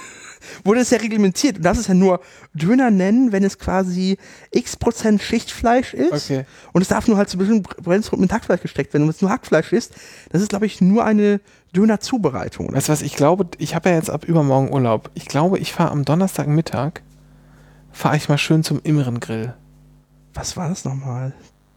wurde es ja reglementiert. Und das ist ja nur Döner nennen, wenn es quasi x Prozent Schichtfleisch ist. Okay. Und es darf nur halt so ein bisschen Brennungsgrund mit Hackfleisch gesteckt werden. Und wenn es nur Hackfleisch ist, das ist, glaube ich, nur eine Dönerzubereitung. Weißt du was, ich glaube, ich habe ja jetzt ab übermorgen Urlaub. Ich glaube, ich fahre am Donnerstagmittag, fahre ich mal schön zum Immeren Grill. Was war das nochmal?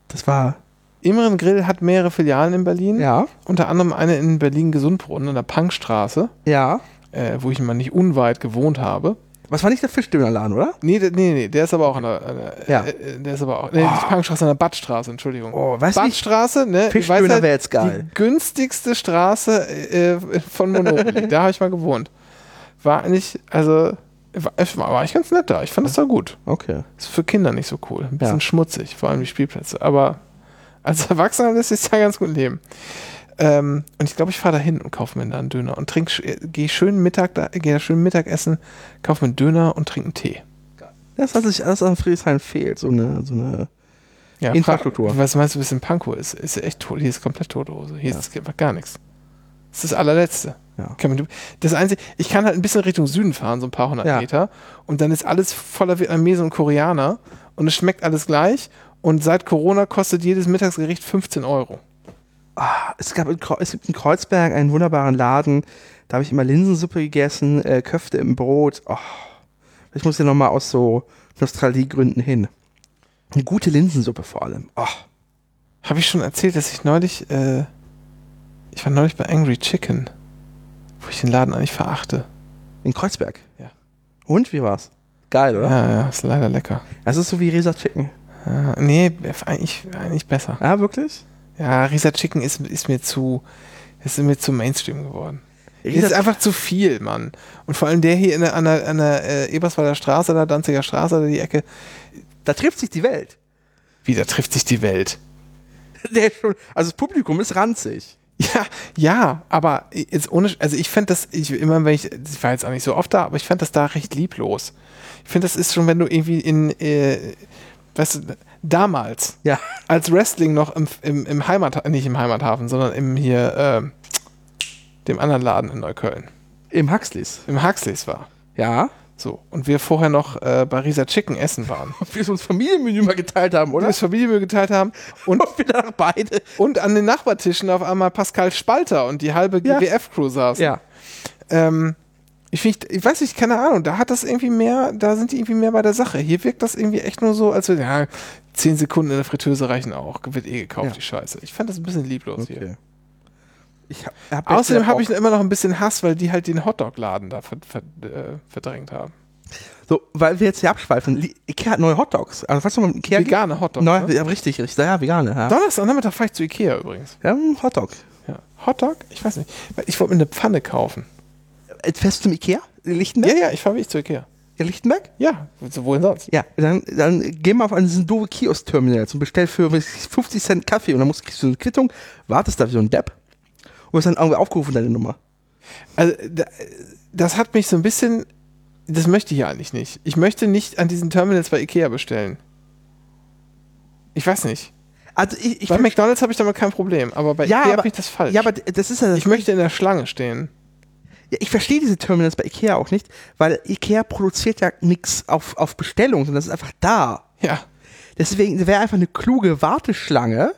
Das war, Immeren Grill hat mehrere Filialen in Berlin. ja, Unter anderem eine in Berlin-Gesundbrunnen, in der Punkstraße, ja. Äh, wo ich mal nicht unweit gewohnt habe. Was war nicht der Fischdönerladen, oder? Nee, nee, nee, der ist aber auch an der, an der Ja. äh, der ist aber auch, nee, die Punkstraße an der Badstraße, Entschuldigung. Oh, weißt du, Badstraße, ne? ich Fischdöner halt, wär jetzt geil. Die günstigste Straße äh, von Monopoly, da habe ich mal gewohnt. War eigentlich, also, war, war eigentlich ganz nett da. Ich fand das da gut. Okay. Ist für Kinder nicht so cool. Ein bisschen Ja. schmutzig, vor allem die Spielplätze. Aber als Erwachsener lässt sich da ganz gut leben. Ähm, und ich glaube, ich fahre da hin und kaufe mir da einen Döner und trink, gehe schön Mittag da, gehe da schön Mittagessen, kaufe mir einen Döner und trinke einen Tee. Das, was sich alles an Friedrichshain fehlt, so eine, so eine Ja, Infrastruktur. fra- Was meinst du, bis in Pankow ist? Ist echt tot. Hier ist komplett tote Hose. Hier ist einfach gar nichts. Das ist das allerletzte. Ja. Das Einzige, ich kann halt ein bisschen Richtung Süden fahren, so ein paar hundert Ja. Meter. Und dann ist alles voller Vietnamesen und Koreaner. Und es schmeckt alles gleich. Und seit Corona kostet jedes Mittagsgericht 15 Euro. Ah, es, gab in, es gibt in Kreuzberg einen wunderbaren Laden, da habe ich immer Linsensuppe gegessen, äh, Köfte im Brot. Oh, ich muss ja nochmal aus so Nostalgiegründen hin. Eine gute Linsensuppe vor allem. Oh, Habe ich schon erzählt, dass ich neulich, äh, ich war neulich bei Angry Chicken, wo ich den Laden eigentlich verachte. in Kreuzberg. Ja. Und, wie war's? Geil, oder? Ja, ja, ist leider lecker. Das ist so wie Resa Chicken. Ja, nee, eigentlich, eigentlich besser. Ja, wirklich? Ja, Risa Chicken ist, ist mir zu, ist mir zu Mainstream geworden. Das Resa ist einfach zu viel, Mann. Und vor allem der hier in der, an der, an der äh, Eberswalder Straße, da Danziger Straße, da die Ecke, da trifft sich die Welt. wieder trifft sich die Welt. Der schon, also das Publikum ist ranzig. Ja, ja, aber jetzt ohne, also ich fände das, ich, immer wenn ich, ich war jetzt auch nicht so oft da, aber ich fand das da recht lieblos. Ich finde, das ist schon, wenn du irgendwie in, äh, weißt du, damals, Ja. als Wrestling noch im, im, im Heimat, nicht im Heimathafen, sondern im hier, äh, dem anderen Laden in Neukölln, Im Huxleys. im Huxleys war. Ja. So, und wir vorher noch äh, bei Risa Chicken essen waren. Ob wir uns Familienmenü mal geteilt haben, Und oder? das Familienmüll geteilt haben und, Und wir danach beide. und an den Nachbartischen auf einmal Pascal Spalter und die halbe Ja. GWF-Crew saßen. Ja. Ähm, ich, find, ich weiß nicht, keine Ahnung, da hat das irgendwie mehr, da sind die irgendwie mehr bei der Sache. Hier wirkt das irgendwie echt nur so, als würde, ja, zehn Sekunden in der Fritteuse reichen auch, wird eh gekauft, Ja. die Scheiße. Ich fand das ein bisschen lieblos hier. Okay. Ich hab, hab Außerdem habe ich immer noch ein bisschen Hass, weil die halt den Hotdog-Laden da ver ver äh, verdrängt haben. So, weil wir jetzt hier abschweifen. Ikea hat neue Hotdogs. Also, du, mal, Ikea Vegane Hotdogs. Neu, ne? ja, richtig, richtig. Ja, vegane. Ja. Donnerstag Nachmittag fahre ich zu Ikea übrigens. Ja, Hotdog. Ja. Hotdog? Ich weiß nicht. Ich wollte mir eine Pfanne kaufen. Äh, Fährst du zum Ikea? In Lichtenberg? Ja, ja, ich fahre wirklich zu Ikea. In Lichtenberg? Ja, wohin sonst? Ja, dann, dann geh mal auf einen diesen doofe Kiosk-Terminal und bestell für 50 Cent Kaffee und dann musst, kriegst du eine Quittung, wartest da wie so ein Depp und wirst dann irgendwie aufgerufen, deine Nummer. Also, da, das hat mich so ein bisschen. Das möchte ich ja eigentlich nicht. Ich möchte nicht an diesen Terminals bei Ikea bestellen. Ich weiß nicht. Also ich, ich bei McDonalds habe ich damit kein Problem, aber bei Ja, Ikea habe ich das falsch. ja, aber das ist ja das ich möchte in der Schlange stehen. Ja, ich verstehe diese Terminals bei Ikea auch nicht, weil Ikea produziert ja nichts auf, auf Bestellung, sondern das ist einfach da. Ja. Deswegen wäre einfach eine kluge Warteschlange,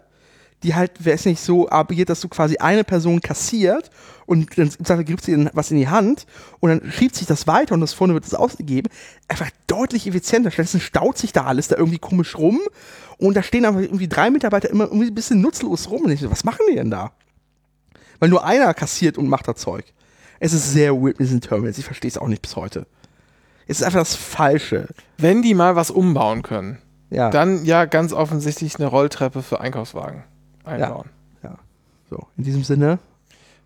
die halt, wäre es nicht so agiert, dass du quasi eine Person kassiert und dann gibst dir was in die Hand und dann schiebt sich das weiter und das vorne wird es ausgegeben. Einfach deutlich effizienter. Stattdessen staut sich da alles da irgendwie komisch rum Und da stehen aber irgendwie drei Mitarbeiter immer irgendwie ein bisschen nutzlos rum. Und ich so, was machen die denn da? Weil nur einer kassiert und macht das Zeug. Es ist sehr weird mit diesen Terminals. Ich verstehe es auch nicht bis heute. Es ist einfach das Falsche. Wenn die mal was umbauen können, Ja. dann ja ganz offensichtlich eine Rolltreppe für Einkaufswagen einbauen. so, in diesem Sinne.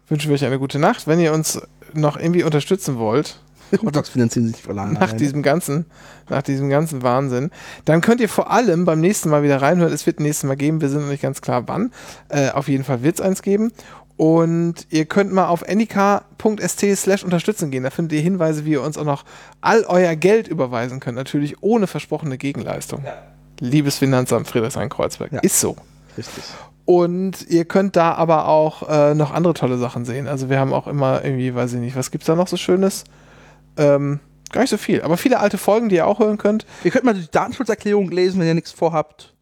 Wünschen wir euch eine gute Nacht. Wenn ihr uns noch irgendwie unterstützen wollt, finanzieren sich verlangen. nach diesem ganzen, nach diesem ganzen Wahnsinn, dann könnt ihr vor allem beim nächsten Mal wieder reinhören. Es wird nächstes Mal geben. Wir sind noch nicht ganz klar wann. Äh, auf jeden Fall wird es eins geben. Und ihr könnt mal auf anyk.st slash unterstützen gehen. Da findet ihr Hinweise, wie ihr uns auch noch all euer Geld überweisen könnt. Natürlich ohne versprochene Gegenleistung. Liebes Finanzamt Friedrichshain-Kreuzberg. Ja. Ist so. Richtig. Und ihr könnt da aber auch äh, noch andere tolle Sachen sehen. Also wir haben auch immer irgendwie, weiß ich nicht, was gibt's da noch so Schönes? Ähm, gar nicht so viel. Aber viele alte Folgen, die ihr auch hören könnt, Ihr könnt mal die Datenschutzerklärung lesen, wenn ihr nichts vorhabt.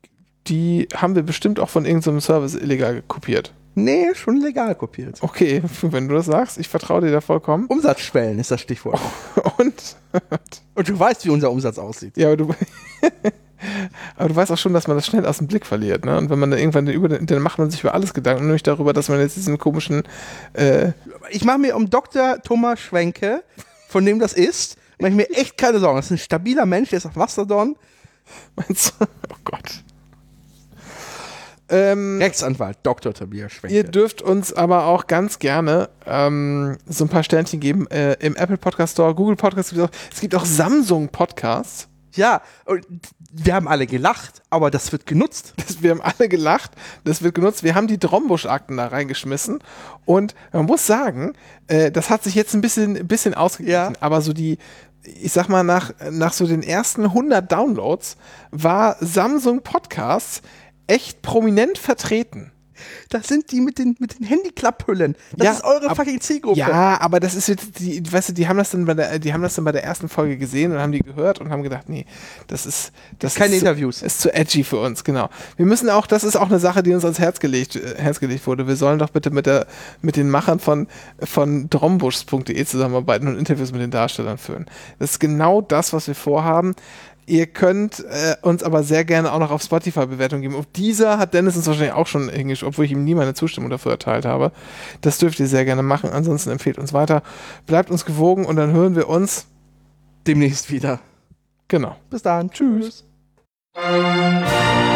die haben wir bestimmt auch von irgendeinem Service illegal kopiert. Nee, schon legal kopiert. Okay, wenn du das sagst, ich vertraue dir da vollkommen. Umsatzschwellen ist das Stichwort. Und Und du weißt, wie unser Umsatz aussieht. ja, aber du, aber du weißt auch schon, dass man das schnell aus dem Blick verliert. Ne? Und wenn man da irgendwann über den Internet macht man sich über alles Gedanken, nämlich darüber, dass man jetzt diesen komischen äh, Ich mache mir um Dr. Thomas Schwenke, von dem das ist, mache ich mir echt keine Sorgen. Das ist ein stabiler Mensch, der ist auf Mastodon. meinst du? Oh Gott. Ähm, Rechtsanwalt, Dr. Tobias Schwenke. Ihr dürft uns aber auch ganz gerne ähm, so ein paar Sternchen geben äh, im Apple Podcast Store, Google Podcast gibt es auch. Es gibt auch Samsung Podcasts. ja, und wir haben alle gelacht, aber das wird genutzt. Das, wir haben alle gelacht, das wird genutzt. Wir haben die Drombusch-Akten da reingeschmissen und man muss sagen, äh, das hat sich jetzt ein bisschen, bisschen ausgeglichen, Ja. aber so die, ich sag mal, nach, nach so den ersten 100 Downloads war Samsung Podcasts echt prominent vertreten. Das sind die mit den, mit den Handyklapphüllen. Das Ja, ist eure ab- fucking Zielgruppe. Ja, aber das ist jetzt, die, weißt du, die haben das dann bei der, die haben das dann bei der ersten Folge gesehen und haben die gehört und haben gedacht, nee, das ist, das Keine ist Interviews. Zu, ist zu edgy für uns, genau. Wir müssen auch, das ist auch eine Sache, die uns ans Herz gelegt, äh, Herz gelegt wurde. Wir sollen doch bitte mit der, mit den Machern von, von drombusch.de zusammenarbeiten und Interviews mit den Darstellern führen. Das ist genau das, was wir vorhaben. Ihr könnt äh, uns aber sehr gerne auch noch auf Spotify Bewertung geben. Auf dieser hat Dennis uns wahrscheinlich auch schon hingeschrieben, obwohl ich ihm nie meine Zustimmung dafür erteilt habe. Das dürft ihr sehr gerne machen. Ansonsten empfehlt uns weiter. Bleibt uns gewogen und dann hören wir uns. Demnächst wieder. Genau. Bis dann. Tschüss. Tschüss.